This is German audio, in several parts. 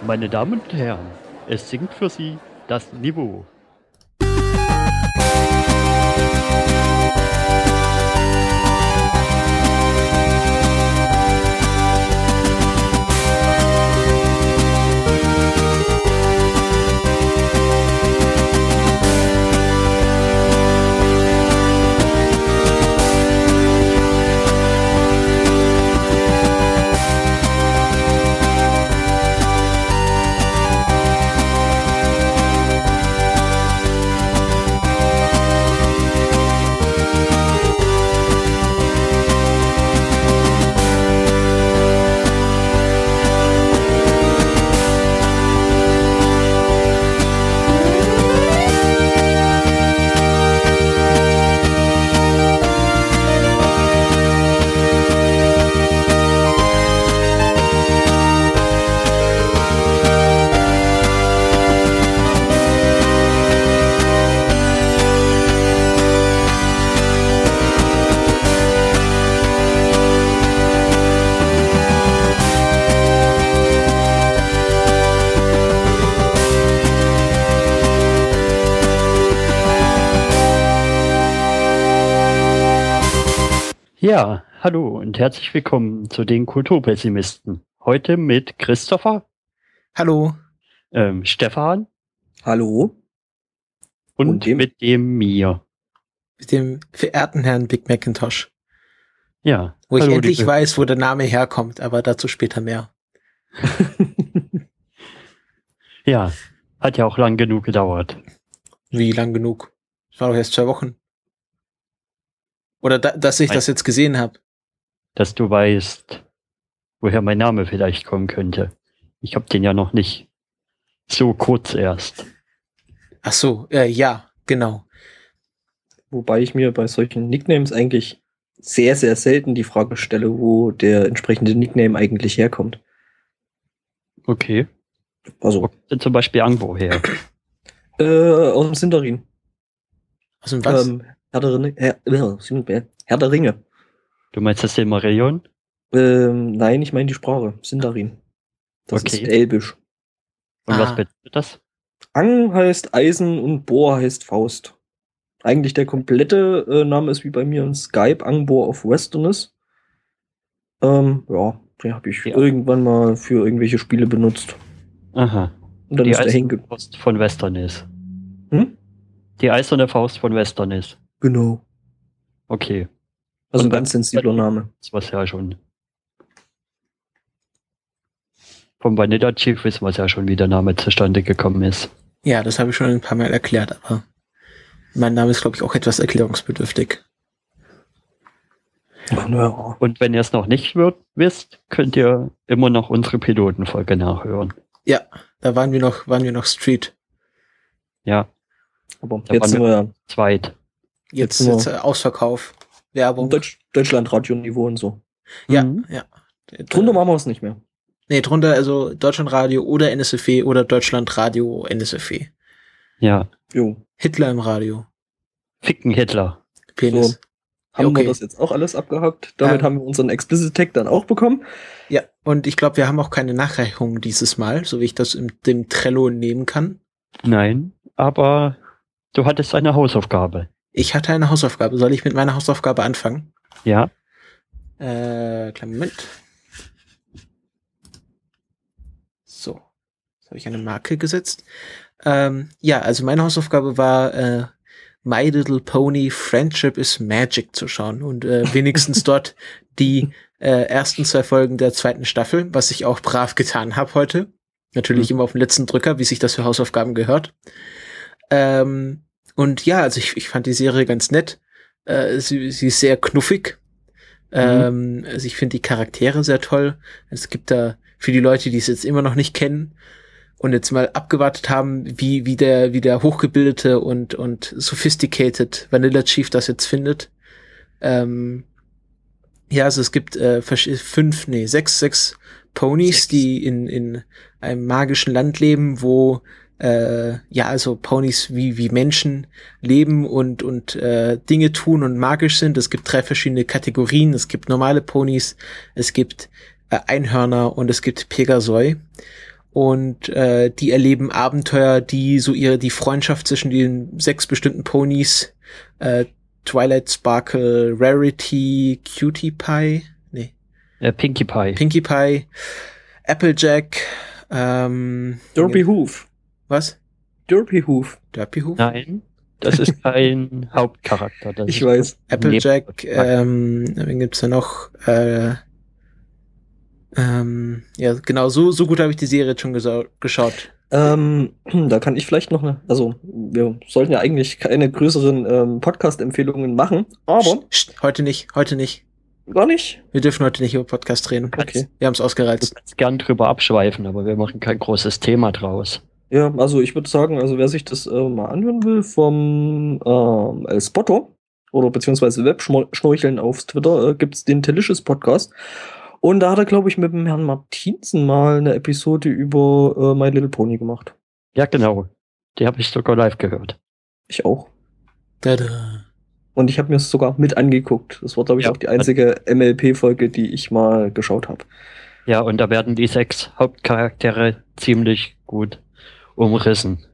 Meine Damen und Herren, es singt für Sie das Niveau. Ja, hallo und herzlich willkommen zu den Kulturpessimisten. Heute mit Christopher, Hallo. ähm, Stefan Hallo? und, Und dem? mit dem mir. Mit dem verehrten Herrn Big Macintosh. Ja. Wo ich hallo, endlich liebe- weiß, wo der Name herkommt, aber dazu später mehr. Ja, hat ja auch lang genug gedauert. Wie lang genug? Das war doch erst zwei Wochen. Oder da, dass ich Nein. das jetzt gesehen habe. dass du weißt, woher mein Name vielleicht kommen könnte. Ich habe den ja noch nicht so kurz erst. Ach so, äh, ja, genau. Wobei ich mir bei solchen Nicknames eigentlich sehr, sehr selten die Frage stelle, wo der entsprechende Nickname eigentlich herkommt. Okay. Also, kommt denn zum Beispiel Angbo her? äh, aus dem Sindarin. Aus dem was? Ähm, Herr der Ringe. Herr, äh, Herr der Ringe. Du meinst das Silmarillion? Ähm, nein, ich meine die Sprache. Sindarin. Das Okay. ist Elbisch. Und Ah. was bedeutet das? Ang heißt Eisen und Bohr heißt Faust. Eigentlich der komplette äh, Name ist wie bei mir in Skype, Angbor of Westerness. Ähm, ja, den habe ich Ja. irgendwann mal für irgendwelche Spiele benutzt. Aha. Und dann Die ist der eiserne hinge... Faust von Westernis. Hm? Die eiserne Faust von Westernis. Genau. Okay. Also ein ganz sensibler Name. Das war's ja schon. Vom Vanilla Chief wissen wir es ja schon, wie der Name zustande gekommen ist. ja, das habe ich schon ein paar Mal erklärt, aber mein Name ist, glaube ich, auch etwas erklärungsbedürftig. Und wenn ihr es noch nicht wird, wisst, könnt ihr immer noch unsere Pilotenfolge nachhören. Ja, da waren wir noch, waren wir noch Street. Ja, Aber Da jetzt waren sind wir ja zweit. Jetzt, Jetzt nur- jetzt äh, Ausverkauf, Werbung. Deutsch, Deutschland-Radio-Niveau und so. Ja, Mhm. ja. Drunter machen wir es nicht mehr. Nee, drunter also Deutschlandradio oder NSFE oder Deutschlandradio NSFE. Ja. Jo. Hitler im Radio. Ficken Hitler. Penis. So. Haben Okay. wir das jetzt auch alles abgehakt? Damit Ja. haben wir unseren Explicit Tag dann auch bekommen. Ja, und ich glaube, wir haben auch keine Nachreichung dieses Mal, so wie ich das im dem Trello nehmen kann. Nein, aber du hattest eine Hausaufgabe. Ich hatte eine Hausaufgabe. Soll ich mit meiner Hausaufgabe anfangen? Ja. Äh, kleinen Moment. So. Jetzt habe ich eine Marke gesetzt. Ähm, ja, also meine Hausaufgabe war, äh, My Little Pony Friendship is Magic zu schauen und äh, wenigstens dort die äh, ersten zwei Folgen der zweiten Staffel, was ich auch brav getan habe heute. Natürlich immer auf den letzten Drücker, wie sich das für Hausaufgaben gehört. Ähm, und ja, also ich, ich fand die Serie ganz nett. Äh, sie, sie ist sehr knuffig. Ähm, also ich finde die Charaktere sehr toll. Es gibt da für die Leute, die es jetzt immer noch nicht kennen und jetzt mal abgewartet haben, wie, wie der, wie der hochgebildete und, und sophisticated Vanilla Chief das jetzt findet. Ähm, ja, also es gibt äh, fünf, nee, sechs, sechs Ponys, Sechs. die in, in einem magischen Land leben, wo äh, ja, also Ponys wie, wie Menschen leben und, und äh, Dinge tun und magisch sind. Es gibt drei verschiedene Kategorien. Es gibt normale Ponys, es gibt äh, Einhörner und es gibt Pegasoi. und äh, die erleben Abenteuer, die so ihre die Freundschaft zwischen den sechs bestimmten Ponys äh, Twilight Sparkle, Rarity, Cutie Pie, nee, Äh, Pinkie Pie. Pinkie Pie, Applejack, ähm, Derpy Hoof. Was? Derpy Hoof. Derpy Hoof? Nein, das ist kein Hauptcharakter. Das Ich weiß. Applejack, ähm, wen gibt's da noch? Äh, ähm, ja, genau, so, so gut habe ich die Serie jetzt schon geschaut. Ähm, da kann ich vielleicht noch eine, also wir sollten ja eigentlich keine größeren ähm, Podcast-Empfehlungen machen, aber Psst, psst, heute nicht, heute nicht. gar nicht. Wir dürfen heute nicht über Podcast reden. Okay. Wir haben es Du ausgereizt. kannst gern drüber abschweifen, aber wir machen kein großes Thema draus. Ja, also ich würde sagen, also wer sich das äh, mal anhören will vom ähm, El Spotto oder beziehungsweise Webschnorcheln auf Twitter, äh, gibt's den Delicious Podcast. Und da hat er, glaube ich, mit dem Herrn Martinsen mal eine Episode über äh, My Little Pony gemacht. Ja, genau. Die habe ich sogar live gehört. Ich auch. Tada. Und ich habe mir es sogar mit angeguckt. Das war, glaube ich, Ja. auch die einzige MLP-Folge, die ich mal geschaut habe. Ja, und da werden die sechs Hauptcharaktere ziemlich gut umrissen.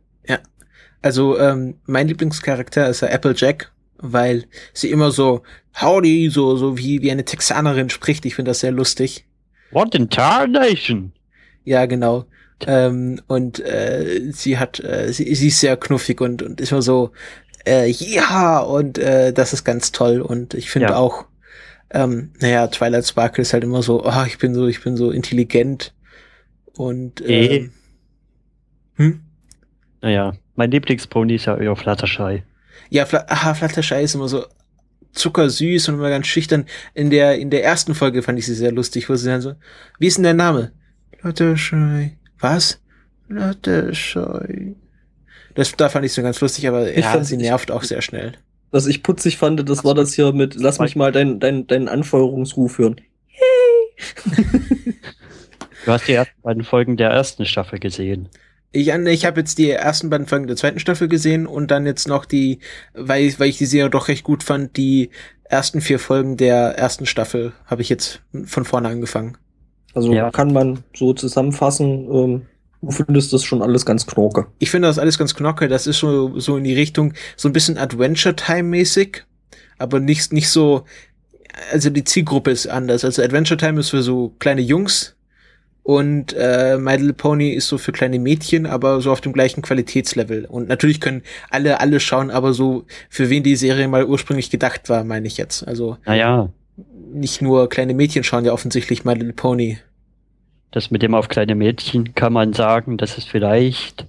Also, ähm, mein Lieblingscharakter ist der Applejack, weil sie immer so Howdy, so, so wie, wie eine Texanerin spricht. Ich finde das sehr lustig. What in tarnation? Ja, genau. Ähm, und äh, sie hat, äh, sie, sie ist sehr knuffig und, und ist immer so, äh, ja, und äh, das ist ganz toll. Und ich finde Ja. auch, ähm, naja, Twilight Sparkle ist halt immer so, oh, ich bin so, ich bin so intelligent. Und Eh. ähm, hm? Naja, mein Lieblingspony ist ja eher Fluttershy. Ja, Fla aha, Fluttershy ist immer so zuckersüß und immer ganz schüchtern. In der, in der ersten Folge fand ich sie sehr lustig, wo sie dann so, wie ist denn der Name? Fluttershy. Was? Fluttershy. Das, da fand ich so ganz lustig, aber Ich ja, fand- sie nervt auch sehr schnell. Was ich putzig fand, das war das hier mit, lass mich mal deinen dein, deinen Anfeuerungsruf hören. Du hast die ersten beiden Folgen der ersten Staffel gesehen. Ich, ich habe jetzt die ersten beiden Folgen der zweiten Staffel gesehen und dann jetzt noch die, weil, ich- weil ich die Serie doch recht gut fand, die ersten vier Folgen der ersten Staffel habe ich jetzt von vorne angefangen. Also Ja. kann man so zusammenfassen, ähm, du findest das schon alles ganz knorke. Ich finde das alles ganz knocke. Das ist so, so in die Richtung, so ein bisschen Adventure Time mäßig, aber nicht, nicht so, also die Zielgruppe ist anders. Also Adventure Time ist für so kleine Jungs und äh, My Little Pony ist so für kleine Mädchen, aber so auf dem gleichen Qualitätslevel. Und natürlich können alle, alle schauen, aber so für wen die Serie mal ursprünglich gedacht war, meine ich jetzt. Also Naja, nicht nur kleine Mädchen schauen ja offensichtlich My Little Pony. das mit dem auf kleine Mädchen kann man sagen, dass es vielleicht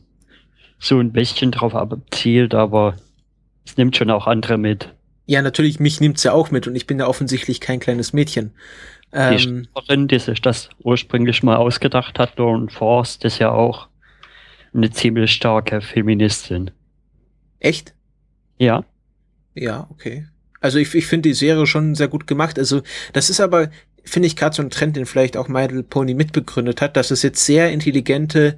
so ein bisschen drauf abzielt, aber es nimmt schon auch andere mit. Ja, natürlich, mich nimmt's ja auch mit und ich bin ja offensichtlich kein kleines Mädchen. Die Ähm, Schreiberin, die sich das ursprünglich mal ausgedacht hat, Lauren Forst, ist ja auch eine ziemlich starke Feministin. echt? Ja, Ja, okay. Also ich, ich finde die Serie schon sehr gut gemacht. Also das ist aber, finde ich, gerade so ein Trend, den vielleicht auch My Little Pony mitbegründet hat, dass es jetzt sehr intelligente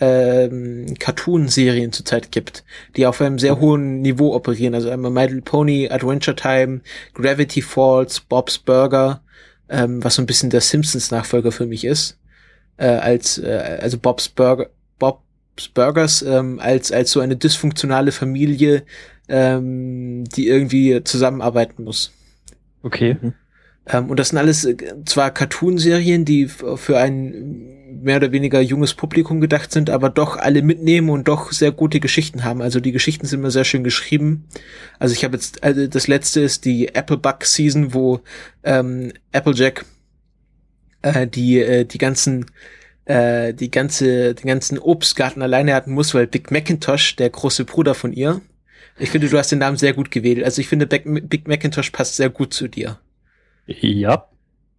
ähm, Cartoon-Serien zurzeit gibt, die auf einem sehr hohen Niveau operieren. Also einmal My Little Pony, Adventure Time, Gravity Falls, Bob's Burger, ähm, was so ein bisschen der Simpsons-Nachfolger für mich ist. Äh, als, äh, also Bob's Burger, Bob's Burgers ähm, als, als so eine dysfunktionale Familie, ähm, die irgendwie zusammenarbeiten muss. okay. Ähm, und das sind alles äh, zwar Cartoonserien, die für ein mehr oder weniger junges Publikum gedacht sind, aber doch alle mitnehmen und doch sehr gute Geschichten haben. Also die Geschichten sind immer sehr schön geschrieben. Also ich habe jetzt, also das letzte ist die Applebuck Season, wo ähm, Applejack äh, die äh, die ganzen äh, die ganze den ganzen Obstgarten alleine hatten muss, weil Big Macintosh, der große Bruder von ihr, ich finde, du hast den Namen sehr gut gewählt. Also ich finde, Big, Big Macintosh passt sehr gut zu dir. Ja,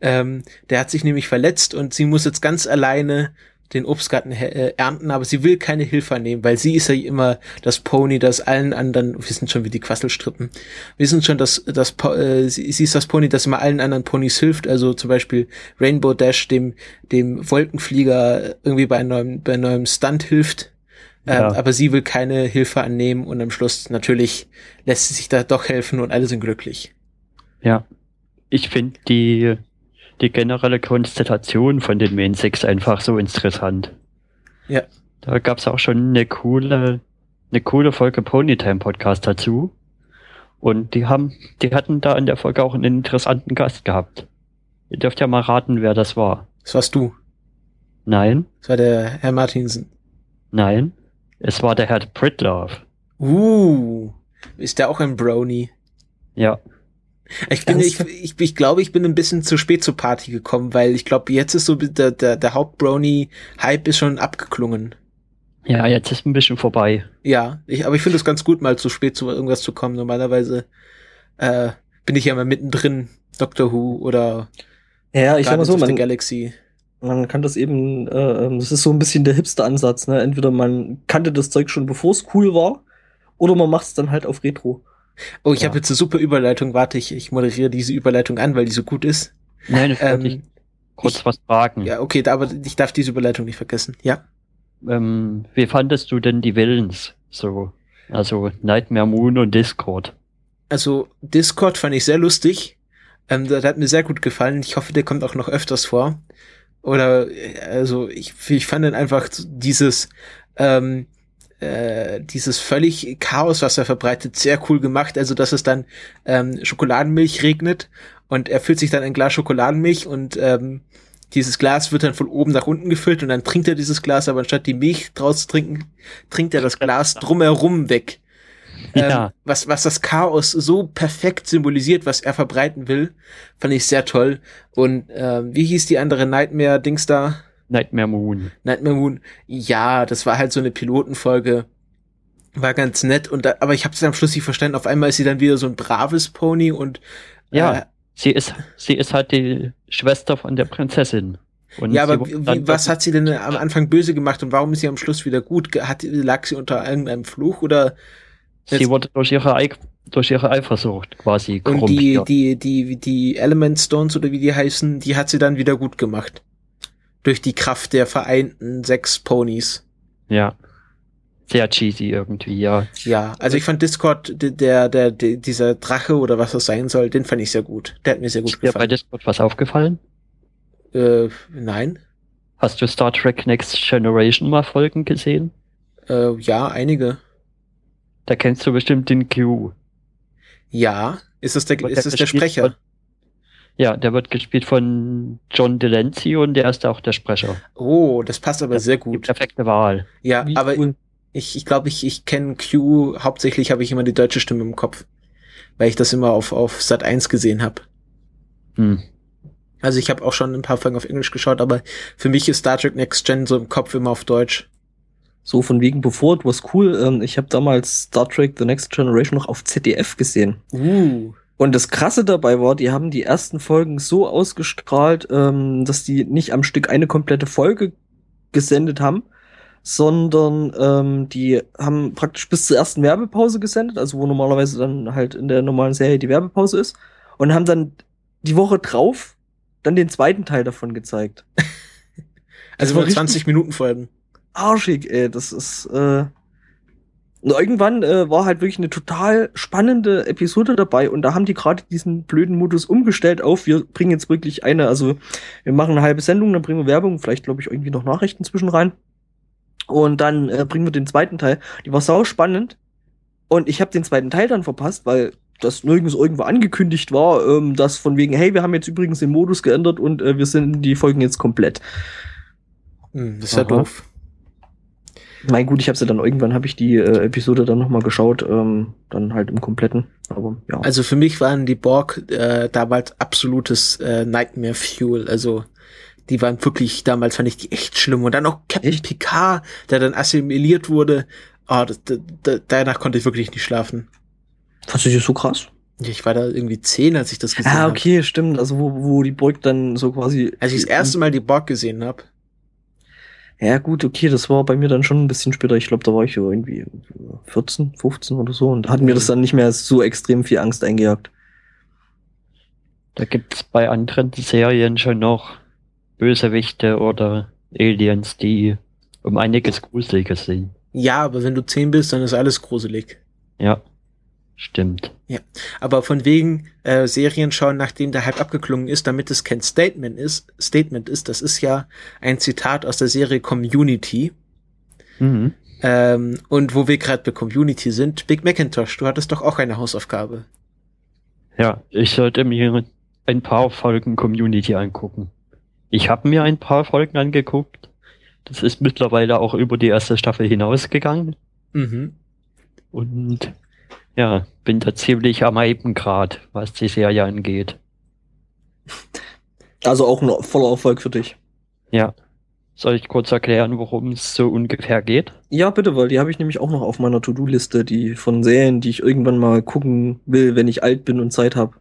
Ähm, der hat sich nämlich verletzt und sie muss jetzt ganz alleine den Obstgarten äh, ernten, aber sie will keine Hilfe annehmen, weil sie ist ja immer das Pony, das allen anderen, wir sind schon wie die Quasselstrippen, wir sind schon das, das äh, sie, sie ist das Pony, das immer allen anderen Ponys hilft, also zum Beispiel Rainbow Dash, dem, dem Wolkenflieger irgendwie bei einem neuen, bei einem neuen Stunt hilft. Ähm, Ja. aber sie will keine Hilfe annehmen und am Schluss natürlich lässt sie sich da doch helfen und alle sind glücklich. ja. Ich finde die, die generelle Konstellation von den Main Six einfach so interessant. Ja. Da gab es auch schon eine coole, eine coole Folge Ponytime Podcast dazu. Und die haben, die hatten da in der Folge auch einen interessanten Gast gehabt. Ihr dürft ja mal raten, wer das war. Das warst du. Nein, Das war der Herr Martinsen. nein, es war der Herr Pritlove. Uh, ist der auch ein Brownie? Ja, Ich bin, ich, ich, ich glaube, ich bin ein bisschen zu spät zur Party gekommen, weil ich glaube, jetzt ist so der, der, der Haupt-Brownie-Hype ist schon abgeklungen. ja, jetzt ist ein bisschen vorbei. Ja, ich, aber ich finde es ganz gut, mal zu spät zu irgendwas zu kommen. Normalerweise äh, bin ich ja mal mittendrin, Doctor Who oder Ja, ich sag mal so, man, Galaxy. man kann das eben, äh, ähm, das ist so ein bisschen der Hipster-Ansatz, ne? Entweder man kannte das Zeug schon bevor es cool war, oder man macht es dann halt auf Retro. Oh, ich Ja. habe jetzt eine super Überleitung. Warte, ich, ich moderiere diese Überleitung an, weil die so gut ist. Nein, ich wollte dich Ähm, kurz ich- was fragen. ja, okay, da, aber ich darf diese Überleitung nicht vergessen. Ja. Ähm, wie fandest du denn die Villains? So, also Nightmare Moon und Discord. Also Discord fand ich sehr lustig. Ähm, der hat mir sehr gut gefallen. Ich hoffe, der kommt auch noch öfters vor. Oder äh, also ich, ich fand dann einfach dieses ähm, äh, dieses völlig Chaos, was er verbreitet, sehr cool gemacht. Also dass es dann ähm, Schokoladenmilch regnet und er füllt sich dann ein Glas Schokoladenmilch und ähm, dieses Glas wird dann von oben nach unten gefüllt und dann trinkt er dieses Glas, aber anstatt die Milch draus zu trinken, trinkt er das Glas drumherum weg. Ja. Ähm, was, was das Chaos so perfekt symbolisiert, was er verbreiten will, fand ich sehr toll. Und ähm, wie hieß die andere Nightmare-Dings da? Nightmare Moon. Nightmare Moon. Ja, das war halt so eine Pilotenfolge. War ganz nett. Und da, aber ich habe es am Schluss nicht verstanden. Auf einmal ist sie dann wieder so ein braves Pony und Ja, äh, sie ist, sie ist halt die Schwester von der Prinzessin. Und ja, aber wie, was hat sie denn am Anfang böse gemacht und warum ist sie am Schluss wieder gut? Hat, lag sie unter irgendeinem Fluch oder Sie wurde durch ihre, Ei durch ihre Eifersucht quasi und die, korrumpiert. die, die, die Element Stones oder wie die heißen, die hat sie dann wieder gut gemacht. Durch die Kraft der vereinten sechs Ponys. Ja. Sehr cheesy irgendwie, ja. Ja, also ich fand Discord, der, der, der, dieser Drache oder was das sein soll, den fand ich sehr gut. Der hat mir sehr gut Ist dir bei gefallen. Discord was aufgefallen? Äh, nein. Hast du Star Trek Next Generation mal Folgen gesehen? Äh, ja, einige. Da kennst du bestimmt den Q. Ja. Ist das der, ist das der Sprecher? Ja, der wird gespielt von John Delancey und der ist auch der Sprecher. Oh, das passt aber sehr Die gut. perfekte Wahl. Ja, Wie aber cool. ich, ich glaube, ich, ich kenne Q, hauptsächlich habe ich immer die deutsche Stimme im Kopf. Weil ich das immer auf, auf Sat 1 gesehen habe. Hm. Also ich habe auch schon ein paar Folgen auf Englisch geschaut, aber für mich ist Star Trek Next Gen so im Kopf immer auf Deutsch. So von wegen bevor, du warst cool. Ähm, ich habe damals Star Trek The Next Generation noch auf ZDF gesehen. Uh. Und das Krasse dabei war, die haben die ersten Folgen so ausgestrahlt, ähm, dass die nicht am Stück eine komplette Folge gesendet haben, sondern ähm, die haben praktisch bis zur ersten Werbepause gesendet, also wo normalerweise dann halt in der normalen Serie die Werbepause ist, und haben dann die Woche drauf dann den zweiten Teil davon gezeigt. Also war nur richtig- 20 Minuten Folgen. arschig, ey. Das ist, äh. Und irgendwann äh, war halt wirklich eine total spannende Episode dabei und da haben die gerade diesen blöden Modus umgestellt auf, wir bringen jetzt wirklich eine, also wir machen eine halbe Sendung, dann bringen wir Werbung, vielleicht glaube ich irgendwie noch Nachrichten zwischen rein und dann äh, bringen wir den zweiten Teil. Die war sau spannend und ich habe den zweiten Teil dann verpasst, weil das nirgends irgendwo angekündigt war, ähm, dass von wegen, hey, wir haben jetzt übrigens den Modus geändert und äh, wir sind die Folgen jetzt komplett. Hm, das ist ja Aha. doof. Mein gut, ich habe sie dann irgendwann habe ich die äh, Episode dann noch mal geschaut, ähm, dann halt im kompletten. Aber ja. Also für mich waren die Borg äh, damals absolutes äh, Nightmare Fuel. Also die waren wirklich, damals fand ich die echt schlimm. Und dann auch Captain Echt? Picard, der dann assimiliert wurde. Ah, das, da, da, danach konnte ich wirklich nicht schlafen. fandst du die so krass? Ich war da irgendwie zehn, als ich das gesehen Ah, habe. okay, stimmt. Also wo, wo die Burg dann so quasi. Als ich das erste Mal die Borg gesehen habe. Ja, gut, okay, das war bei mir dann schon ein bisschen später. Ich glaube, da war ich irgendwie 14, 15 oder so. Und da hat mir das dann nicht mehr so extrem viel Angst eingejagt. Da gibt's bei anderen Serien schon noch Bösewichte oder Aliens, die um einiges gruseliger sind. Ja, aber wenn du zehn bist, dann ist alles gruselig. Ja, stimmt. Aber von wegen äh, Serien schauen, nachdem der Hype abgeklungen ist, damit es kein Statement ist, Statement ist, das ist ja ein Zitat aus der Serie Community. Mhm. Ähm, und wo wir gerade bei Community sind, Big Macintosh, du hattest doch auch eine Hausaufgabe. Ja, ich sollte mir ein paar Folgen Community angucken. Ich habe mir ein paar Folgen angeguckt. Das ist mittlerweile auch über die erste Staffel hinausgegangen. Mhm. Und ja, bin da ziemlich am Eiben grad, was die Serie angeht. Also auch ein voller Erfolg für dich. Ja. Soll ich kurz erklären, worum es so ungefähr geht? Ja, bitte, weil die habe ich nämlich auch noch auf meiner To-Do-Liste, die von Serien, die ich irgendwann mal gucken will, wenn ich alt bin und Zeit habe.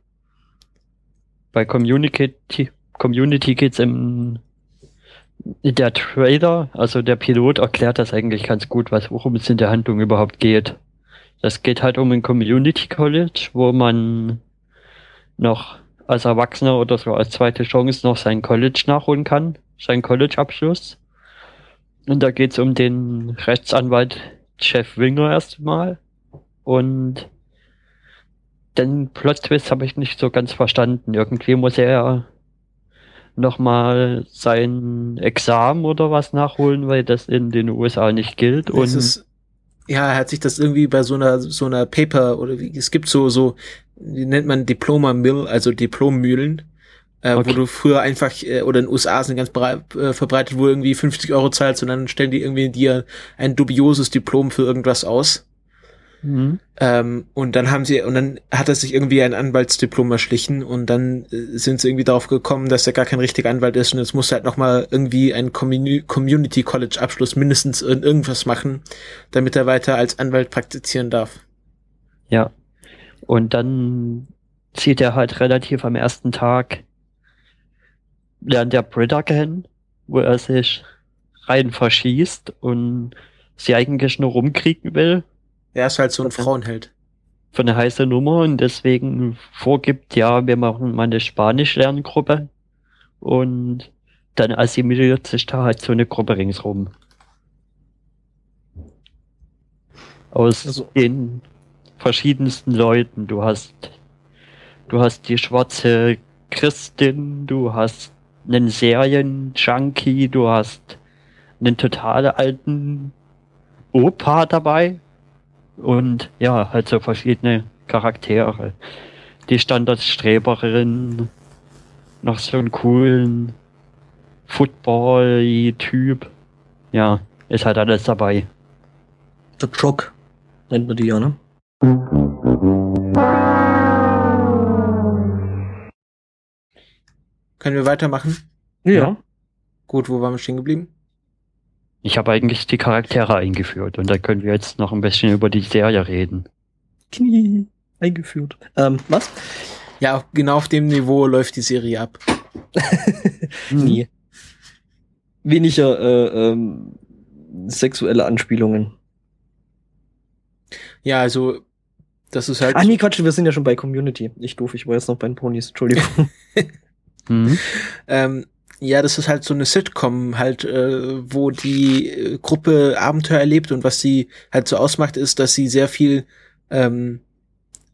Bei Community, Community geht's im der Trailer, also der Pilot erklärt das eigentlich ganz gut, was worum es in der Handlung überhaupt geht. Das geht halt um ein Community College, wo man noch als Erwachsener oder so als zweite Chance noch sein College nachholen kann, seinen College-Abschluss. Und da geht's um den Rechtsanwalt Jeff Winger erstmal. Und den Plot-Twist habe ich nicht so ganz verstanden. Irgendwie muss er nochmal sein Examen oder was nachholen, weil das in den USA nicht gilt. Das und ja, er hat sich das irgendwie bei so einer so einer Paper oder wie es gibt so so die nennt man Diploma Mill, also Diplommühlen, äh, okay. wo du früher einfach äh, oder in den USA sind ganz äh, verbreitet, wo irgendwie 50 Euro zahlst und dann stellen die irgendwie dir ein dubioses Diplom für irgendwas aus. Mhm. Ähm, und dann haben sie, und dann hat er sich irgendwie ein Anwaltsdiplom erschlichen und dann äh, sind sie irgendwie darauf gekommen, dass er gar kein richtiger Anwalt ist und jetzt muss er halt nochmal irgendwie einen Communi Community College Abschluss mindestens in irgendwas machen, damit er weiter als Anwalt praktizieren darf. Ja. Und dann zieht er halt relativ am ersten Tag, lernt der Britta kennen, wo er sich rein verschießt und sie eigentlich nur rumkriegen will er ist halt so ein Frauenheld. Von eine heiße Nummer und deswegen vorgibt, ja, wir machen mal eine Spanisch-Lerngruppe und dann assimiliert sich da halt so eine Gruppe ringsrum. Aus also. den verschiedensten Leuten. Du hast, du hast die schwarze Christin, du hast einen Serien-Junkie, du hast einen total alten Opa dabei, und ja, halt so verschiedene Charaktere. Die Standardstreberin, noch so einen coolen Football-Typ. Ja, ist halt alles dabei. Der Jock nennt man die ja, ne? Können wir weitermachen? Ja. ja. Gut, wo waren wir stehen geblieben? Ich habe eigentlich die Charaktere eingeführt und da können wir jetzt noch ein bisschen über die Serie reden. Knie eingeführt. Ähm, was? Ja, genau auf dem Niveau läuft die Serie ab. Nie. Weniger äh, ähm, sexuelle Anspielungen. Ja, also das ist halt. Ah nee, Quatsch, wir sind ja schon bei Community. Ich doof, ich war jetzt noch bei den Ponys, Entschuldigung. mhm. ähm, ja, das ist halt so eine Sitcom, halt, äh, wo die äh, Gruppe Abenteuer erlebt und was sie halt so ausmacht, ist, dass sie sehr viel ähm,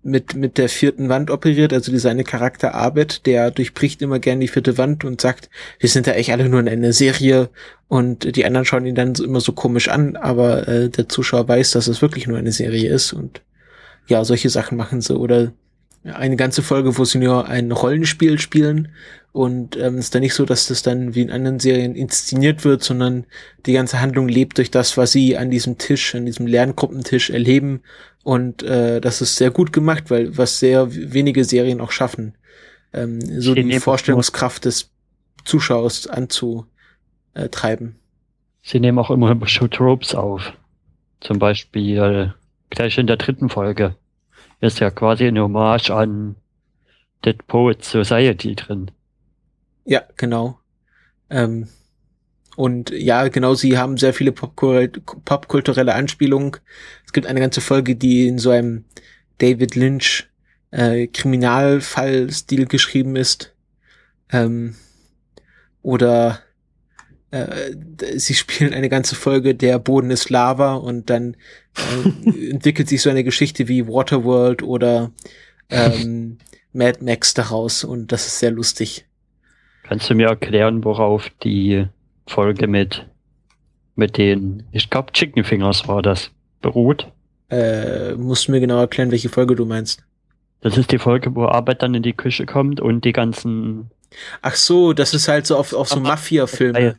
mit, mit der vierten Wand operiert, also dieser eine Charakter Abed, der durchbricht immer gern die vierte Wand und sagt, wir sind ja echt alle nur in einer Serie und die anderen schauen ihn dann immer so komisch an, aber äh, der Zuschauer weiß, dass es wirklich nur eine Serie ist und ja, solche Sachen machen sie. Oder eine ganze Folge, wo sie nur ein Rollenspiel spielen. Und ähm, ist dann nicht so, dass das dann wie in anderen Serien inszeniert wird, sondern die ganze Handlung lebt durch das, was sie an diesem Tisch, an diesem Lerngruppentisch erleben. Und äh, das ist sehr gut gemacht, weil was sehr wenige Serien auch schaffen, ähm, so die Vorstellungskraft des Zuschauers anzutreiben. Sie nehmen auch immer Show Tropes auf. Zum Beispiel gleich in der dritten Folge ist ja quasi eine Hommage an Dead Poets Society drin. Ja, genau. Ähm, und ja, genau, sie haben sehr viele popkulturelle Anspielungen. Es gibt eine ganze Folge, die in so einem David Lynch äh, Kriminalfall-Stil geschrieben ist. Ähm, oder äh, sie spielen eine ganze Folge Der Boden ist Lava und dann äh, entwickelt sich so eine Geschichte wie Waterworld oder ähm, Mad Max daraus und das ist sehr lustig. Kannst du mir erklären, worauf die Folge mit mit den, ich glaube Chicken Fingers war das, beruht. Äh, musst du mir genau erklären, welche Folge du meinst. Das ist die Folge, wo Arbeit dann in die Küche kommt und die ganzen Ach so, das ist halt so auf, auf so Mafia-Filme.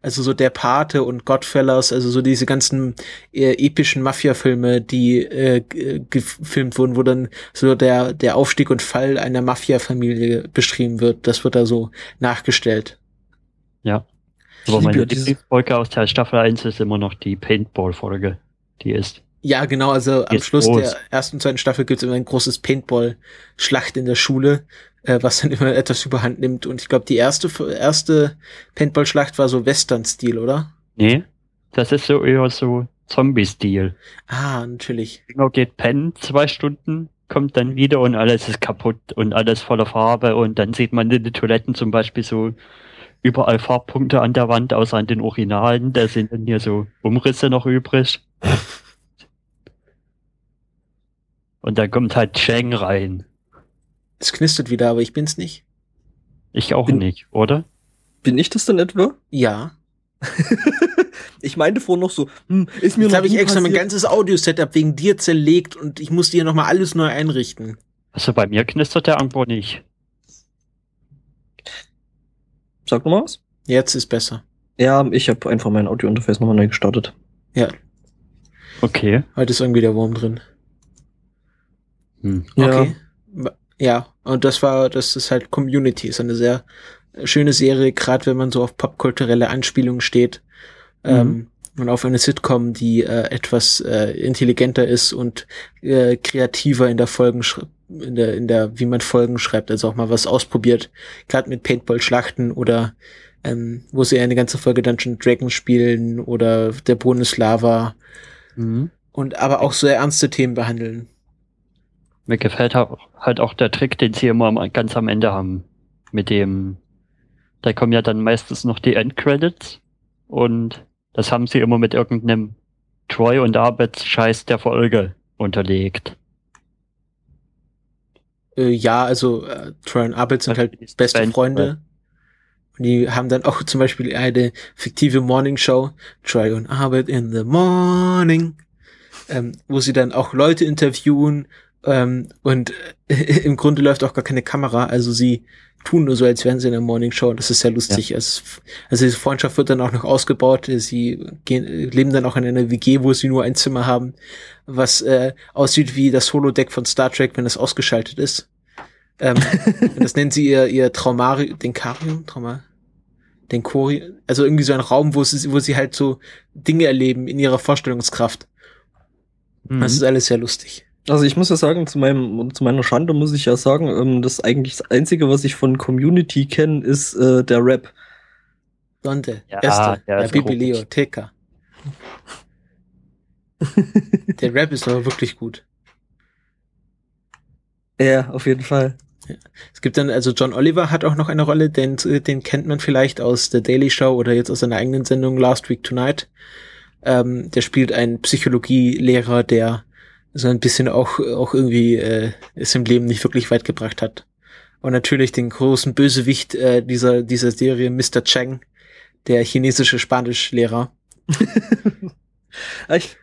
Also so der Pate und Godfellas, also so diese ganzen äh, epischen Mafia-Filme, die äh, g- gefilmt wurden, wo dann so der, der Aufstieg und Fall einer Mafia-Familie beschrieben wird. Das wird da so nachgestellt. Ja. Aber meine Lieblingsfolge aus der Staffel 1 ist immer noch die Paintball-Folge. Die ist. Ja, genau, also am Schluss groß. der ersten und zweiten Staffel gibt es immer ein großes Paintball-Schlacht in der Schule, äh, was dann immer etwas überhand nimmt. Und ich glaube, die erste, erste Paintball-Schlacht war so Western-Stil, oder? Nee, das ist so eher so Zombie-Stil. Ah, natürlich. Genau geht pennen, zwei Stunden, kommt dann wieder und alles ist kaputt und alles voller Farbe und dann sieht man in den Toiletten zum Beispiel so überall Farbpunkte an der Wand, außer an den Originalen. Da sind dann hier so Umrisse noch übrig. Und dann kommt halt Cheng rein. Es knistert wieder, aber ich bin's nicht. Ich auch Bin- nicht, oder? Bin ich das denn etwa? Ja. ich meinte vorhin noch so, hm, ist mir Jetzt habe ich extra mein passiert. ganzes Audio-Setup wegen dir zerlegt und ich musste hier nochmal alles neu einrichten. Also bei mir knistert der irgendwo nicht. Sag noch mal was. Jetzt ist besser. Ja, ich habe einfach mein Audio-Interface nochmal neu gestartet. Ja, Okay. heute ist irgendwie der Wurm drin. Hm. Okay. Ja, und das war, das ist halt Community, ist eine sehr schöne Serie, gerade wenn man so auf popkulturelle Anspielungen steht. Ähm, und auf eine Sitcom, die äh, etwas äh, intelligenter ist und äh, kreativer in der Folgen in der in der wie man Folgen schreibt, also auch mal was ausprobiert, gerade mit Paintball Schlachten ähm, wo sie eine ganze Folge Dungeon Dragons spielen oder der Bundeslava Mhm. und aber auch sehr ernste Themen behandeln. Mir gefällt halt auch der Trick, den sie immer am- ganz am Ende haben. Mit dem, da kommen ja dann meistens noch die Endcredits und das haben sie immer mit irgendeinem Troy und Arbeitsscheiß der Folge unterlegt. Äh, ja, also äh, Troy und Abel sind halt beste Band- Freunde. Und die haben dann auch zum Beispiel eine fiktive Morning Show, Troy und Arbeit in the Morning, ähm, wo sie dann auch Leute interviewen ähm, und äh, im Grunde läuft auch gar keine Kamera, also sie tun nur so, als wären sie in der Morning Show das ist sehr lustig. Also, also diese Freundschaft wird dann auch noch ausgebaut. Sie gehen, leben dann auch in einer WG, wo sie nur ein Zimmer haben, was äh, aussieht wie das Holodeck von Star Trek, wenn es ausgeschaltet ist. Ähm, das nennen sie ihr, ihr Traumari, den Karium, Trauma, den Kori, also irgendwie so ein Raum, wo sie, wo sie halt so Dinge erleben in ihrer Vorstellungskraft. Mhm. Das ist alles sehr lustig. Also ich muss ja sagen, zu meinem, zu meiner Schande muss ich ja sagen, ähm, das eigentlich das Einzige, was ich von Community kenne, ist äh, der Rap. Donde, Ja, der ja. Leo, Teka. Der Rap ist aber wirklich gut. Ja, auf jeden Fall. Es gibt dann, also John Oliver hat auch noch eine Rolle, den, den kennt man vielleicht aus The Daily Show oder jetzt aus seiner eigenen Sendung Last Week Tonight. Ähm, der spielt einen Psychologielehrer, der so ein bisschen auch, auch irgendwie äh, es im Leben nicht wirklich weit gebracht hat. Und natürlich den großen Bösewicht äh, dieser, dieser Serie, Mr. Cheng, der chinesische Spanischlehrer. Ich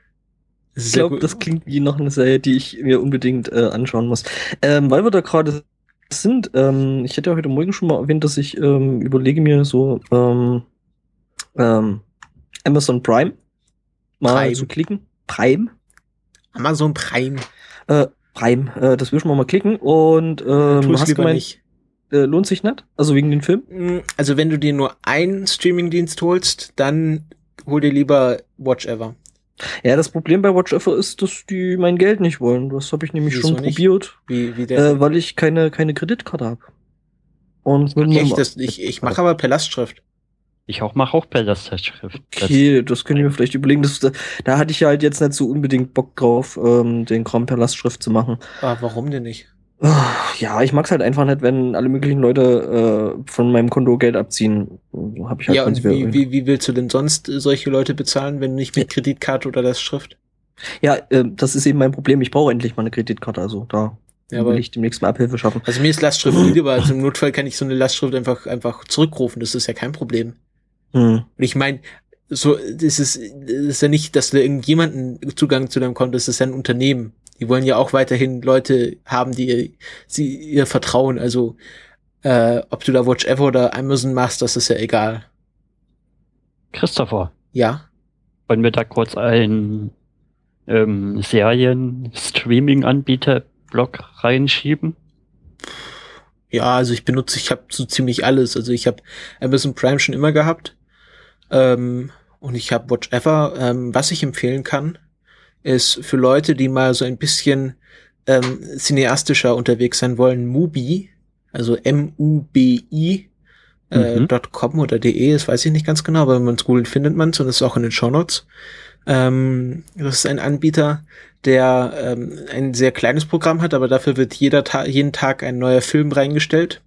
Ich glaube, das klingt wie noch eine Serie, die ich mir unbedingt äh, anschauen muss. Ähm, weil wir da gerade sind, ähm, ich hätte ja heute Morgen schon mal erwähnt, dass ich ähm, überlege mir so ähm, ähm, Amazon Prime mal zu klicken. Prime? Amazon Prime. Äh, Prime, äh, das will ich mal mal klicken und ähm, es hast gemeint, nicht. äh, lohnt sich nicht? Also wegen den Film? Mm, Also wenn du dir nur einen Streamingdienst holst, dann hol dir lieber Watch Ever. Ja, das Problem bei Watch Ever ist, dass die mein Geld nicht wollen. Das habe ich nämlich Wieso schon nicht? probiert, Wie, wie der. äh, weil ich keine, keine Kreditkarte habe. Und mit Echt, das, ich, ich mache aber per Lastschrift. Ich auch mache auch Bilderzeitschrift. Das- Okay, das können wir vielleicht überlegen. Das, da, da hatte ich ja halt jetzt nicht so unbedingt Bock drauf, ähm, den Kram per Lastschrift zu machen. Aber warum denn nicht? Ah, Ja, ich mag's halt einfach nicht, wenn alle möglichen Leute äh, von meinem Konto Geld abziehen. Hab ich halt ja, und wie, wie, wie willst du denn sonst äh, solche Leute bezahlen, wenn nicht mit Kreditkarte oder Lastschrift? ja äh, das ist eben mein Problem. Ich brauche endlich mal eine Kreditkarte. Also da Ja, aber will ich demnächst mal Abhilfe schaffen. also mir ist Lastschrift lieber, also im Notfall kann ich so eine Lastschrift einfach, einfach zurückrufen, das ist ja kein Problem. Hm. Und ich meine, so, das ist, das ist ja nicht, dass da irgendjemanden Zugang zu dem kommt, das ist ja ein Unternehmen. Die wollen ja auch weiterhin Leute haben, die sie ihr vertrauen. Also äh, ob du da Watch Ever oder Amazon machst, das ist ja egal. Christopher, Ja. wollen wir da kurz einen ähm, Serien-Streaming-Anbieter-Blog reinschieben? Ja, also ich benutze, ich habe so ziemlich alles. Also ich habe Amazon Prime schon immer gehabt. Ähm, und ich habe Watch Ever. Ähm, was ich empfehlen kann, ist für Leute, die mal so ein bisschen ähm, cineastischer unterwegs sein wollen, Mubi, also M-U-B-I, äh, Mhm. .com oder de, das weiß ich nicht ganz genau, aber wenn man es googelt, findet man es und das ist auch in den Shownotes. Ähm, das ist ein Anbieter, der ähm, ein sehr kleines Programm hat, aber dafür wird jeder Ta jeden Tag ein neuer Film reingestellt.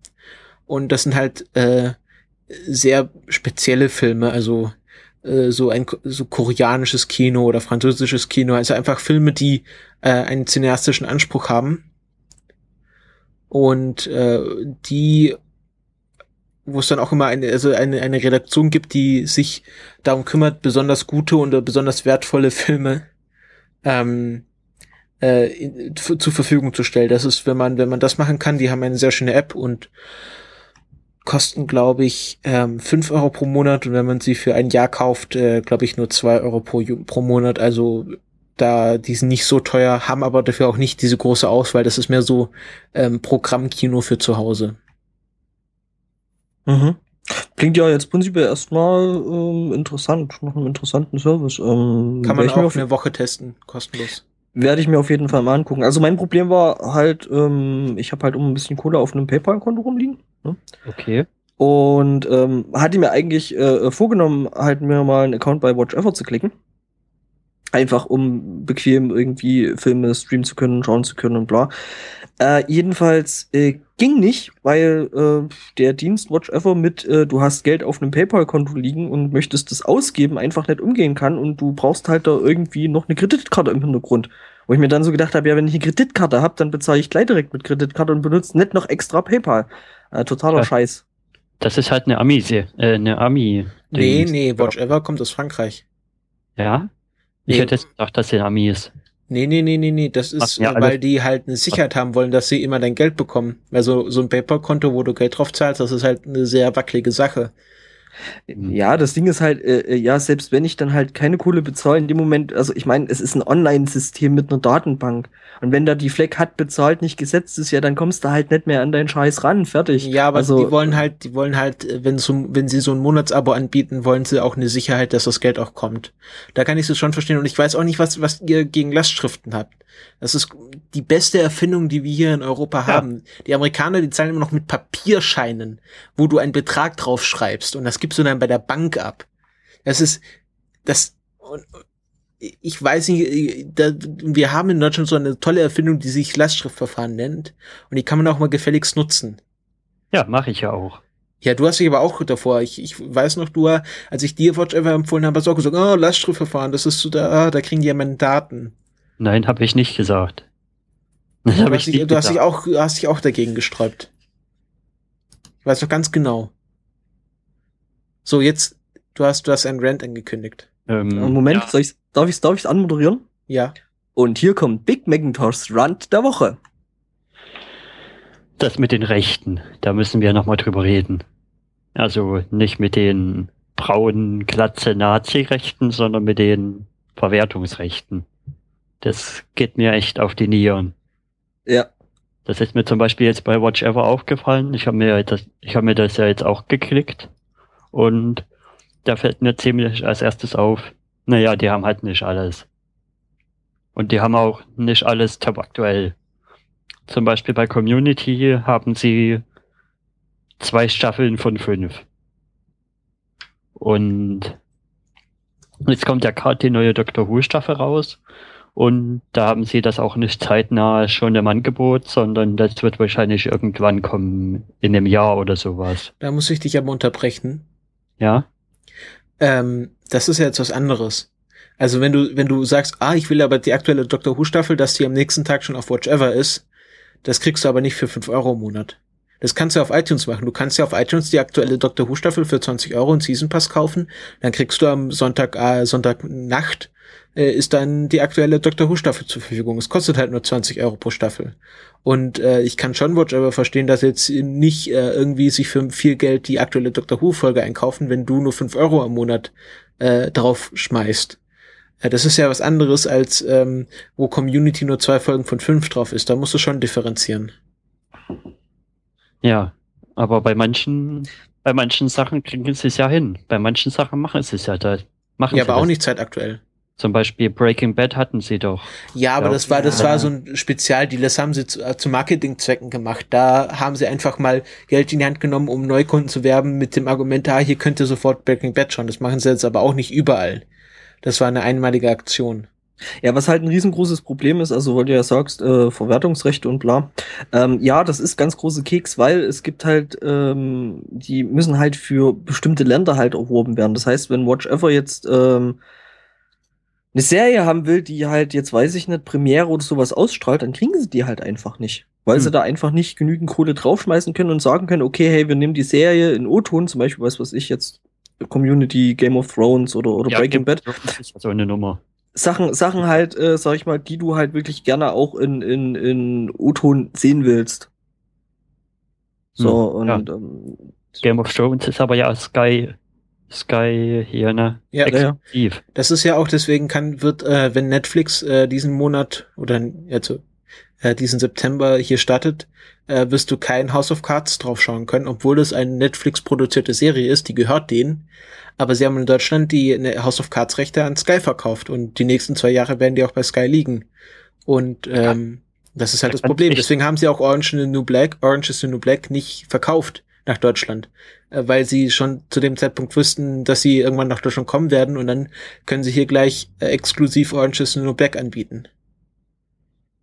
Und das sind halt äh, sehr spezielle Filme, also äh, so ein so koreanisches Kino oder französisches Kino, also einfach Filme, die äh, einen cineastischen Anspruch haben. Und äh, die wo es dann auch immer eine, also eine, eine Redaktion gibt, die sich darum kümmert, besonders gute und besonders wertvolle Filme ähm, äh, in, zu- zur Verfügung zu stellen. Das ist, wenn man, wenn man das machen kann, die haben eine sehr schöne App und kosten, glaube ich, ähm, 5 Euro pro Monat und wenn man sie für ein Jahr kauft, äh, glaube ich, nur 2 Euro pro, pro Monat. Also da, die sind nicht so teuer, haben aber dafür auch nicht diese große Auswahl. Das ist mehr so ähm, Programmkino für zu Hause. Mhm. Klingt ja jetzt prinzipiell erstmal ähm, interessant, nach einem interessanten Service. Ähm, Kann man auch auf, eine Woche testen, kostenlos. werde ich mir auf jeden Fall mal angucken. Also mein Problem war halt, ähm, ich habe halt um ein bisschen Kohle auf einem PayPal-Konto rumliegen. Ne? Okay. Und ähm, hatte mir eigentlich äh, vorgenommen, halt mir mal einen Account bei Watch Ever zu klicken. Einfach um bequem irgendwie Filme streamen zu können, schauen zu können und bla. Äh, jedenfalls äh, ging nicht, weil äh, der Dienst Watch Ever mit äh, du hast Geld auf einem PayPal-Konto liegen und möchtest das ausgeben, einfach nicht umgehen kann und du brauchst halt da irgendwie noch eine Kreditkarte im Hintergrund. Wo ich mir dann so gedacht habe, ja, wenn ich eine Kreditkarte habe, dann bezahle ich gleich direkt mit Kreditkarte und benutze nicht noch extra PayPal. Äh, totaler Ja. Scheiß. Das ist halt eine Ami, äh, eine Ami. Nee, Dings. nee, Watch Ever kommt aus Frankreich. Ja? Ich Nee. hätte jetzt gedacht, dass der Ami ist. Nee, nee, nee, nee, nee, das ist, Ach, ja, weil die halt eine Sicherheit haben wollen, dass sie immer dein Geld bekommen. Also so ein PayPal-Konto, wo du Geld drauf zahlst, das ist halt eine sehr wackelige Sache. Mhm. Ja, das Ding ist halt, äh, äh, ja, selbst wenn ich dann halt keine Kohle bezahle, in dem Moment, also ich meine, es ist ein Online-System mit einer Datenbank. Und wenn da die Fleck hat bezahlt nicht gesetzt ist, ja, dann kommst du halt nicht mehr an deinen Scheiß ran, fertig. Ja, aber also, die wollen halt, die wollen halt, äh, wenn so, wenn sie so ein Monatsabo anbieten, wollen sie auch eine Sicherheit, dass das Geld auch kommt. Da kann ich es schon verstehen und ich weiß auch nicht, was, was ihr gegen Lastschriften habt. Das ist die beste Erfindung, die wir hier in Europa haben. Die Amerikaner, die zahlen immer noch mit Papierscheinen, wo du einen Betrag drauf schreibst und das gibst du dann bei der Bank ab. Das ist, das, und, ich weiß nicht, da, wir haben in Deutschland so eine tolle Erfindung, die sich Lastschriftverfahren nennt und die kann man auch mal gefälligst nutzen. Ja, mache ich ja auch. Ja, du hast dich aber auch davor. Ich, ich weiß noch, du, als ich dir Watch Ever empfohlen habe, hast du auch gesagt, oh, Lastschriftverfahren, das ist so da, ah, da kriegen die ja meine Daten. Nein, habe ich nicht gesagt. Das Du habe hast, ich dich, nicht du hast dich gesagt. auch, du hast dich auch dagegen gesträubt. Ich weiß noch ganz genau. So, jetzt, du hast, du hast einen Rant angekündigt. Ähm, Moment, ja. soll ich's, darf ich's, darf ich's anmoderieren? Ja. Und hier kommt Big Macintosh Rand der Woche. Das mit den Rechten, da müssen wir nochmal drüber reden. Also nicht mit den braunen, glatze Nazi-Rechten, sondern mit den Verwertungsrechten. Das geht mir echt auf die Nieren. Ja. Das ist mir zum Beispiel jetzt bei Watch Ever aufgefallen. Ich habe mir das, ich habe mir das ja jetzt auch geklickt und da fällt mir ziemlich als erstes auf, naja, die haben halt nicht alles. Und die haben auch nicht alles top aktuell. Zum Beispiel bei Community haben sie zwei Staffeln von fünf. Und jetzt kommt ja gerade die neue Doctor Who Staffel raus. Und da haben sie das auch nicht zeitnah schon im Angebot, sondern das wird wahrscheinlich irgendwann kommen, in einem Jahr oder sowas. Da muss ich dich aber unterbrechen. Ja? Ähm, das ist ja jetzt was anderes. Also wenn du, wenn du sagst, ah, ich will aber die aktuelle Doctor Who Staffel, dass die am nächsten Tag schon auf Watch Ever ist, das kriegst du aber nicht für fünf Euro im Monat. Das kannst du auf iTunes machen. Du kannst ja auf iTunes die aktuelle Doctor Who Staffel für 20 Euro und Season Pass kaufen. Dann kriegst du am Sonntag, äh, Sonntagnacht äh, ist dann die aktuelle Doctor Who Staffel zur Verfügung. Es kostet halt nur 20 Euro pro Staffel. Und äh, ich kann schon Watch aber verstehen, dass jetzt nicht äh, irgendwie sich für viel Geld die aktuelle Doctor Who Folge einkaufen, wenn du nur 5 Euro am Monat äh, drauf schmeißt. Äh, das ist ja was anderes als ähm, wo Community nur zwei Folgen von fünf drauf ist. Da musst du schon differenzieren. Ja, aber bei manchen, bei manchen Sachen kriegen sie es ja hin. Bei manchen Sachen machen sie es ja da. Machen Ja, aber auch das. nicht zeitaktuell. Zum Beispiel Breaking Bad hatten sie doch. Ja, aber das war, das ja. war so ein Spezialdeal, das haben sie zu, äh, zu Marketingzwecken gemacht. Da haben sie einfach mal Geld in die Hand genommen, um Neukunden zu werben mit dem Argument, ah, hier könnt ihr sofort Breaking Bad schauen. Das machen sie jetzt aber auch nicht überall. Das war eine einmalige Aktion. Ja, was halt ein riesengroßes Problem ist, also weil du ja sagst, äh, Verwertungsrechte und bla. Ähm, ja, das ist ganz große Keks, weil es gibt halt, ähm, die müssen halt für bestimmte Länder halt erworben werden. Das heißt, wenn Watch Ever jetzt ähm, eine Serie haben will, die halt jetzt, weiß ich nicht, Premiere oder sowas ausstrahlt, dann kriegen sie die halt einfach nicht. Weil sie Hm. da einfach nicht genügend Kohle draufschmeißen können und sagen können, okay, hey, wir nehmen die Serie in O-Ton, zum Beispiel, weiß was ich jetzt, Community, Game of Thrones oder, oder Breaking Bad. Das ist ja so eine Nummer. Sachen, Sachen halt, äh, sag ich mal, die du halt wirklich gerne auch in, in, in O-Ton sehen willst. So, Hm, ja. und ähm, Game of Thrones ist aber ja Sky, Sky hier, ne? Ja, ja. Exklusiv. Das ist ja auch, deswegen kann, wird, äh, wenn Netflix äh, diesen Monat oder also, äh, diesen September hier startet, äh, wirst du kein House of Cards draufschauen können, obwohl das eine Netflix-produzierte Serie ist, die gehört denen. Aber sie haben in Deutschland die ne, House of Cards Rechte an Sky verkauft und die nächsten zwei Jahre werden die auch bei Sky liegen. Und ähm, das ist halt Da das Problem. Deswegen haben sie auch Orange is the New Black, Orange is the New Black nicht verkauft nach Deutschland, äh, weil sie schon zu dem Zeitpunkt wussten, dass sie irgendwann nach Deutschland kommen werden und dann können sie hier gleich äh, exklusiv Orange is the New Black anbieten.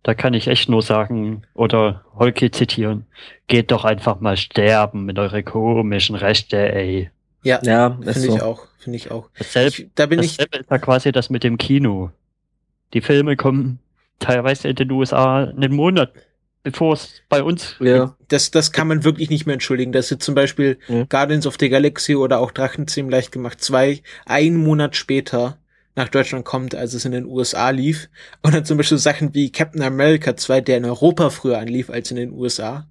Da kann ich echt nur sagen, oder Holke zitieren, geht doch einfach mal sterben mit eure komischen Rechte, ey. Ja, ja, finde so. ich auch, finde ich auch. Dasselbe, Ich, da bin ich, ist ja quasi das mit dem Kino. Die Filme kommen teilweise in den USA einen Monat, bevor es bei uns Ja, das, das kann man wirklich nicht mehr entschuldigen. Dass jetzt zum Beispiel Ja. Guardians of the Galaxy oder auch Drachenzähmen leicht gemacht zwei, einen Monat später nach Deutschland kommt, als es in den USA lief. Und dann zum Beispiel Sachen wie Captain America 2, der in Europa früher anlief als in den USA.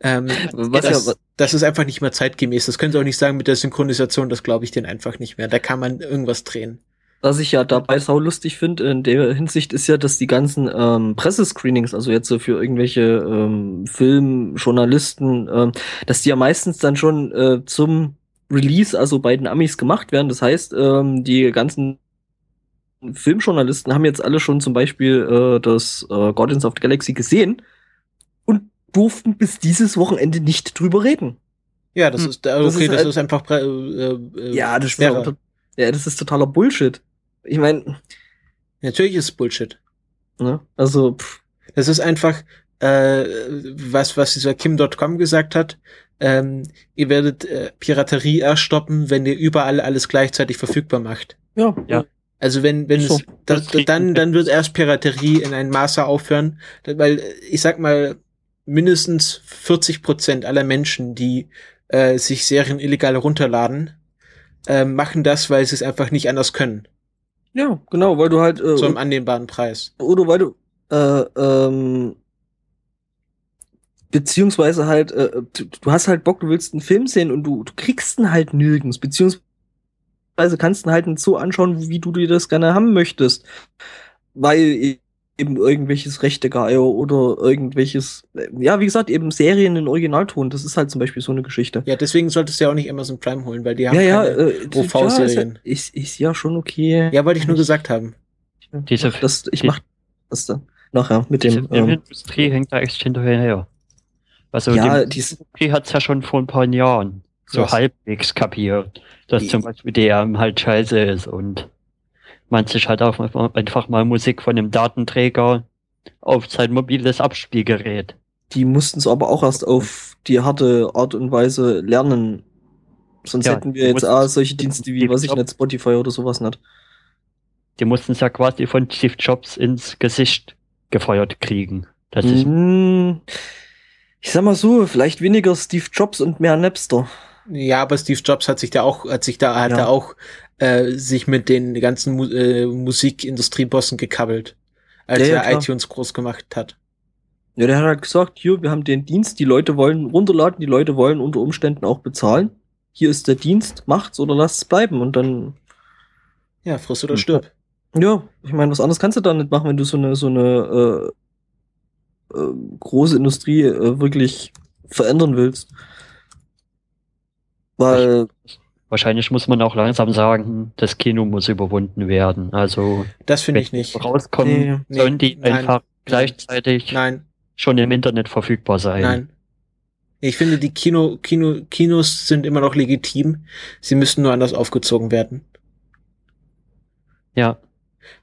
Ähm, was das, ja, das ist einfach nicht mehr zeitgemäß. Das können Sie auch nicht sagen mit der Synchronisation, das glaube ich denen einfach nicht mehr. Da kann man irgendwas drehen. Was ich ja dabei sau lustig finde in der Hinsicht ist ja, dass die ganzen ähm, Pressescreenings, also jetzt so für irgendwelche ähm, Filmjournalisten, ähm, dass die ja meistens dann schon äh, zum Release, also bei den Amis gemacht werden. Das heißt, ähm, die ganzen Filmjournalisten haben jetzt alle schon zum Beispiel äh, das äh, Guardians of the Galaxy gesehen und durften bis dieses Wochenende nicht drüber reden. Ja, das Hm. ist, okay, Das das ist ist, halt- einfach, äh, äh, Ja, das ist, schwerer. doch- ja, das ist totaler Bullshit. Ich meine, Natürlich ist es Bullshit. ne? Also, pff, Das ist einfach, äh, was, was dieser Kim.com gesagt hat. Ähm, ihr werdet äh, Piraterie erst stoppen, wenn ihr überall alles gleichzeitig verfügbar macht. ja, Ja. Also wenn, wenn So, es, kriegen dann, dann wird erst Piraterie in einem Maße aufhören, weil äh, ich sag mal, mindestens 40 Prozent aller Menschen, die äh, sich Serien illegal runterladen, äh, machen das, weil sie es einfach nicht anders können. Ja, genau, weil du halt, äh, Zu einem annehmbaren Preis. oder weil du, äh, ähm, beziehungsweise halt, äh, du, du hast halt Bock, du willst einen Film sehen und du, du kriegst ihn halt nirgends, beziehungsweise kannst ihn halt nicht so anschauen, wie du dir das gerne haben möchtest. Weil eben irgendwelches Rechtegeeier oder irgendwelches, äh, ja, wie gesagt, eben Serien in Originalton, das ist halt zum Beispiel so eine Geschichte. Ja, deswegen solltest du ja auch nicht Amazon Prime holen, weil die haben Ja, ja, keine. äh, OV-Serien. Ja, ist, ist ja schon okay. ja, wollte ich nur gesagt haben. Diese- Mach das, ich die- mach das dann nachher mit dem. Ähm, Filmindustrie hängt da echt hinterher. Also ja, die Industrie hat's ja schon vor ein paar Jahren so Was? halbwegs kapiert, dass Die- zum Beispiel DM halt scheiße ist und man sich halt auch einfach mal Musik von einem Datenträger auf sein mobiles Abspielgerät. die mussten es aber auch erst auf die harte Art und Weise lernen. Sonst Ja, hätten wir jetzt auch solche Dienste wie, was ich nicht, Spotify oder sowas nicht. Die mussten es ja quasi von Steve Jobs ins Gesicht gefeuert kriegen. Das ist, Hm, Ich sag mal so, vielleicht weniger Steve Jobs und mehr Napster. Ja, aber Steve Jobs hat sich da auch, hat sich da, hat Ja. er auch äh, sich mit den ganzen Mu äh, Musikindustriebossen gekabbelt, als Ja, er klar. iTunes groß gemacht hat. Ja, der hat halt gesagt, hier, wir haben den Dienst, die Leute wollen runterladen, die Leute wollen unter Umständen auch bezahlen. Hier ist der Dienst, macht's oder lasst es bleiben. Und dann, Ja, friss oder Hm. stirb. ja, ich meine, was anderes kannst du da nicht machen, wenn du so eine, so eine äh, äh, große Industrie äh, wirklich verändern willst. Weil, Wahrscheinlich muss man auch langsam sagen, das Kino muss überwunden werden. Also, Das finde ich nicht. die rauskommen, Nee, sollen die nein, einfach gleichzeitig Nein, schon im Internet verfügbar sein. nein. Ich finde, die Kino, Kino, Kinos sind immer noch legitim. Sie müssen nur anders aufgezogen werden. Ja,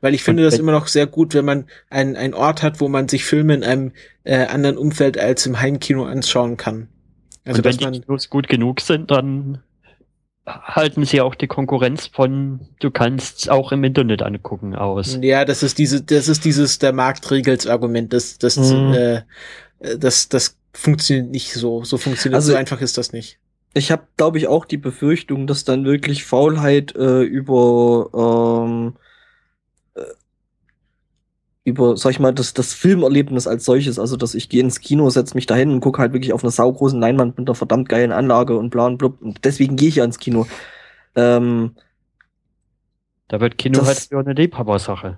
Weil ich finde das immer noch sehr gut, wenn man einen, einen Ort hat, wo man sich Filme in einem äh, anderen Umfeld als im Heimkino anschauen kann. Also, und wenn dass die man, Kinos gut genug sind, dann halten sie auch die Konkurrenz von, du kannst auch im Internet angucken aus. ja, das ist diese, das ist dieses, der Markt regelt's Argument, das, das, Mhm. äh, das, das funktioniert nicht so. So funktioniert, Also- so einfach ist das nicht. ich habe, glaube ich, auch die Befürchtung, dass dann wirklich Faulheit äh, über ähm, äh, über, sag ich mal, das, das Filmerlebnis als solches, also dass ich gehe ins Kino, setz mich dahin und gucke halt wirklich auf einer saugroßen Leinwand mit einer verdammt geilen Anlage und bla und blub. Und deswegen gehe ich ja ins Kino. Ähm, Da wird Kino Das- halt für eine Liebhabersache.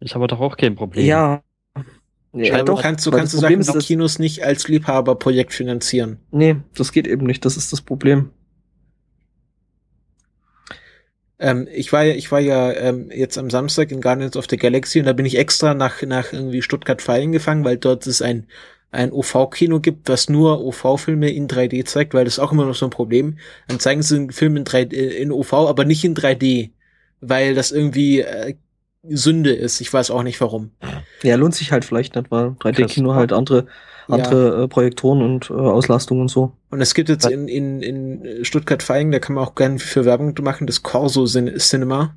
Ist aber doch auch kein Problem. ja. Ja, doch, kannst du, kannst du das sagen, Problem die dass- Kinos nicht als Liebhaberprojekt finanzieren. Nee, das geht eben nicht, das ist das Problem. Ähm, ich war ja, ich war ja ähm, jetzt am Samstag in Guardians of the Galaxy und da bin ich extra nach, nach irgendwie Stuttgart-Feien gefangen, weil dort es ein, ein OV-Kino gibt, was nur OV-Filme in 3D zeigt, weil das ist auch immer noch so ein Problem. Dann zeigen sie einen Film in, 3D, äh, in OV, aber nicht in 3D, weil das irgendwie äh, Sünde ist. Ich weiß auch nicht warum. Ja, lohnt sich halt vielleicht nicht, weil 3D-Kino Krass. halt andere. Andere äh, Projektoren und äh, Auslastung und so. Und es gibt jetzt in, in, in Stuttgart-Feigen, da kann man auch gerne für Werbung machen, das Corso Cin- Cinema.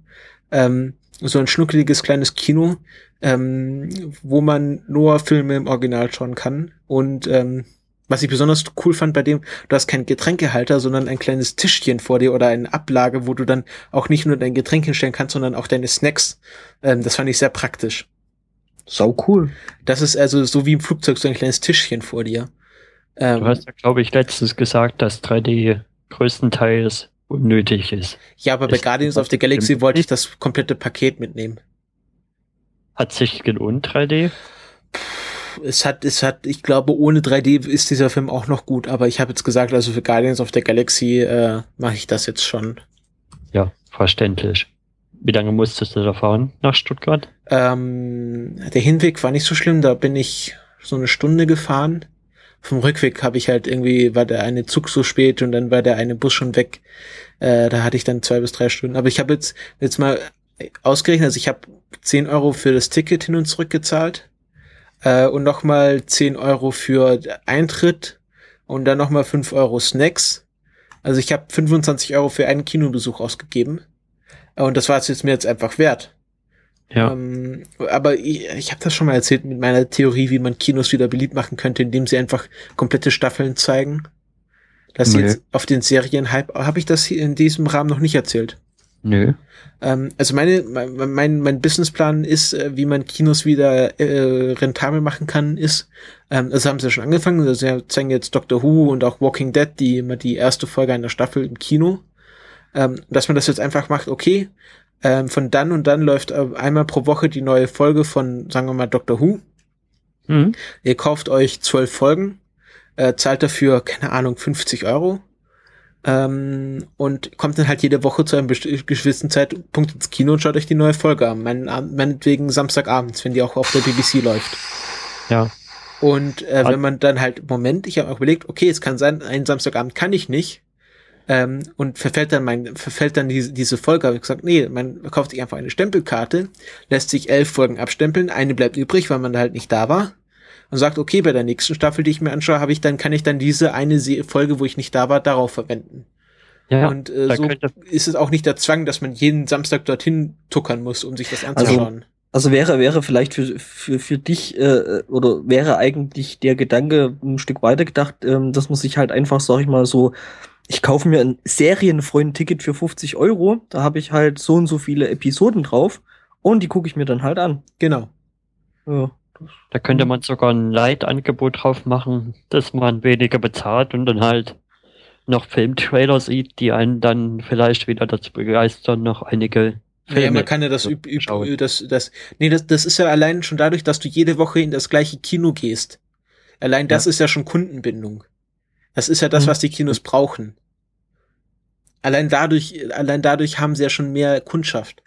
Ähm, so ein schnuckeliges kleines Kino, ähm, wo man nur Filme im Original schauen kann. Und ähm, was ich besonders cool fand bei dem, du hast keinen Getränkehalter, sondern ein kleines Tischchen vor dir oder eine Ablage, wo du dann auch nicht nur dein Getränk hinstellen kannst, sondern auch deine Snacks. Ähm, das fand ich sehr praktisch. Sau cool. Das ist also so wie im Flugzeug so ein kleines Tischchen vor dir. Ähm, Du hast ja, glaube ich, letztens gesagt, dass 3D größtenteils unnötig ist. Ja, aber bei Ich- Guardians of the Galaxy wollte ich das komplette Paket mitnehmen. Hat sich gelohnt, 3D? Es hat, es hat, ich glaube, ohne 3D ist dieser Film auch noch gut, aber ich habe jetzt gesagt, also für Guardians of the Galaxy äh, mache ich das jetzt schon. Ja, verständlich. Wie lange musstest du da fahren nach Stuttgart? Ähm, der Hinweg war nicht so schlimm, da bin ich so eine Stunde gefahren. Vom Rückweg habe ich halt irgendwie, war der eine Zug so spät und dann war der eine Bus schon weg. Äh, da hatte ich dann zwei bis drei Stunden. Aber ich habe jetzt, jetzt mal ausgerechnet, also ich habe 10 Euro für das Ticket hin und zurück gezahlt äh, und nochmal 10 Euro für Eintritt und dann nochmal 5 Euro Snacks. Also ich habe 25 Euro für einen Kinobesuch ausgegeben. Und das war es jetzt mir jetzt einfach wert. Ja. Ähm, aber ich, ich habe das schon mal erzählt mit meiner Theorie, wie man Kinos wieder beliebt machen könnte, indem sie einfach komplette Staffeln zeigen. Dass Nee. jetzt auf den Serienhype, habe ich das hier in diesem Rahmen noch nicht erzählt. Nö. Ähm, also meine, mein, mein, mein Businessplan ist, äh, wie man Kinos wieder äh, rentabel machen kann, ist, ähm, also haben sie ja schon angefangen, also sie zeigen jetzt Doctor Who und auch Walking Dead, die immer die erste Folge einer Staffel im Kino. Ähm, dass man das jetzt einfach macht, okay, ähm, von dann und dann läuft äh, einmal pro Woche die neue Folge von, sagen wir mal, Doctor Who. Hm? Ihr kauft euch zwölf Folgen, äh, zahlt dafür, keine Ahnung, 50 Euro ähm, und kommt dann halt jede Woche zu einem gewissen Zeitpunkt ins Kino und schaut euch die neue Folge an. Mein, meinetwegen Samstagabends, wenn die auch auf der BBC läuft. Ja. Und äh, wenn man dann halt, Moment, ich habe auch überlegt, okay, es kann sein, einen Samstagabend kann ich nicht. Ähm, und verfällt dann mein, verfällt dann diese, diese Folge, habe ich gesagt, nee, man kauft sich einfach eine Stempelkarte, lässt sich elf Folgen abstempeln, eine bleibt übrig, weil man da halt nicht da war. Und sagt, okay, bei der nächsten Staffel, die ich mir anschaue, habe ich dann, kann ich dann diese eine Folge, wo ich nicht da war, darauf verwenden. Ja, und äh, so ist es auch nicht der Zwang, dass man jeden Samstag dorthin tuckern muss, um sich das Also, anzuschauen. Also wäre, wäre vielleicht für, für, für dich äh, oder wäre eigentlich der Gedanke ein Stück weiter gedacht, ähm, dass man sich halt einfach, sag ich mal, so, ich kaufe mir ein Serienfreund-Ticket für 50 Euro, da habe ich halt so und so viele Episoden drauf und die gucke ich mir dann halt an. Genau. Ja. Da könnte man sogar ein Leitangebot drauf machen, dass man weniger bezahlt und dann halt noch Filmtrailer sieht, die einen dann vielleicht wieder dazu begeistern, noch einige Filme ja, man kann ja das üb, üb, das, das, nee, das, das ist ja allein schon dadurch, dass du jede Woche in das gleiche Kino gehst. Allein das ist ja schon Kundenbindung. Das ist ja das, Mhm. was die Kinos brauchen. Allein dadurch, allein dadurch haben sie ja schon mehr Kundschaft.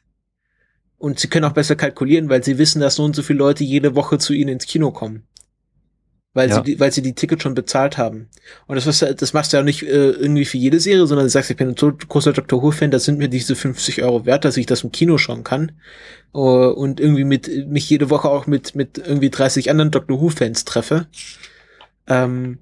Und sie können auch besser kalkulieren, weil sie wissen, dass so und so viele Leute jede Woche zu ihnen ins Kino kommen. Weil, Ja. sie, die, weil sie die Tickets schon bezahlt haben. Und das, das machst du ja nicht äh, irgendwie für jede Serie, sondern du sagst, ich bin ein so großer Dr. Who-Fan, das sind mir diese 50 Euro wert, dass ich das im Kino schauen kann. Äh, und irgendwie mit mich jede Woche auch mit, mit irgendwie 30 anderen Dr. Who-Fans treffe. Ähm,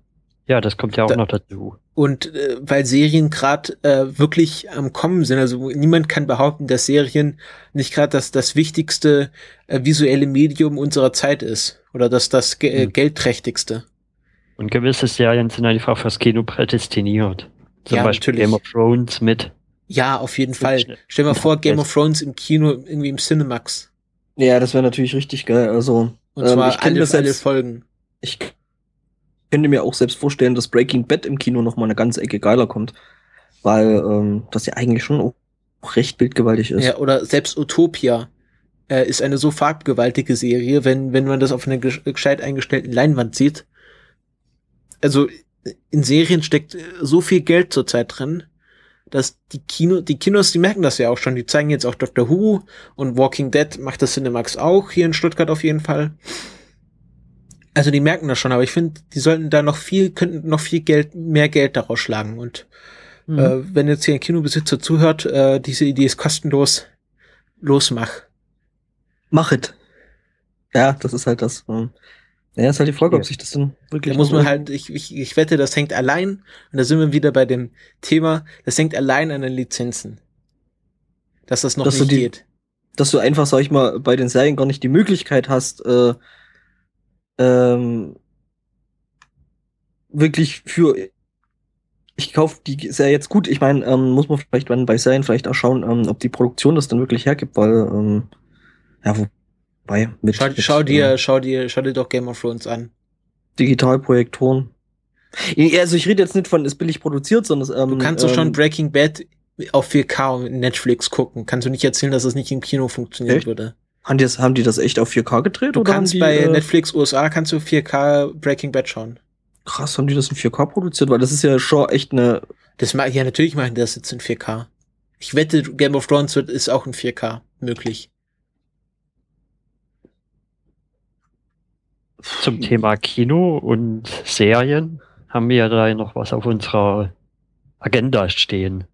Ja, das kommt ja auch Da- noch dazu. und äh, weil Serien gerade äh, wirklich am Kommen sind, also niemand kann behaupten, dass Serien nicht gerade das, das wichtigste äh, visuelle Medium unserer Zeit ist oder dass das ge äh, Hm. geldträchtigste. Und gewisse Serien sind einfach fürs Kino prädestiniert. Zum Ja, Beispiel natürlich. Game of Thrones mit. Ja, auf jeden Fall. Stell dir mal vor, Game of Thrones im Kino, irgendwie im Cinemax. Ja, das wäre natürlich richtig geil. Also, Und Ähm, zwar ich kenn alle, das alle Folgen. ich könnte mir auch selbst vorstellen, dass Breaking Bad im Kino noch mal eine ganze Ecke geiler kommt. Weil ähm, das ja eigentlich schon auch recht bildgewaltig ist. Ja, oder selbst Utopia äh, ist eine so farbgewaltige Serie, wenn, wenn man das auf einer gesch- gescheit eingestellten Leinwand sieht. Also in Serien steckt äh, so viel Geld zurzeit drin, dass die Kino, die Kinos, die merken das ja auch schon. Die zeigen jetzt auch Doctor Who und Walking Dead macht das Cinemax auch, hier in Stuttgart auf jeden Fall. Also die merken das schon, aber ich finde, die sollten da noch viel, könnten noch viel Geld, mehr Geld daraus schlagen. Und Mhm. äh, wenn jetzt hier ein Kinobesitzer zuhört, äh, diese Idee ist kostenlos, losmach. Mach it. Ja, das ist halt das. ähm, Ja, ist halt die Frage, ob Ja. sich das dann wirklich. Da muss man halt, ich, ich, ich wette, das hängt allein, und da sind wir wieder bei dem Thema, das hängt allein an den Lizenzen. Dass das noch Dass nicht die- geht. dass du einfach, sag ich mal, bei den Serien gar nicht die Möglichkeit hast, äh, ähm, wirklich für ich kaufe die Serie jetzt gut. Ich meine, ähm, muss man vielleicht dann bei Serien vielleicht auch schauen, ähm, ob die Produktion das dann wirklich hergibt, weil ähm, ja, wobei mit, Schau, mit schau dir, äh, schau dir, schau dir doch Game of Thrones an. Digitalprojektoren. Ja, Also ich rede jetzt nicht von ist billig produziert, sondern ähm, Du kannst doch schon ähm, Breaking Bad auf 4K und Netflix gucken. Kannst du nicht erzählen, dass es nicht im Kino funktionieren Echt? würde? Haben, die das, haben die das echt auf 4K gedreht Du oder kannst die, bei äh, Netflix USA kannst du 4K Breaking Bad schauen. krass, haben die das in 4K produziert, weil das ist ja schon echt eine Das ma ja, natürlich machen die das jetzt in 4K. Ich wette, Game of Thrones wird, ist auch in 4K möglich. Zum Thema Kino und Serien haben wir ja da noch was auf unserer Agenda stehen.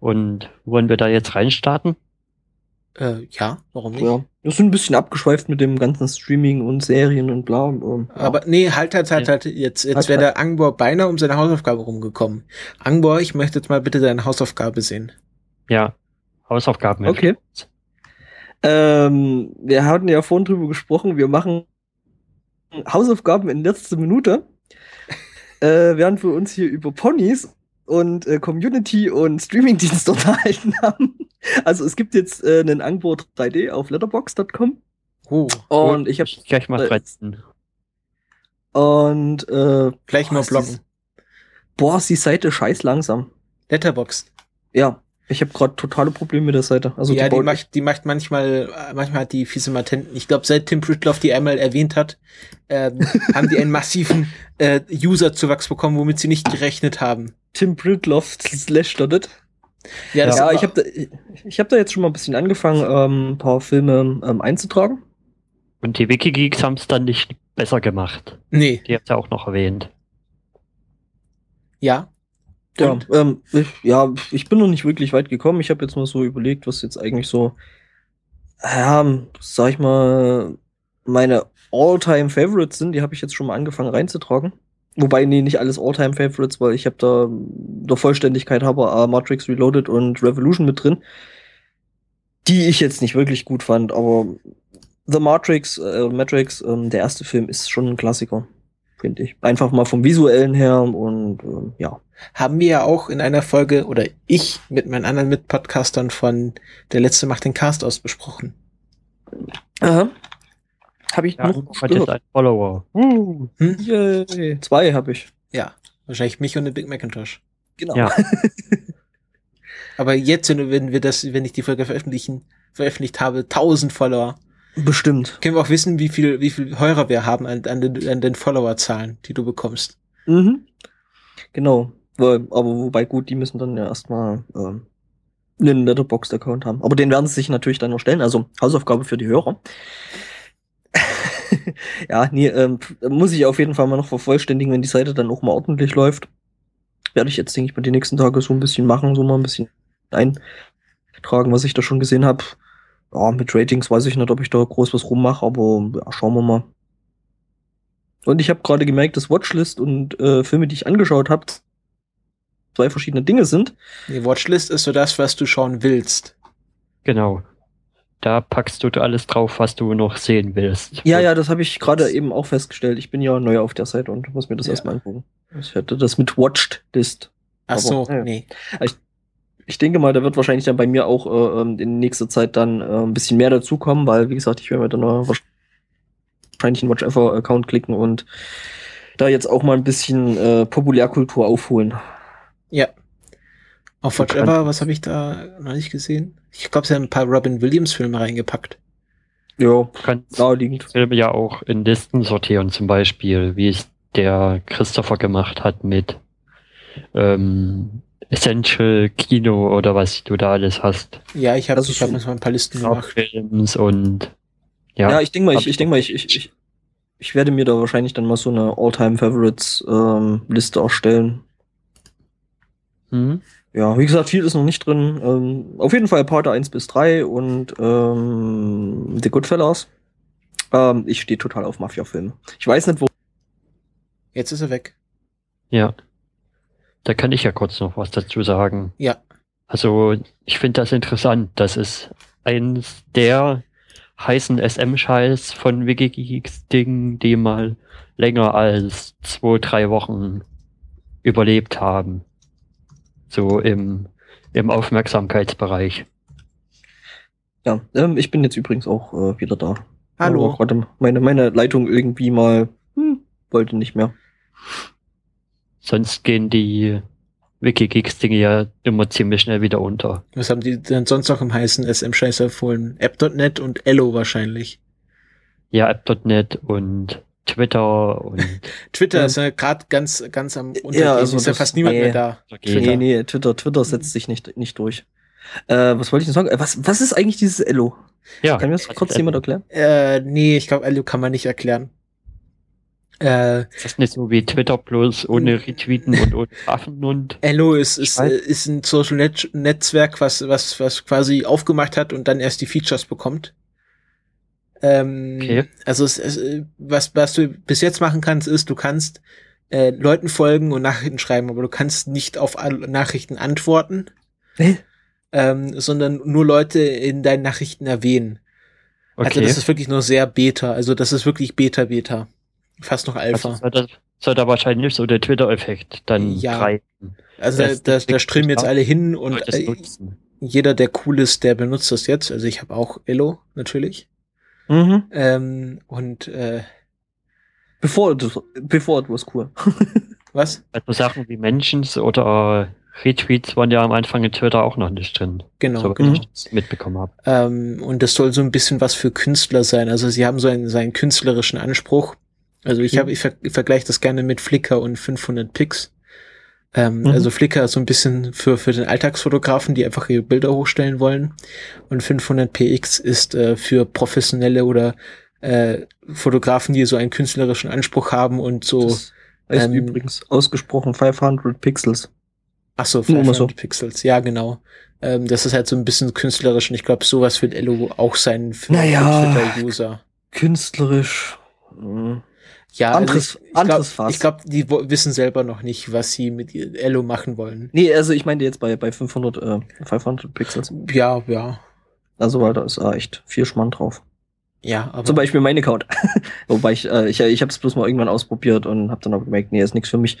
Und wollen wir da jetzt reinstarten? Äh, ja, warum nicht? Ja, wir sind ein bisschen abgeschweift mit dem ganzen Streaming und Serien und bla. ähm, ja. Aber nee, halt, halt, halt, halt. Jetzt, jetzt Halt, wäre der Angbor beinahe um seine Hausaufgabe rumgekommen. Angbor, ich möchte jetzt mal bitte deine Hausaufgabe sehen. Ja, Hausaufgaben. Okay. Ähm, wir hatten ja vorhin drüber gesprochen, wir machen Hausaufgaben in letzter Minute. äh, während wir uns hier über Ponys und äh, Community und Streamingdienste unterhalten haben. Also es gibt jetzt äh, einen Angbor 3D auf letterbox.com Oh, und ich habe gleich mal äh, fretzen. und äh, gleich boah, mal blocken. boah, ist die Seite scheiß langsam. Letterboxd. Ja, ich habe gerade totale Probleme mit der Seite. Also ja, die baut- macht, die macht manchmal, äh, manchmal hat die fiese Matenten. Ich glaube, seit Tim Pritloff die einmal erwähnt hat, ähm, haben die einen massiven äh, User-Zuwachs bekommen, womit sie nicht gerechnet haben. Tim Britloff slash dotted. Ja, Ja, ich habe da, ich hab da jetzt schon mal ein bisschen angefangen, ähm, ein paar Filme ähm, einzutragen. Und die Wikigeeks haben es dann nicht besser gemacht. Nee, Die habt ihr auch noch erwähnt. ja. Ja, ähm, ich, ja, ich bin noch nicht wirklich weit gekommen. Ich habe jetzt mal so überlegt, was jetzt eigentlich so, ja, sag ich mal, meine All-Time Favorites sind. Die habe ich jetzt schon mal angefangen reinzutragen. Wobei, nee, nicht alles All-Time Favorites, weil ich habe da der Vollständigkeit habe Matrix Reloaded und Revolution mit drin. Die ich jetzt nicht wirklich gut fand, aber The Matrix, äh, Matrix, ähm, der erste Film ist schon ein Klassiker, finde ich. Einfach mal vom visuellen her und ähm, ja. Haben wir ja auch in einer Folge, oder ich mit meinen anderen Mitpodcastern von Der Letzte macht den Cast aus besprochen. Aha. Habe ich Ja, noch hat jetzt ein Follower. Uh. Hm? Yay. Zwei habe ich. Ja, wahrscheinlich mich und den Big Macintosh. Genau. Ja. Aber jetzt, wenn wir das, wenn ich die Folge veröffentlichen, veröffentlicht habe, 1000 Follower, Bestimmt. können wir auch wissen, wie viel, wie viel Hörer wir haben an, an den, an den Followerzahlen, die du bekommst. Mhm. Genau. Aber wobei gut, die müssen dann ja erstmal ähm, einen Letterboxd-Account haben. Aber den werden sie sich natürlich dann noch stellen. Also Hausaufgabe für die Hörer. ja, nee, ähm, muss ich auf jeden Fall mal noch vervollständigen, wenn die Seite dann auch mal ordentlich läuft. Werde ich jetzt, denke ich, mal die nächsten Tage so ein bisschen machen, so mal ein bisschen eintragen, was ich da schon gesehen habe. Ja, mit Ratings weiß ich nicht, ob ich da groß was rummache, aber ja, schauen wir mal. Und ich habe gerade gemerkt, dass Watchlist und äh, Filme, die ich angeschaut habe, zwei verschiedene Dinge sind. Die Watchlist ist so das, was du schauen willst. Genau. Da packst du alles drauf, was du noch sehen willst. Ja, ja, das habe ich gerade eben auch festgestellt. Ich bin ja neu auf der Seite und muss mir das Ja. erstmal angucken. Ich hätte das mit Watched List. Ach Aber, so, ja. nee. Ich denke mal, da wird wahrscheinlich dann bei mir auch äh, ähm, in nächster Zeit dann äh, ein bisschen mehr dazukommen, weil, wie gesagt, ich werde mir dann wahrscheinlich einen Watch Ever Account klicken und da jetzt auch mal ein bisschen äh, Populärkultur aufholen. Ja. Auf Bekannt. Whatever, was habe ich da noch nicht gesehen? Ich glaube, sie haben ein paar Robin Williams Filme reingepackt. Ja, Du kannst naheliegend. Filme ja auch in Listen sortieren, zum Beispiel, wie es der Christopher gemacht hat mit ähm, Essential Kino oder was du da alles hast. Ja, ich habe ich hab mal ein paar Listen gemacht. Films und ja. Ja, ich denke mal, ich, ich denke mal, ich, ich, ich, ich werde mir da wahrscheinlich dann mal so eine All-Time Favorites ähm, Liste erstellen. Hm? Ja, wie gesagt, viel ist noch nicht drin. Ähm, auf jeden Fall Part 1 bis 3 und ähm, The Goodfellas. Ähm, ich stehe total auf Mafia-Filme. Ich weiß nicht, wo. Jetzt ist er weg. Ja. Da kann ich ja kurz noch was dazu sagen. Ja. Also, ich finde das interessant. Das ist eins der heißen SM-Scheiß von Wikigeeks-Dingen, die mal länger als zwei, drei Wochen überlebt haben. So im, im Aufmerksamkeitsbereich. Ja, ähm, ich bin jetzt übrigens auch äh, wieder da. Hallo. Aber gerade meine, meine Leitung irgendwie mal hm, wollte nicht mehr. Sonst gehen die Wikigeeks-Dinge ja immer ziemlich schnell wieder unter. Was haben die denn sonst noch im heißen SM-Scheiß empfohlen? App.net und Ello wahrscheinlich. Ja, App.net und Twitter und Twitter Ja. ist ja gerade ganz, ganz am Untergehen. also ist ja das- fast niemand nee. mehr da. Twitter. Nee, nee, Twitter, Twitter setzt sich nicht, nicht durch. Äh, was wollte ich denn sagen? Äh, was, was ist eigentlich dieses Ello? ja, Kann mir das kurz jemand erklären? Äh, nee, ich glaube, Ello kann man nicht erklären. Äh, Das ist nicht so wie Twitter bloß ohne Retweeten und ohne Affen und Ello ist, ist, ist ein Social Net Netzwerk, was, was, was quasi aufgemacht hat und dann erst die Features bekommt. Ähm, Okay. Also es, es, was, was du bis jetzt machen kannst, ist, du kannst äh, Leuten folgen und Nachrichten schreiben, aber du kannst nicht auf Nachrichten antworten, Hä? ähm, sondern nur Leute in deinen Nachrichten erwähnen. Also okay. das ist wirklich nur sehr Beta. Also das ist wirklich Beta, Beta. Fast noch Alpha. also das, soll da wahrscheinlich so der Twitter-Effekt dann Ja. greifen. Also da, das- da, da strömen jetzt alle hin und äh, jeder, der cool ist, der benutzt das jetzt. Also ich habe auch Elo natürlich. Mhm. Ähm, und äh, Bevor, das- bevor it was cool. was? Also Sachen wie Mentions oder Retweets waren ja am Anfang in Twitter auch noch nicht drin. Genau, so genau. ich das mitbekommen habe. Ähm, und das soll so ein bisschen was für Künstler sein. Also sie haben so einen, seinen künstlerischen Anspruch. Also ich habe, ich, ver ich vergleiche das gerne mit Flickr und 500 Pix. Ähm, Mhm. Also Flickr ist so ein bisschen für, für den Alltagsfotografen, die einfach ihre Bilder hochstellen wollen. Und 500 PX ist äh, für professionelle oder äh, Fotografen, die so einen künstlerischen Anspruch haben und so, Das heißt ähm, übrigens ausgesprochen 500 Pixels. ach so, Nur mal 500 so. Pixels, ja genau. Ähm, das ist halt so ein bisschen künstlerisch und ich glaube, sowas wird Elo auch sein für, Naja. Twitter-User. Künstlerisch. Mhm. Ja, Anderes- also ich, glaube, anderes Fass. ich glaub, die wissen selber noch nicht, was sie mit Elo machen wollen. Nee, also ich meinte jetzt bei, bei 500, äh, 500 Pixels. Ja, ja. Also, weil da ist äh, echt viel Schmand drauf. Ja, aber Zum Beispiel mein Account. Wobei ich, äh, ich, ich habe es bloß mal irgendwann ausprobiert und habe dann aber gemerkt, nee, ist nichts für mich.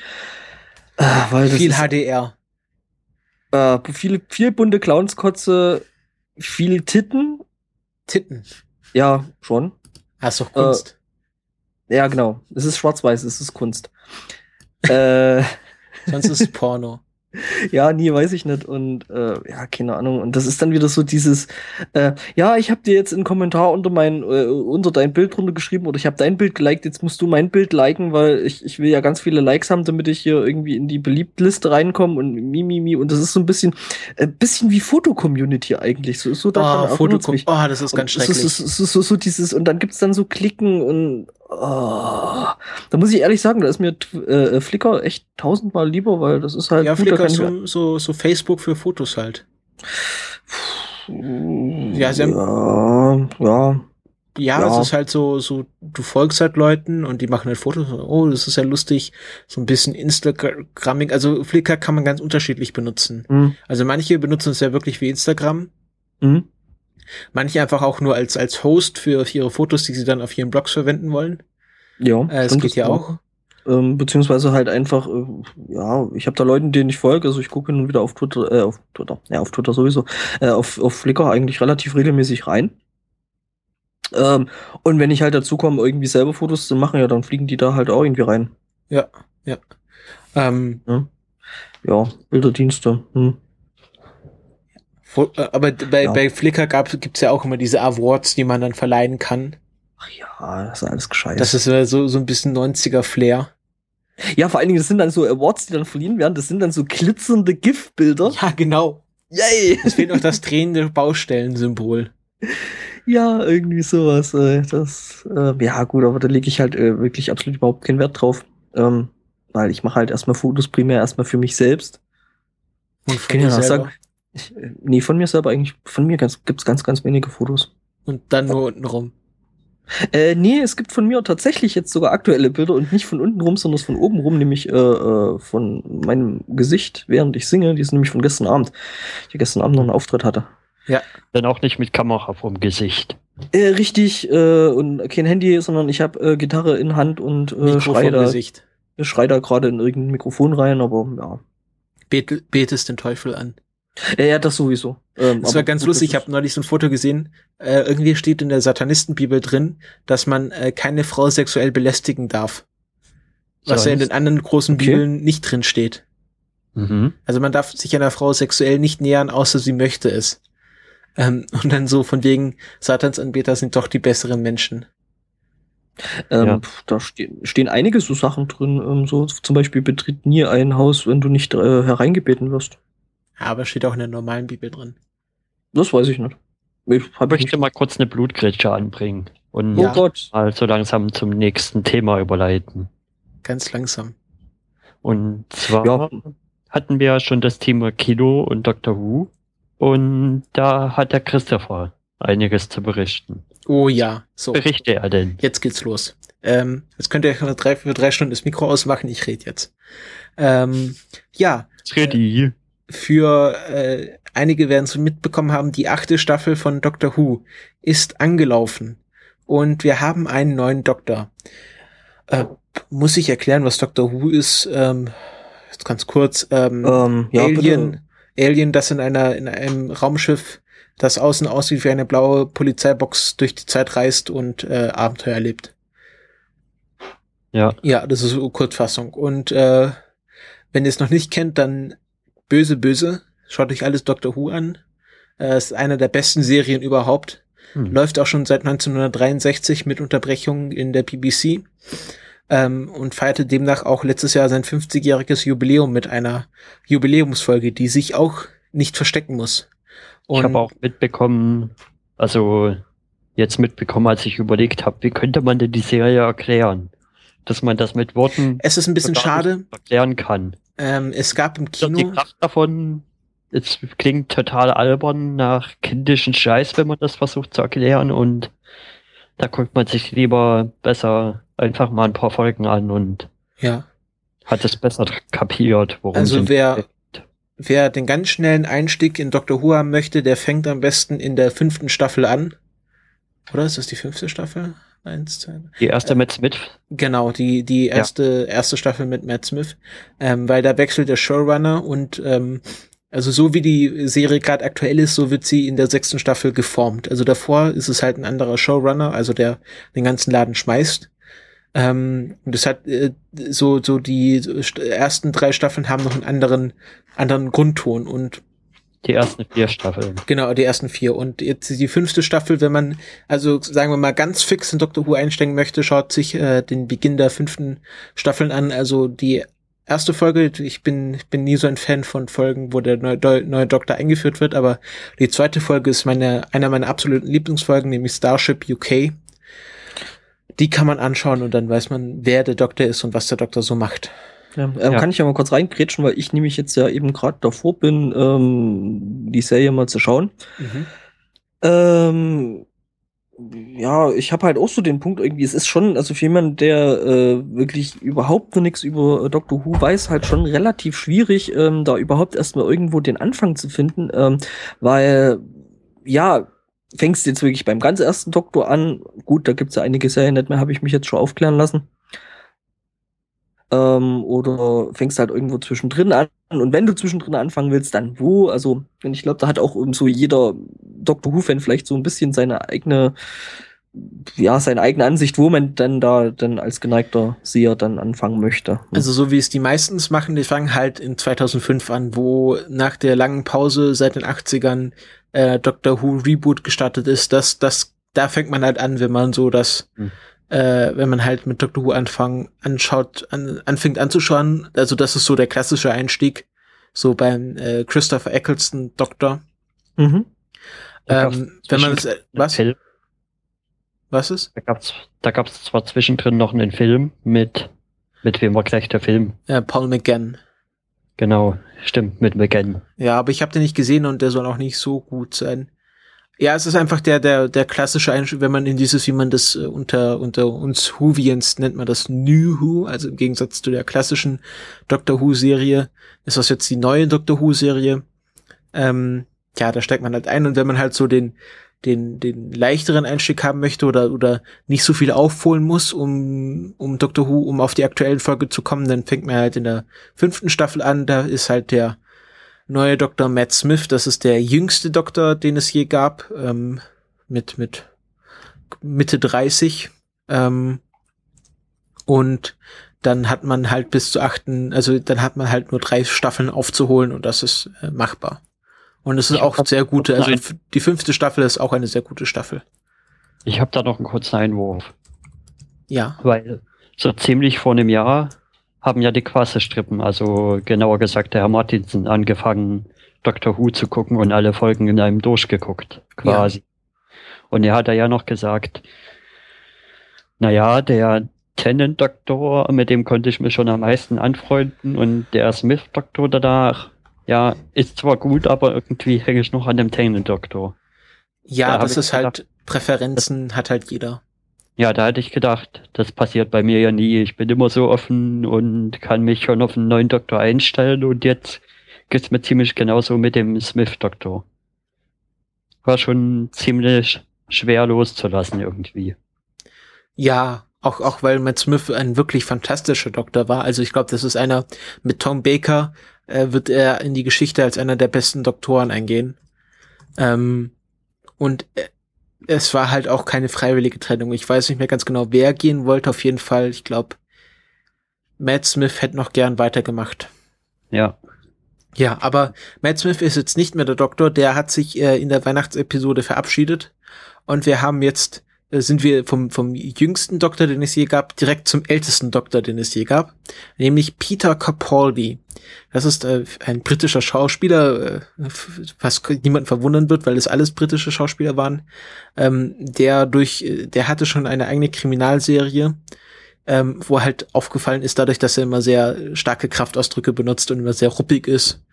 Äh, weil viel ist, HDR. äh, viel, viel bunte Clownskotze, viel Titten. Titten. Ja, schon. Hast doch Kunst. Ja, genau. Es ist schwarz-weiß, es ist Kunst. äh, Sonst ist es Porno. ja, nie weiß ich nicht. Und äh, ja, keine Ahnung. Und das ist dann wieder so dieses, äh, ja, ich habe dir jetzt einen Kommentar unter mein, äh, unter dein Bild drunter geschrieben oder ich habe dein Bild geliked, jetzt musst du mein Bild liken, weil ich, ich will ja ganz viele Likes haben, damit ich hier irgendwie in die Beliebtliste reinkomme und mi, mi, mi. Und das ist so ein bisschen, ein bisschen wie Foto-Community eigentlich. So, so daran Oh, erinnert Foto, mich. oh, das ist ganz Und schrecklich. es ist so, so dieses, und dann gibt's dann so Klicken und oh, da muss ich ehrlich sagen, da ist mir äh, Flickr echt tausendmal lieber, weil das ist halt ja, gut, Flickr ist so, so, so Facebook für Fotos halt. Ja, Ja, sie haben- ja, ja. Ja, Ja. es ist halt so, so, du folgst halt Leuten und die machen halt Fotos. Oh, das ist ja lustig. So ein bisschen Instagramming. Also Flickr kann man ganz unterschiedlich benutzen. Hm, Also manche benutzen es ja wirklich wie Instagram. hm. Manche einfach auch nur als, als Host für, für ihre Fotos, die sie dann auf ihren Blogs verwenden wollen. Ja, Äh, stimmt, geht das ja auch. Ähm, beziehungsweise halt einfach, äh, ja, ich habe da Leuten, denen ich folge, also ich gucke hin und wieder auf Twitter, äh, auf Twitter, ja, auf Twitter sowieso, äh, auf, auf Flickr eigentlich relativ regelmäßig rein. Ähm, und wenn ich halt dazu komme, irgendwie selber Fotos zu machen, ja, dann fliegen die da halt auch irgendwie rein. Ja, ja. Ähm, Ja, Bilderdienste. Hm. Fo- äh, aber bei, Ja. bei Flickr gab, gibt's ja auch immer diese Awards, die man dann verleihen kann. Ach ja, das ist alles gescheit. Das ist äh, so, so ein bisschen 90er Flair. ja, vor allen Dingen, das sind dann so Awards, die dann verliehen werden, das sind dann so glitzernde GIF-Bilder. Ja, genau. Yay! Es fehlt noch das drehende Baustellensymbol. Ja, irgendwie sowas. Äh, das, äh, ja, gut, aber da lege ich halt äh, wirklich absolut überhaupt keinen Wert drauf. Ähm, weil ich mache halt erstmal Fotos primär erstmal für mich selbst. Und Ich kann ja sagen, ich, äh, nee, von mir selber eigentlich, von mir ganz, gibt's ganz, ganz wenige Fotos. Und dann nur unten rum. Äh, nee, es gibt von mir tatsächlich jetzt sogar aktuelle Bilder und nicht von unten rum, sondern von oben rum, nämlich äh, äh, von meinem Gesicht, während ich singe. Die sind nämlich von gestern Abend. Ich ja gestern Abend noch einen Auftritt hatte. Dann auch nicht mit Kamera vom Gesicht. Äh, richtig, äh, und kein Handy, sondern ich habe äh, Gitarre in Hand und äh, Mikro schrei vom da, Gesicht. schrei da gerade in irgendein Mikrofon rein, aber ja. Bet, betest den Teufel an. Ja, ja das sowieso. Ähm, Das war ganz gut, lustig. Ich habe neulich so ein Foto gesehen. Äh, irgendwie steht in der Satanistenbibel drin, dass man äh, keine Frau sexuell belästigen darf. Was ja in den anderen großen Okay. Bibeln nicht drin steht. Mhm. Also man darf sich einer Frau sexuell nicht nähern, außer sie möchte es. Ähm, und dann so von wegen, Satansanbeter sind doch die besseren Menschen. Ähm, Ja. Da stehen, stehen einige so Sachen drin, ähm, so zum Beispiel betritt nie ein Haus, wenn du nicht äh, hereingebeten wirst. Aber steht auch in der normalen Bibel drin. Das weiß ich nicht. Ich Ich möchte nicht. mal kurz eine Blutgrätsche anbringen und Oh Ja. Gott. mal so langsam zum nächsten Thema überleiten. Ganz langsam. Und zwar Ja. hatten wir ja schon das Thema Kino und Doctor Who. Und da hat der Christopher einiges zu berichten. Oh ja, so. Berichte er denn? Jetzt geht's los. Ähm, jetzt könnt ihr für drei, für drei Stunden das Mikro ausmachen, ich rede jetzt. Ähm, ja, Ready. Für äh, einige werden es mitbekommen haben, die achte Staffel von Doctor Who ist angelaufen. Und wir haben einen neuen Doktor. Äh, muss ich erklären, was Doctor Who ist? Ähm, jetzt ganz kurz. Ähm, Ähm, ja, Alien, bitte. Alien, das in einer in einem Raumschiff, das außen aussieht wie eine blaue Polizeibox durch die Zeit reist und äh, Abenteuer erlebt. Ja. Ja, das ist so Kurzfassung. Und äh, wenn ihr es noch nicht kennt, dann böse, böse. Schaut euch alles Doctor Who an. Äh, ist eine der besten Serien überhaupt. Hm. Läuft auch schon seit 1963 mit Unterbrechungen in der BBC. Ähm, und feierte demnach auch letztes Jahr sein 50-jähriges Jubiläum mit einer Jubiläumsfolge, die sich auch nicht verstecken muss. Ich habe auch mitbekommen, also jetzt mitbekommen, als ich überlegt habe, wie könnte man denn die Serie erklären? Dass man das mit Worten es ist ein bisschen schade. erklären kann. Ähm, es gab im So, Die Kino, Kraft davon, es klingt total albern nach kindischen Scheiß, wenn man das versucht zu erklären und da guckt man sich lieber besser einfach mal ein paar Folgen an und ja, hat es besser kapiert, worum Also es wer- geht. Wer den ganz schnellen Einstieg in Doctor Who haben möchte, der fängt am besten in der fünften Staffel an. Oder ist das die fünfte Staffel? Eins, zwei. Die erste mit Smith. Genau, die, die erste, erste Staffel mit Matt Smith, ähm, weil da wechselt der Showrunner und ähm, also so wie die Serie gerade aktuell ist, so wird sie in der sechsten Staffel geformt. Also davor ist es halt ein anderer Showrunner, also der den ganzen Laden schmeißt. Ähm, und das hat äh, so so die ersten drei Staffeln haben noch einen anderen anderen Grundton und die ersten vier Staffeln. Genau, die ersten vier. Und jetzt die fünfte Staffel, wenn man, also sagen wir mal, ganz fix in Doctor Who einsteigen möchte, schaut sich äh, den Beginn der fünften Staffeln an. Also die erste Folge, ich bin, ich bin nie so ein Fan von Folgen, wo der neue, neue Doktor eingeführt wird, aber die zweite Folge ist meine, einer meiner absoluten Lieblingsfolgen, nämlich Starship UK. Die kann man anschauen und dann weiß man, wer der Doktor ist und was der Doktor so macht. Ähm, ja. Kann ich ja mal kurz reingrätschen, weil ich nämlich jetzt ja eben gerade davor bin, ähm, die Serie mal zu schauen. Mhm. Ähm, ja, ich habe halt auch so den Punkt irgendwie, es ist schon, also für jemanden, der äh, wirklich überhaupt nur nichts über äh, Doctor Who weiß, halt schon relativ schwierig, ähm, da überhaupt erstmal irgendwo den Anfang zu finden, ähm, weil, ja, fängst jetzt wirklich beim ganz ersten Doktor an, gut, da gibt's ja einige Serien nicht mehr, habe ich mich jetzt schon aufklären lassen. Ähm, oder fängst halt irgendwo zwischendrin an. Und wenn du zwischendrin anfangen willst, dann wo? Also, ich glaube, da hat auch so jeder Doctor Who-Fan vielleicht so ein bisschen seine eigene, ja, seine eigene Ansicht, wo man dann da dann als geneigter Seher dann anfangen möchte. Also so wie es die meistens machen, die fangen halt in 2005 an, wo nach der langen Pause seit den 80ern äh, Doctor Who Reboot gestartet ist. Das, das, da fängt man halt an, wenn man so das hm äh, wenn man halt mit Doctor Who anfangen, anschaut, an, anfängt anzuschauen. Also das ist so der klassische Einstieg, so beim äh, Christopher Eccleston Doktor. Mhm. Ähm, wenn man das, äh, was? Film. Was ist? Da gab's, da gab's zwar zwischendrin noch einen Film mit, mit wem war gleich der Film? Ja, Paul McGann. Genau, stimmt, mit McGann. Ja, aber ich habe den nicht gesehen und der soll auch nicht so gut sein. Ja, es ist einfach der, der, der klassische Einstieg, wenn man in dieses, wie man das äh, unter, unter uns Whovians nennt man das New Who, also im Gegensatz zu der klassischen Doctor Who Serie, ist das jetzt die neue Doctor Who Serie. Ähm, ja, da steigt man halt ein und wenn man halt so den, den, den leichteren Einstieg haben möchte oder, oder nicht so viel aufholen muss, um, um Doctor Who, um auf die aktuellen Folge zu kommen, dann fängt man halt in der fünften Staffel an, da ist halt der, neue Dr. Matt Smith. Das ist der jüngste Doktor, den es je gab, ähm, mit, mit Mitte 30. Ähm, und dann hat man halt bis zu achten, also dann hat man halt nur drei Staffeln aufzuholen und das ist äh, machbar. Und es ist auch sehr gute, also die fünfte Staffel ist auch eine sehr gute Staffel. Ich habe da noch einen kurzen Einwurf. Ja. Weil so ziemlich vor einem Jahr haben ja die Quasselstrippen, also genauer gesagt der Herr Martinsen, angefangen, Dr. Who zu gucken und alle Folgen in einem durchgeguckt, quasi. Ja. Und er hat ja noch gesagt, naja, der Tennant-Doktor, mit dem konnte ich mich schon am meisten anfreunden und der Smith-Doktor danach, ja, ist zwar gut, aber irgendwie hänge ich noch an dem Tennant-Doktor. Ja, da das ist halt gedacht, halt, Präferenzen hat halt jeder. Ja, da hätte ich gedacht, das passiert bei mir ja nie. Ich bin immer so offen und kann mich schon auf einen neuen Doktor einstellen und jetzt geht's mir ziemlich genauso mit dem Smith-Doktor. War schon ziemlich schwer loszulassen irgendwie. Ja, auch, auch weil Matt Smith ein wirklich fantastischer Doktor war. Also ich glaube, das ist einer, mit Tom Baker äh, wird er in die Geschichte als einer der besten Doktoren eingehen. Ähm, und äh, es war halt auch keine freiwillige Trennung. Ich weiß nicht mehr ganz genau, wer gehen wollte. Auf jeden Fall, ich glaube, Matt Smith hätte noch gern weitergemacht. Ja. Ja, aber Matt Smith ist jetzt nicht mehr der Doktor. Der hat sich äh, in der Weihnachtsepisode verabschiedet. Und wir haben jetzt sind wir vom, vom jüngsten Doktor, den es je gab, direkt zum ältesten Doktor, den es je gab, nämlich Peter Capaldi. Das ist äh, ein britischer Schauspieler, äh, was niemand verwundern wird, weil es alles britische Schauspieler waren, ähm, der durch, äh, der hatte schon eine eigene Kriminalserie, ähm, wo halt aufgefallen ist, dadurch, dass er immer sehr starke Kraftausdrücke benutzt und immer sehr ruppig ist.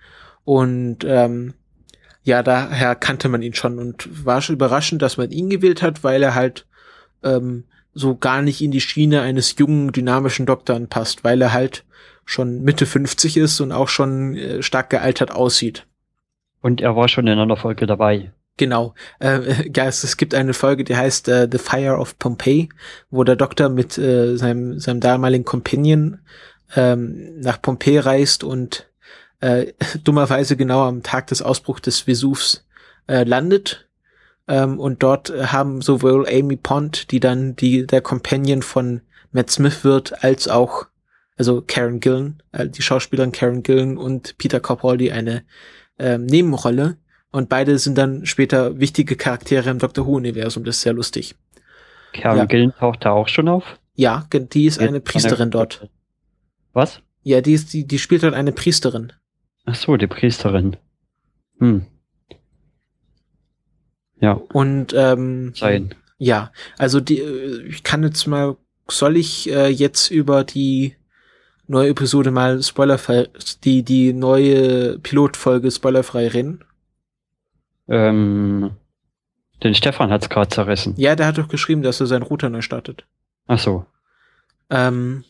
Und ähm, ja, daher kannte man ihn schon und war schon überraschend, dass man ihn gewählt hat, weil er halt ähm, so gar nicht in die Schiene eines jungen, dynamischen Doktors passt, weil er halt schon Mitte 50 ist und auch schon äh, stark gealtert aussieht. Und er war schon in einer Folge dabei. Genau. Äh, ja, es, es gibt eine Folge, die heißt äh, The Fire of Pompeii, wo der Doktor mit äh, seinem, seinem damaligen Companion ähm, nach Pompeii reist und äh, dummerweise genau am Tag des Ausbruchs des Vesuvs äh, landet. Ähm, und dort haben sowohl Amy Pond, die dann die der Companion von Matt Smith wird, als auch also Karen Gillen, äh, die Schauspielerin Karen Gillen und Peter Capaldi eine ähm, Nebenrolle. Und beide sind dann später wichtige Charaktere im Doctor Who-Universum. Das ist sehr lustig. Karen Ja. Gillen taucht da auch schon auf. Ja, die ist eine Jetzt Priesterin dort. Was? Ja, die ist, die, die spielt dort eine Priesterin. Ach so, die Priesterin. Hm. Ja, Und ähm, sein. ja, also die, äh, ich kann jetzt mal, soll ich äh, jetzt über die neue Episode mal spoilerfrei, die, die neue Pilotfolge spoilerfrei reden? Ähm, den Stefan hat's gerade zerrissen. Ja, der hat doch geschrieben, dass er seinen Router neu startet. Ach so. Ähm,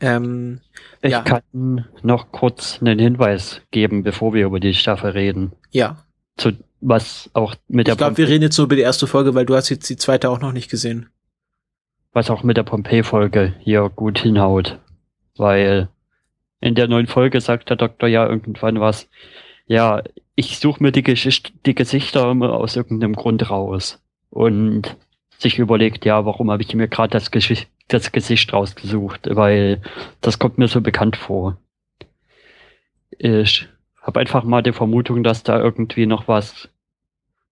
ähm, Ich Ja. kann noch kurz einen Hinweis geben, bevor wir über die Staffel reden. ja. Zu was auch mit der Ich glaube, wir reden jetzt nur über die erste Folge, weil du hast jetzt die zweite auch noch nicht gesehen. was auch mit der Pompeii-Folge hier gut hinhaut. Weil in der neuen Folge sagt der Doktor ja irgendwann was. Ja, ich suche mir die, Geschicht die Gesichter immer aus irgendeinem Grund raus. Und sich überlegt, ja, warum habe ich mir gerade das, Gesch- das Gesicht rausgesucht? Weil das kommt mir so bekannt vor. Ich habe einfach mal die Vermutung, dass da irgendwie noch was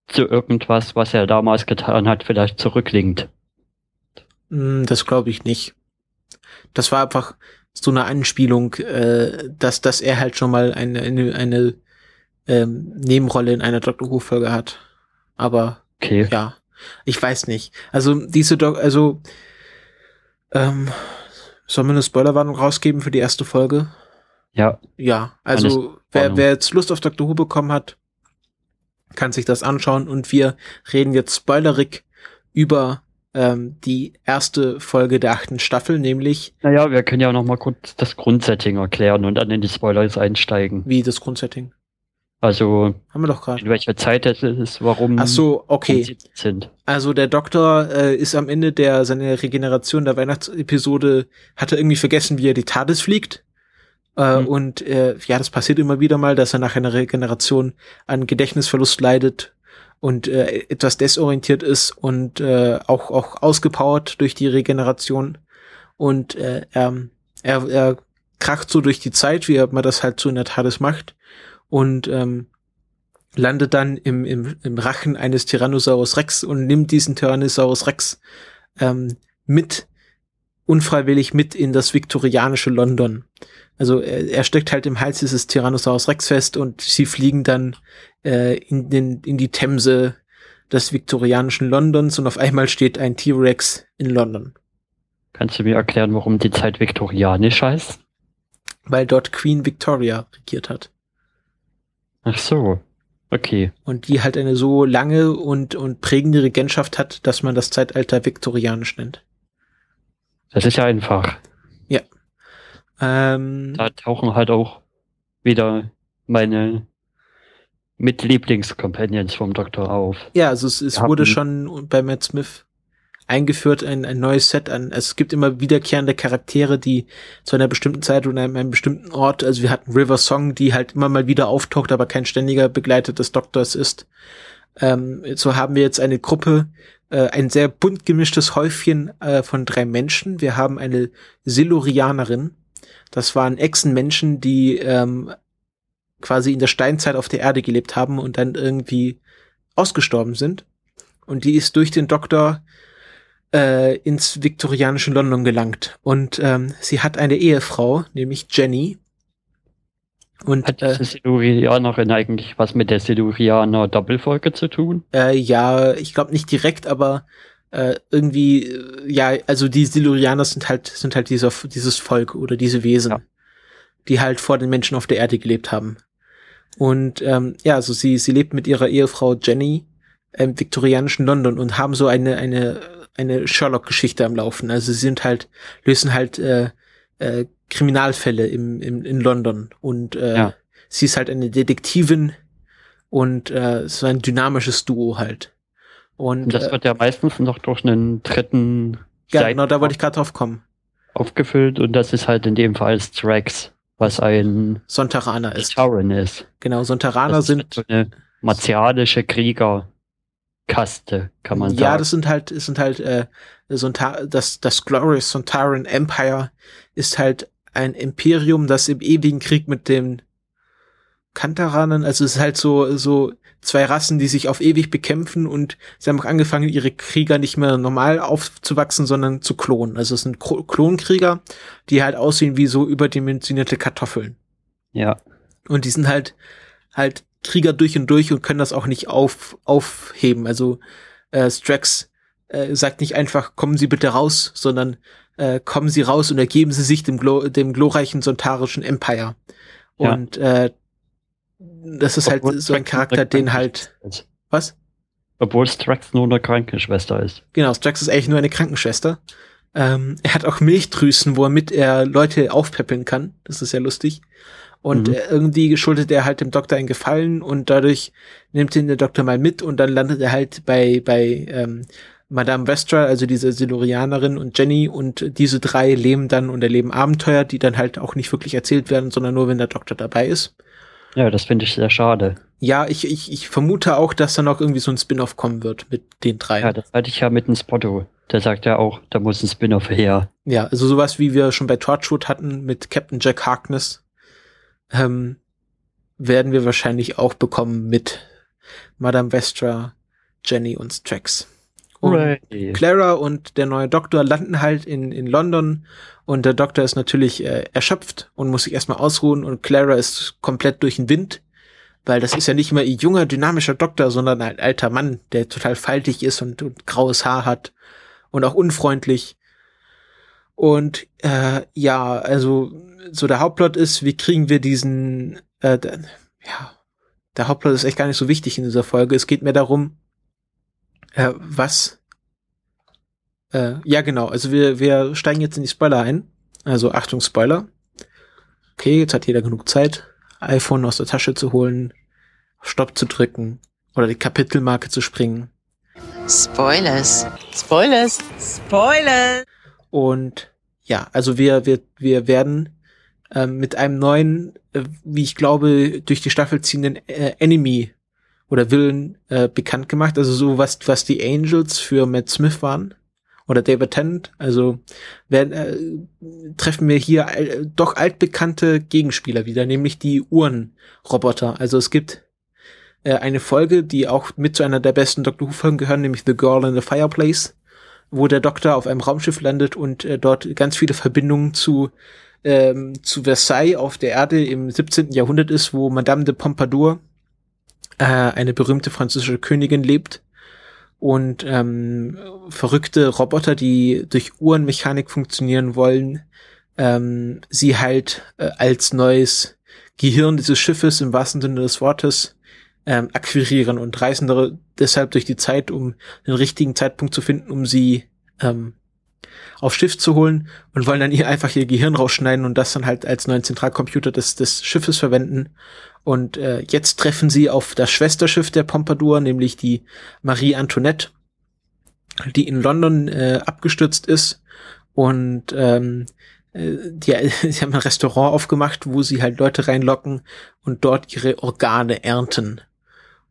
zu irgendwas, was er damals getan hat, vielleicht zurücklinkt. Hm, das glaube ich nicht. Das war einfach so eine Anspielung, äh, dass, dass er halt schon mal eine, eine, eine ähm, Nebenrolle in einer Doctor Who-Folge hat. Aber Okay. ja, ich weiß nicht. Also diese Doc, also ähm, sollen wir eine Spoilerwarnung rausgeben für die erste Folge? Ja, Ja, also wer, wer jetzt Lust auf Doctor Who bekommen hat, kann sich das anschauen und wir reden jetzt spoilerig über ähm, die erste Folge der achten Staffel, nämlich naja, wir können ja noch mal kurz das Grundsetting erklären und dann in die Spoilers einsteigen. wie das Grundsetting. Also, Haben wir doch gerade. in welcher Zeit es ist, warum Ach so, okay. sind. Also der Doktor äh, ist am Ende der seiner Regeneration der Weihnachtsepisode hat er irgendwie vergessen, wie er die TARDIS fliegt. Äh, Hm. Und äh, ja, das passiert immer wieder mal, dass er nach einer Regeneration an Gedächtnisverlust leidet und äh, etwas desorientiert ist und äh, auch auch ausgepowert durch die Regeneration und äh, er, er, er kracht so durch die Zeit, wie man das halt so in der TARDIS macht und ähm, landet dann im, im, im Rachen eines Tyrannosaurus Rex und nimmt diesen Tyrannosaurus Rex ähm, mit, unfreiwillig mit in das viktorianische London. Also er, er steckt halt im Hals dieses Tyrannosaurus Rex fest und sie fliegen dann äh, in, den, in die Themse des viktorianischen Londons und auf einmal steht ein T-Rex in London, Kannst du mir erklären, warum die Zeit viktorianisch heißt? weil dort Queen Victoria regiert hat. Ach so. Okay. Und die halt eine so lange und, und prägende Regentschaft hat, dass man das Zeitalter viktorianisch nennt. Das ist ja einfach. Ähm, Da tauchen halt auch wieder meine Mitlieblings-Companions vom Doktor auf. Ja, also es, es wurde schon bei Matt Smith eingeführt, ein, ein neues Set an. Also es gibt immer wiederkehrende Charaktere, die zu einer bestimmten Zeit und einem, einem bestimmten Ort, also wir hatten River Song, die halt immer mal wieder auftaucht, aber kein ständiger Begleiter des Doktors ist. Ähm, so haben wir jetzt eine Gruppe, äh, ein sehr bunt gemischtes Häufchen äh, von drei Menschen. Wir haben eine Silurianerin. Das waren Echsenmenschen, die ähm, quasi in der Steinzeit auf der Erde gelebt haben und dann irgendwie ausgestorben sind. Und die ist durch den Doktor äh, ins viktorianische London gelangt. Und ähm, sie hat eine Ehefrau, nämlich Jenny. Und Hat äh, Silurianerin eigentlich was mit der Silurianer Doppelfolge zu tun? äh, ja, ich glaube nicht direkt, aber äh, irgendwie, äh, ja, also die Silurianer sind halt, sind halt dieser, dieses Volk oder diese Wesen, Ja. die halt vor den Menschen auf der Erde gelebt haben. Und ähm, ja, also sie, sie lebt mit ihrer Ehefrau Jenny im viktorianischen London und haben so eine, eine, eine Sherlock-Geschichte am Laufen. Also sie sind halt, lösen halt äh, äh, Kriminalfälle im, im, in London. Und äh, Ja. sie ist halt eine Detektivin Und äh, so ein dynamisches Duo halt. Und, Und das äh, wird ja meistens noch durch einen dritten ja, genau, da wollte ich gerade drauf kommen. aufgefüllt und das ist halt in dem Fall Strax, was ein Sontaraner ist. Tauren ist. Genau, Sontaraner sind so eine martialische Kriegerkaste, kann man sagen. Ja, das sind halt, es sind halt, äh, Sonta das, das Glorious Sontaran Empire ist halt ein Imperium, das im ewigen Krieg mit den Kantaranern, also es ist halt so, so zwei Rassen, die sich auf ewig bekämpfen und sie haben auch angefangen, ihre Krieger nicht mehr normal aufzuwachsen, sondern zu klonen. Also es sind Kro- Klonkrieger, die halt aussehen wie so überdimensionierte Kartoffeln. ja. Und die sind halt halt Krieger durch und durch und können das auch nicht auf, aufheben. Also äh, Strax äh, sagt nicht einfach, kommen Sie bitte raus, sondern äh, kommen Sie raus und ergeben Sie sich dem, glo dem glorreichen sontarischen Empire. Ja. Und äh, das ist halt Obwohl so ein Charakter, den halt, was? Obwohl Strax nur eine Krankenschwester ist. Genau, Strax ist eigentlich nur eine Krankenschwester. Ähm, er hat auch Milchdrüsen, womit er Leute aufpäppeln kann. Das ist ja lustig. Und Mhm. äh, irgendwie schuldet er halt dem Doktor einen Gefallen und dadurch nimmt ihn der Doktor mal mit und dann landet er halt bei, bei ähm, Madame Vestra, also diese Silurianerin und Jenny und diese drei leben dann und erleben Abenteuer, die dann halt auch nicht wirklich erzählt werden, sondern nur, wenn der Doktor dabei ist. Ja, das finde ich sehr schade. Ja, ich, ich, ich vermute auch, dass da noch irgendwie so ein Spin-off kommen wird mit den drei. Ja, das hatte ich ja mit dem Spotto. Der sagt ja auch, da muss ein Spin-off her. Ja, also sowas wie wir schon bei Torchwood hatten mit Captain Jack Harkness, ähm, werden wir wahrscheinlich auch bekommen mit Madame Vestra, Jenny und Strax. Und Hooray. Clara und der neue Doktor landen halt in, in London und der Doktor ist natürlich äh, erschöpft und muss sich erstmal ausruhen und Clara ist komplett durch den Wind, weil das ist ja nicht mehr ihr junger, dynamischer Doktor, sondern ein alter Mann, der total faltig ist und, und graues Haar hat und auch unfreundlich. Und äh, ja, also so der Hauptplot ist, wie kriegen wir diesen, äh, der, ja, der Hauptplot ist echt gar nicht so wichtig in dieser Folge. Es geht mehr darum, äh, was? Äh, ja, genau. Also wir, wir steigen jetzt in die Spoiler ein. Also Achtung, Spoiler. Okay, jetzt hat jeder genug Zeit, iPhone aus der Tasche zu holen, Stopp zu drücken oder die Kapitelmarke zu springen. Spoilers. Spoilers. Spoilers. Und ja, also wir, wir, wir werden ähm, mit einem neuen, äh, wie ich glaube, durch die Staffel ziehenden äh, Enemy oder Villain äh, bekannt gemacht. Also so was, was die Angels für Matt Smith waren oder David Tennant. Also werden, äh, treffen wir hier äh, doch altbekannte Gegenspieler wieder, nämlich die Uhrenroboter. Also es gibt äh, eine Folge, die auch mit zu einer der besten Doctor Who-Folgen gehören, nämlich The Girl in the Fireplace, wo der Doktor auf einem Raumschiff landet und äh, dort ganz viele Verbindungen zu ähm, zu Versailles auf der Erde im 17. Jahrhundert ist, wo Madame de Pompadour, äh, eine berühmte französische Königin, lebt und ähm, verrückte Roboter, die durch Uhrenmechanik funktionieren wollen, ähm, sie halt äh, als neues Gehirn dieses Schiffes im wahrsten Sinne des Wortes ähm, akquirieren und reisen deshalb durch die Zeit, um den richtigen Zeitpunkt zu finden, um sie ähm, aufs Schiff zu holen und wollen dann ihr einfach ihr Gehirn rausschneiden und das dann halt als neuen Zentralcomputer des, des Schiffes verwenden. Und äh, jetzt treffen sie auf das Schwesterschiff der Pompadour, nämlich die Marie Antoinette, die in London äh, abgestürzt ist und ähm, äh, die, sie haben ein Restaurant aufgemacht, wo sie halt Leute reinlocken und dort ihre Organe ernten.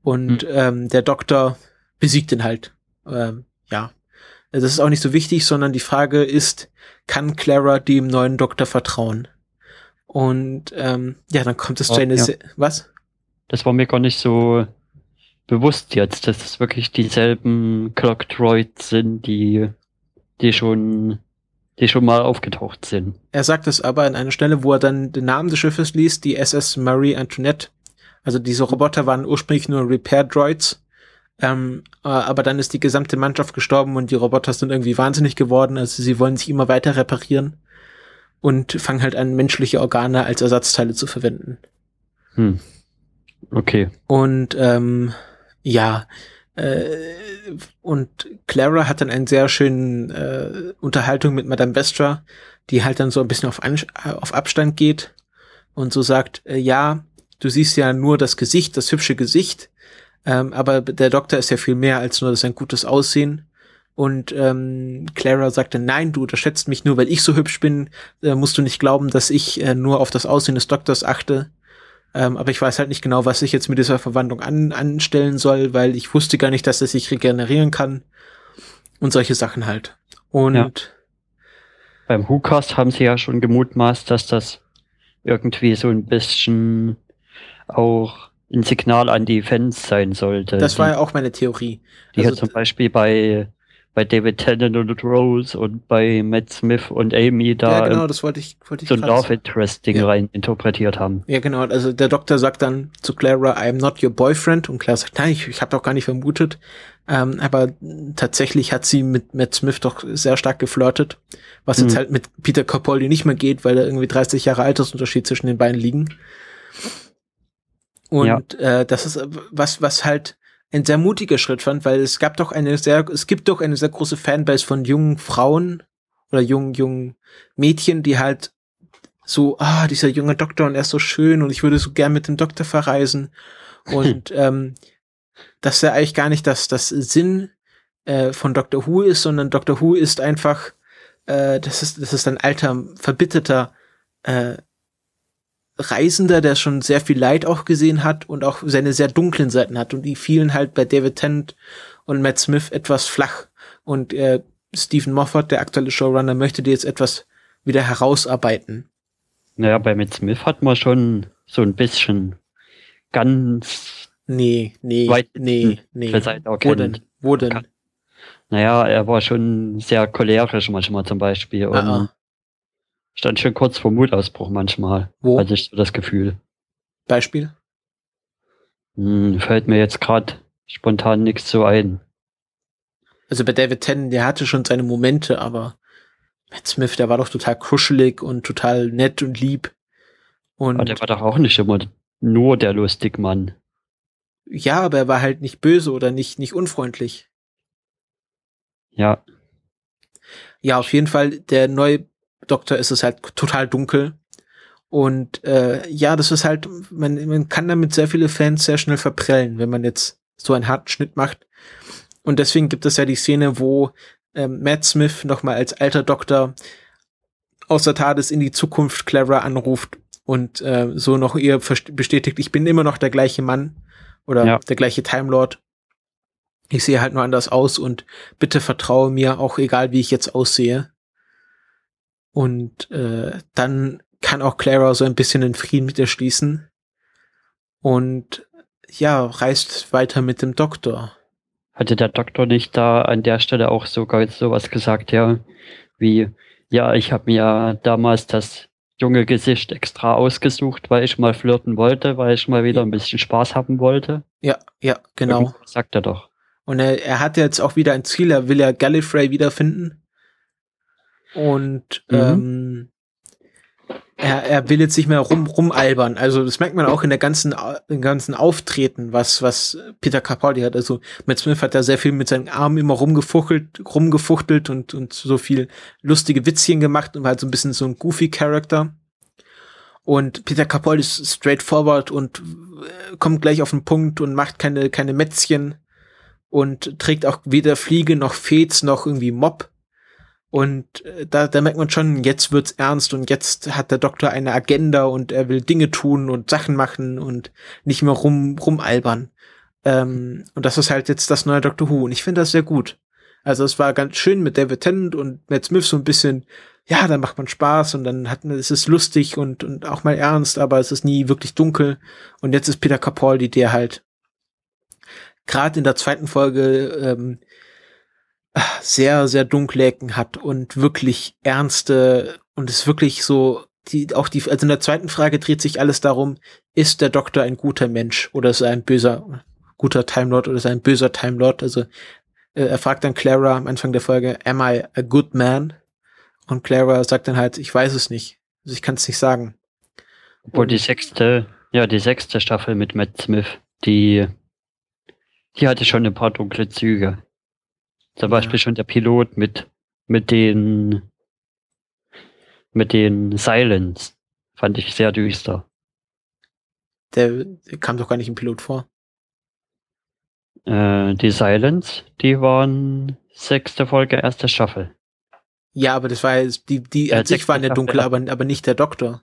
Und Hm. ähm, der Doktor besiegt ihn halt. Ähm, ja. Das ist auch nicht so wichtig, sondern die Frage ist, kann Clara dem neuen Doktor vertrauen? Und ähm, ja, dann kommt es Oh, einer ja. Was? Das war mir gar nicht so bewusst jetzt, dass es wirklich dieselben Clock Droids sind, die, die schon, die schon mal aufgetaucht sind. Er sagt es aber an einer Stelle, wo er dann den Namen des Schiffes liest, die SS Marie Antoinette. Also diese Roboter waren ursprünglich nur Repair Droids. Ähm, äh, aber dann ist die gesamte Mannschaft gestorben und die Roboter sind irgendwie wahnsinnig geworden. Also sie wollen sich immer weiter reparieren und fangen halt an, menschliche Organe als Ersatzteile zu verwenden. Hm. Okay. Und ähm, ja, äh, und Clara hat dann einen sehr schönen äh, Unterhaltung mit Madame Vestra, die halt dann so ein bisschen auf, An auf Abstand geht und so sagt, äh, ja, du siehst ja nur das Gesicht, das hübsche Gesicht, ähm, aber der Doktor ist ja viel mehr als nur sein gutes Aussehen. Und ähm, Clara sagte, nein, du unterschätzt mich nur, weil ich so hübsch bin, äh, musst du nicht glauben, dass ich äh, nur auf das Aussehen des Doktors achte. Ähm, aber ich weiß halt nicht genau, was ich jetzt mit dieser Verwandlung an, anstellen soll, weil ich wusste gar nicht, dass er sich regenerieren kann. Und solche Sachen halt. Und Ja. Beim WhoCast haben sie ja schon gemutmaßt, dass das irgendwie so ein bisschen auch ein Signal an die Fans sein sollte. das war die, ja auch meine Theorie. die also ja zum Beispiel bei, bei David Tennant und Rose und bei Matt Smith und Amy da ja, genau, das wollte ich, wollte ich so ein Love sagen. Interest-Ding Ja. rein interpretiert haben. Ja, genau. Also der Doktor sagt dann zu Clara, I'm not your boyfriend. Und Clara sagt, nein, ich, ich habe doch gar nicht vermutet. Ähm, aber tatsächlich hat sie mit Matt Smith doch sehr stark geflirtet. Was jetzt Mhm. halt mit Peter Capaldi nicht mehr geht, weil da irgendwie 30 Jahre Altersunterschied zwischen den beiden liegen. Und äh, das ist was, was halt ein sehr mutiger Schritt fand, weil es gab doch eine sehr, es gibt doch eine sehr große Fanbase von jungen Frauen oder jungen, jungen Mädchen, die halt so, ah, dieser junge Doktor und er ist so schön und ich würde so gern mit dem Doktor verreisen. Und ähm, dass er eigentlich gar nicht das, das Sinn äh, von Doctor Who ist, sondern Doctor Who ist einfach, äh, das ist, das ist ein alter, verbitterter äh, Reisender, der schon sehr viel Leid auch gesehen hat und auch seine sehr dunklen Seiten hat. Und die fielen halt bei David Tennant und Matt Smith etwas flach. Und äh, Stephen Moffat, der aktuelle Showrunner, möchte die jetzt etwas wieder herausarbeiten. Naja, bei Matt Smith hat man schon so ein bisschen ganz, Nee, nee, Weit- nee, nee. Wo denn? Wo denn? Naja, er war schon sehr cholerisch manchmal zum Beispiel und Ah, ah. Stand schon kurz vor Mutausbruch manchmal. Wo? Hatte ich so das Gefühl. Beispiel? Hm, fällt mir jetzt gerade spontan nichts so ein. Also bei David Tennant, der hatte schon seine Momente, aber Matt Smith, der war doch total kuschelig und total nett und lieb. Und Aber der war doch auch nicht immer nur der Lustigmann. ja, aber er war halt nicht böse oder nicht, nicht unfreundlich. Ja, Ja, auf jeden Fall, der neue Doktor ist es halt total dunkel. Und äh, ja, das ist halt, man, man kann damit sehr viele Fans sehr schnell verprellen, wenn man jetzt so einen harten Schnitt macht. Und deswegen gibt es ja die Szene, wo ähm, Matt Smith nochmal als alter Doktor aus der TARDIS in die Zukunft Clara anruft und äh, so noch ihr bestätigt, ich bin immer noch der gleiche Mann oder Ja. der gleiche Time Lord. Ich sehe halt nur anders aus und bitte vertraue mir, auch egal wie ich jetzt aussehe. Und äh, dann kann auch Clara so ein bisschen den Frieden mit ihr schließen. Und ja, reist weiter mit dem Doktor. hatte der Doktor nicht da an der Stelle auch sogar sowas gesagt, ja, wie, ja, ich habe mir damals das junge Gesicht extra ausgesucht, weil ich mal flirten wollte, weil ich mal wieder ein bisschen Spaß haben wollte. Ja, ja, genau. Irgendwas Sagt er doch. Und er, er hat jetzt auch wieder ein Ziel, er will ja Gallifrey wiederfinden. Und Mhm. ähm, er, er will jetzt nicht mehr rum, rumalbern. Also das merkt man auch in der ganzen, im ganzen Auftreten, was, was Peter Capaldi hat. Also Matt Smith hat da sehr viel mit seinen Armen immer rumgefuchtelt, rumgefuchtelt und, und so viel lustige Witzchen gemacht und war halt so ein bisschen so ein goofy Character. Und Peter Capaldi ist straightforward und äh, kommt gleich auf den Punkt und macht keine, keine Mätzchen und trägt auch weder Fliege noch Fez noch irgendwie Mob. Und äh, da, da merkt man schon, jetzt wird's ernst und jetzt hat der Doktor eine Agenda und er will Dinge tun und Sachen machen und nicht mehr rum, rumalbern. Ähm, und das ist halt jetzt das neue Doctor Who und ich finde das sehr gut. Also es war ganz schön mit David Tennant und Matt Smith so ein bisschen, ja, da macht man Spaß und dann hat man, es ist lustig und, und auch mal ernst, aber es ist nie wirklich dunkel. Und jetzt ist Peter Capaldi, der halt gerade in der zweiten Folge ähm, sehr, sehr dunkle Ecken hat und wirklich ernste und ist wirklich so, die, auch die, also in der zweiten Frage dreht sich alles darum, ist der Doktor ein guter Mensch oder ist er ein böser, guter Time Lord oder ist er ein böser Time Lord? Also äh, er fragt dann Clara am Anfang der Folge, am I a good man? Und Clara sagt dann halt, ich weiß es nicht. Also ich kann es nicht sagen. Obwohl die sechste, ja, die sechste Staffel mit Matt Smith, die, die hatte schon ein paar dunkle Züge. Zum Ja. Beispiel schon der Pilot mit, mit den, mit den Silence. Fand ich sehr düster. Der, der kam doch gar nicht im Pilot vor. Äh, die Silence, die waren sechste Folge, erste Staffel. Ja, aber das war ja, die, die Ja, an sich waren ja dunkel, aber, aber nicht der Doktor.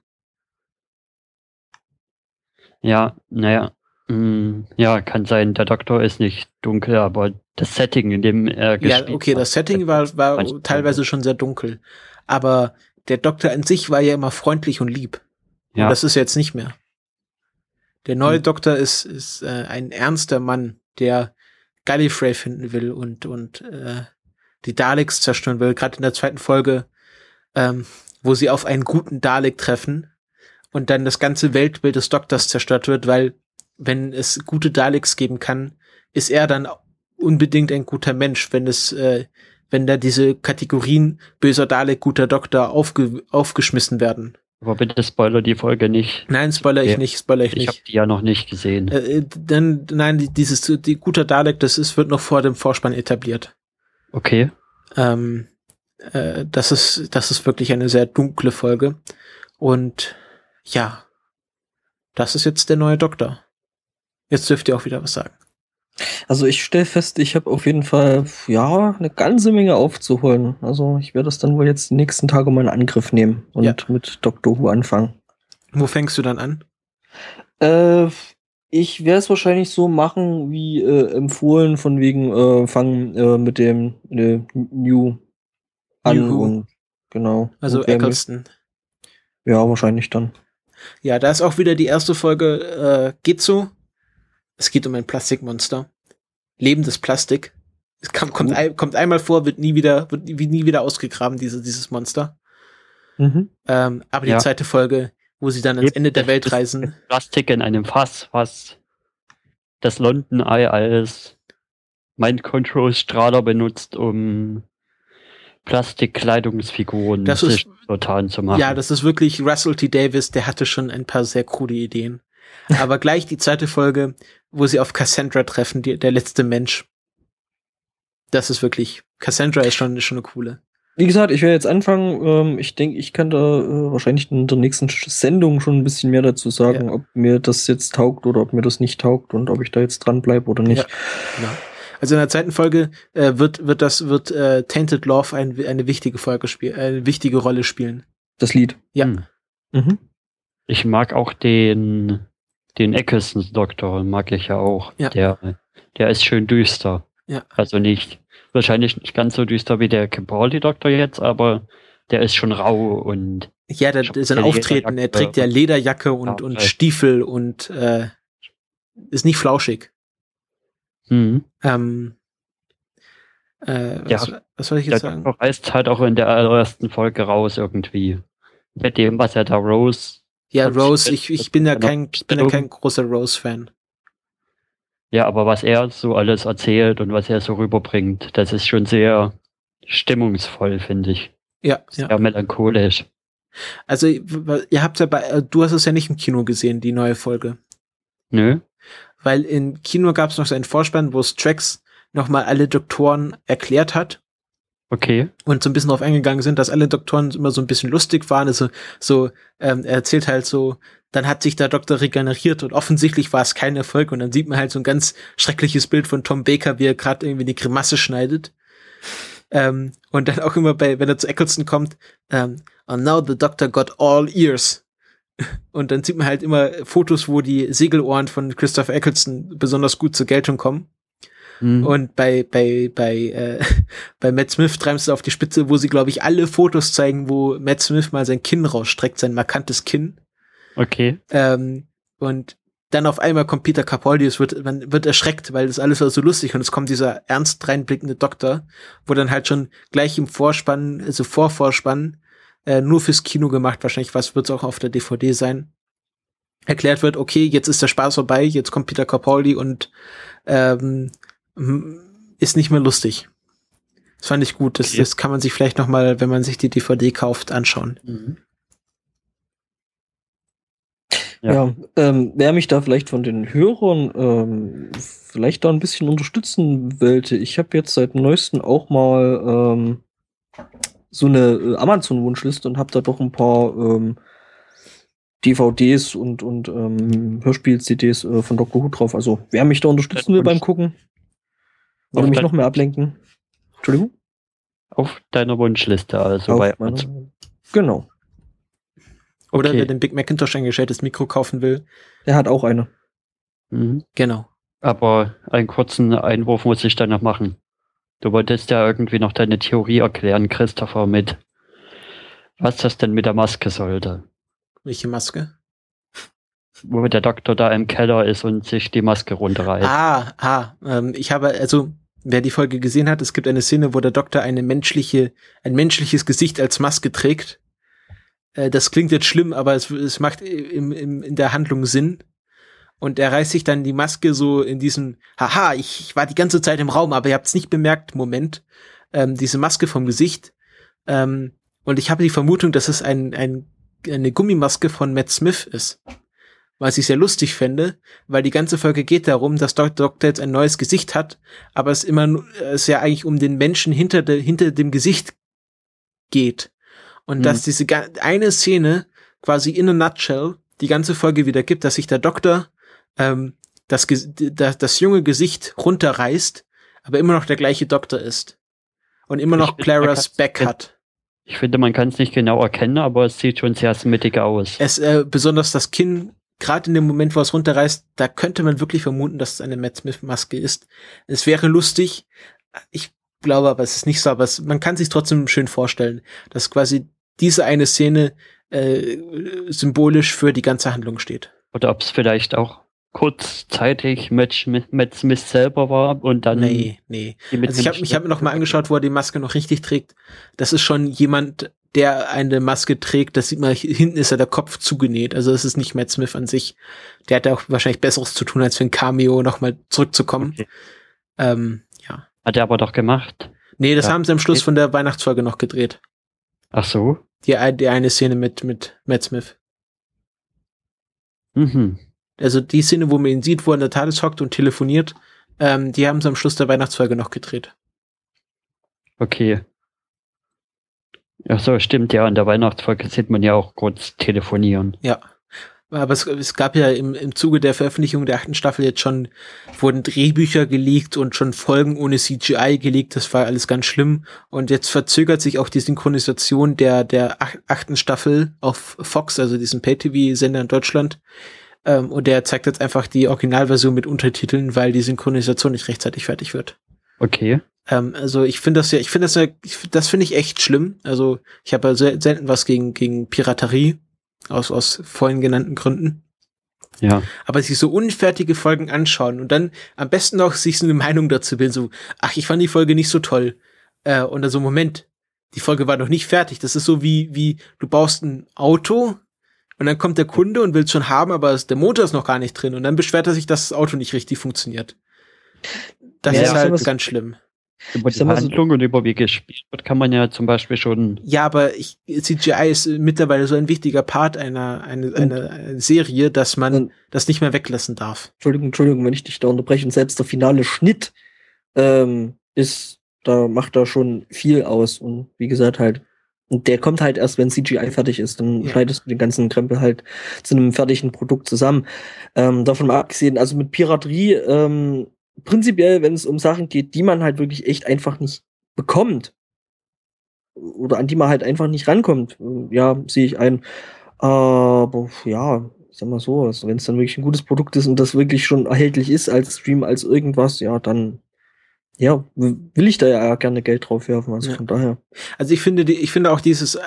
Ja, naja. Mm, Ja, kann sein, der Doktor ist nicht dunkel, aber das Setting, in dem er Ja, gespielt okay, hat, das Setting war, war teilweise schon sehr dunkel. Aber der Doktor an sich war ja immer freundlich und lieb. Ja, Und das ist jetzt nicht mehr. Der neue Hm. Doktor ist, ist äh, ein ernster Mann, der Gallifrey finden will und, und äh, die Daleks zerstören will. Gerade in der zweiten Folge, ähm, wo sie auf einen guten Dalek treffen und dann das ganze Weltbild des Doktors zerstört wird, weil wenn es gute Daleks geben kann, ist er dann unbedingt ein guter Mensch, wenn es, äh, wenn da diese Kategorien böser Dalek, guter Doktor aufge aufgeschmissen werden. aber bitte spoiler die Folge nicht. Nein, spoiler ich Ja. nicht, spoiler ich Ich habe nicht. die ja noch nicht gesehen. Äh, äh, dann, nein, die- dieses, die guter Dalek, das ist, wird noch vor dem Vorspann etabliert. Okay. Ähm, äh, das ist, das ist wirklich eine sehr dunkle Folge. Und ja, das ist jetzt der neue Doktor. Jetzt dürft ihr auch wieder was sagen. Also ich stelle fest, ich habe auf jeden Fall ja eine ganze Menge aufzuholen. Also ich werde das dann wohl jetzt die nächsten Tage mal in Angriff nehmen und Ja. mit Doctor Who anfangen. Wo fängst du dann an? Äh, ich werde es wahrscheinlich so machen, wie äh, empfohlen, von wegen äh, fangen äh, mit dem äh, New an New und genau. Also Eccleston. Ja, wahrscheinlich dann. Ja, da ist auch wieder die erste Folge, äh, geht so. Es geht um ein Plastikmonster. Lebendes Plastik. Es kam, kommt, Cool. ein, kommt einmal vor, wird nie wieder, wird nie, wieder ausgegraben, diese, dieses Monster. Mhm. Ähm, aber die Ja. zweite Folge, wo sie dann ans Ende der Welt reisen. Plastik in einem Fass, was das London Eye als Mind Control Strahler benutzt, um Plastikkleidungsfiguren Das ist- zu machen. Ja, das ist wirklich Russell T. Davis, der hatte schon ein paar sehr krude Ideen. Aber gleich die zweite Folge, wo sie auf Cassandra treffen, die, der letzte Mensch. Das ist wirklich, Cassandra ist schon, ist schon eine coole. Wie gesagt, ich werde jetzt anfangen. Ähm, ich denke, ich kann da äh, wahrscheinlich in der nächsten Sendung schon ein bisschen mehr dazu sagen, Ja. ob mir das jetzt taugt oder ob mir das nicht taugt und ob ich da jetzt dran bleibe oder nicht. Ja. Genau. Also in der zweiten Folge äh, wird, wird das, wird äh, Tainted Love ein, eine wichtige Folge spielen, eine wichtige Rolle spielen. Das Lied. Ja. Hm. Mhm. Ich mag auch den, den Eccleston Doktor, mag ich ja auch. Ja. Der, der ist schön düster. Ja. Also nicht, wahrscheinlich nicht ganz so düster wie der Capaldi Doktor jetzt, aber der ist schon rau und Ja, der, sein eine Auftreten, er trägt ja Lederjacke und, Ja, und. Stiefel und äh, ist nicht flauschig. hm, Ähm, äh, was, Ja. was soll ich der jetzt sagen? Doktor reißt halt auch in der allerersten Folge raus irgendwie. Mit dem, was er da Rose Ja, Rose, ich, ich bin ja kein, ich bin ja kein großer Rose-Fan. Ja, aber was er so alles erzählt und was er so rüberbringt, das ist schon sehr stimmungsvoll, finde ich. Ja, Sehr ja. melancholisch. Also, ihr habt ja bei, äh, du hast es ja nicht im Kino gesehen, die neue Folge. Nö? Weil im Kino gab es noch so einen Vorspann, wo Strax nochmal alle Doktoren erklärt hat Okay. und so ein bisschen darauf eingegangen sind, dass alle Doktoren immer so ein bisschen lustig waren. Also so, ähm, er erzählt halt so, dann hat sich der Doktor regeneriert und offensichtlich war es kein Erfolg und dann sieht man halt so ein ganz schreckliches Bild von Tom Baker, wie er gerade irgendwie die Grimasse schneidet. Ähm, und dann auch immer bei, wenn er zu Eccleston kommt, ähm, and now the Doctor got all ears. Und dann sieht man halt immer Fotos, wo die Segelohren von Christopher Eccleston besonders gut zur Geltung kommen. Hm. Und bei, bei, bei, äh, bei Matt Smith treiben sie es auf die Spitze, wo sie, glaube ich, alle Fotos zeigen, wo Matt Smith mal sein Kinn rausstreckt, sein markantes Kinn. Okay. Ähm, und dann auf einmal kommt Peter Capaldi, es wird, man wird erschreckt, weil das alles war so lustig und es kommt dieser ernst reinblickende Doktor, wo dann halt schon gleich im Vorspann, also Vorvorspann, äh, nur fürs Kino gemacht, wahrscheinlich was wird es auch auf der DVD sein, erklärt wird, okay, jetzt ist der Spaß vorbei, jetzt kommt Peter Capaldi und ähm, ist nicht mehr lustig. Das fand ich gut. Das, Okay. das kann man sich vielleicht noch mal, wenn man sich die DVD kauft, anschauen. Mhm. Ja, Ja. ähm, wer mich da vielleicht von den Hörern ähm, vielleicht da ein bisschen unterstützen wollte, ich habe jetzt seit neuestem auch mal ähm, so eine äh, Amazon-Wunschliste und habe da doch ein paar ähm, DVDs und, und ähm, Hörspiel-CDs äh, von Dr. Who drauf. Also wer mich da unterstützen will beim Gucken oder mich noch mehr ablenken. Entschuldigung? Auf deiner Wunschliste, also Auf bei meiner- Amazon. Genau. Oder Okay. wer den Big Macintosh ein geschältes Mikro kaufen will. Der hat auch eine. Mhm. Genau. Aber einen kurzen Einwurf muss ich dann noch machen. Du wolltest ja irgendwie noch deine Theorie erklären, Christopher, mit was das denn mit der Maske sollte. Welche Maske? Wo der Doktor da im Keller ist und sich die Maske runterreißt. Ah, ah, ähm, ich habe, also, wer die Folge gesehen hat, es gibt eine Szene, wo der Doktor eine menschliche, ein menschliches Gesicht als Maske trägt. Äh, das klingt jetzt schlimm, aber es, es macht im, im, in der Handlung Sinn. Und er reißt sich dann die Maske so in diesem, haha, ich, ich war die ganze Zeit im Raum, aber ihr habt es nicht bemerkt, Moment, ähm, diese Maske vom Gesicht. Ähm, und ich habe die Vermutung, dass es ein, ein, eine Gummimaske von Matt Smith ist. Was ich sehr lustig fände, weil die ganze Folge geht darum, dass Dr. Doktor jetzt ein neues Gesicht hat, aber es immer nu- es ja eigentlich um den Menschen hinter, de, hinter dem Gesicht geht. Und Mhm. dass diese eine Szene quasi in a nutshell die ganze Folge wieder gibt, dass sich der Doktor ähm, das, das, das junge Gesicht runterreißt, aber immer noch der gleiche Doktor ist. Und immer noch Claras Back hat. Ich finde, man kann es nicht genau erkennen, aber es sieht schon sehr smittig aus. Es, äh, besonders das Kinn, gerade in dem Moment, wo es runterreißt, da könnte man wirklich vermuten, dass es eine Matt Smith-Maske ist. Es wäre lustig. Ich glaube aber, es ist nicht so, aber es, man kann sich trotzdem schön vorstellen, dass quasi diese eine Szene äh, symbolisch für die ganze Handlung steht. Oder ob es vielleicht auch kurzzeitig Matt Smith, Matt Smith selber war und dann nee, nee. Also ich habe hab mir noch mal angeschaut, wo er die Maske noch richtig trägt. Das ist schon jemand, der eine Maske trägt. Das sieht man, hinten ist ja der Kopf zugenäht. Also das ist nicht Matt Smith an sich. Der hat ja auch wahrscheinlich Besseres zu tun, als für ein Cameo noch mal zurückzukommen. Okay. Ähm, ja. Hat er aber doch gemacht. Nee, das Ja. haben sie am Schluss von der Weihnachtsfolge noch gedreht. Ach so. Die, die eine Szene mit, mit Matt Smith. Mhm. Also die Szene, wo man ihn sieht, wo er in der TARDIS hockt und telefoniert, ähm, die haben sie am Schluss der Weihnachtsfolge noch gedreht. Okay. Ach so, stimmt ja. In der Weihnachtsfolge sieht man ja auch kurz telefonieren. Ja. Aber es, es gab ja im, im Zuge der Veröffentlichung der achten Staffel jetzt schon, wurden Drehbücher geleakt und schon Folgen ohne CGI geleakt. Das war alles ganz schlimm. Und jetzt verzögert sich auch die Synchronisation der, der ach- achten Staffel auf Fox, also diesen Pay-TV-Sender in Deutschland. Ähm, und der zeigt jetzt einfach die Originalversion mit Untertiteln, weil die Synchronisation nicht rechtzeitig fertig wird. Okay. Ähm, also ich finde das ja, ich finde das ja, ich, das finde ich echt schlimm. Also ich habe ja sel- selten was gegen, gegen Piraterie aus, aus vorhin genannten Gründen. Ja. Aber sich so unfertige Folgen anschauen und dann am besten noch sich so eine Meinung dazu bilden, so, ach, ich fand die Folge nicht so toll. Äh, und dann so, Moment, die Folge war noch nicht fertig. Das ist so wie, wie du baust ein Auto und dann kommt der Kunde und will es schon haben, aber es, der Motor ist noch gar nicht drin und dann beschwert er sich, dass das Auto nicht richtig funktioniert. Das Ja, ist halt ganz schlimm. Über die mal so- Handlung und über wie gespielt wird, kann man ja zum Beispiel schon. Ja, aber ich, CGI ist mittlerweile so ein wichtiger Part einer, einer, einer, einer Serie, dass man Und- das nicht mehr weglassen darf. Entschuldigung, Entschuldigung, wenn ich dich da unterbreche. Und selbst der finale Schnitt ähm, ist, da macht da schon viel aus. Und wie gesagt, halt, und der kommt halt erst, wenn CGI fertig ist. Dann Ja. schneidest du den ganzen Krempel halt zu einem fertigen Produkt zusammen. Ähm, davon mal abgesehen, also mit Piraterie, ähm, prinzipiell, wenn es um Sachen geht, die man halt wirklich echt einfach nicht bekommt. Oder an die man halt einfach nicht rankommt. äh, Ja, sehe ich ein. Aber ja, ich sag mal so, also wenn es dann wirklich ein gutes Produkt ist und das wirklich schon erhältlich ist als Stream, als irgendwas, ja, dann ja, will ich da ja gerne Geld drauf werfen. Also Ja. von daher. Also ich finde, die, ich finde auch dieses äh,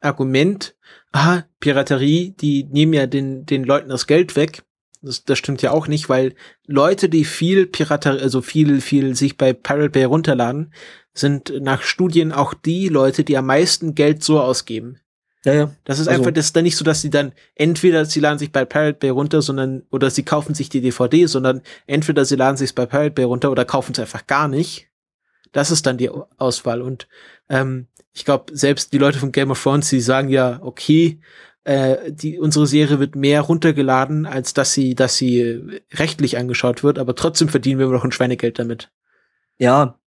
Argument, aha, Piraterie, die nehmen ja den, den Leuten das Geld weg. Das, das stimmt ja auch nicht, weil Leute, die viel Piraterie, also viel, viel sich bei Pirate Bay runterladen, sind nach Studien auch die Leute, die am meisten Geld so ausgeben. Ja, ja. Das ist Also- einfach, das ist dann nicht so, dass sie dann entweder sie laden sich bei Pirate Bay runter, sondern oder sie kaufen sich die DVD, sondern entweder sie laden sich bei Pirate Bay runter oder kaufen es einfach gar nicht. Das ist dann die Auswahl und ähm, ich glaube selbst die Leute von Game of Thrones, die sagen ja okay, äh, die unsere Serie wird mehr runtergeladen, als dass sie, dass sie äh, rechtlich angeschaut wird, aber trotzdem verdienen wir noch ein Schweinegeld damit. Ja,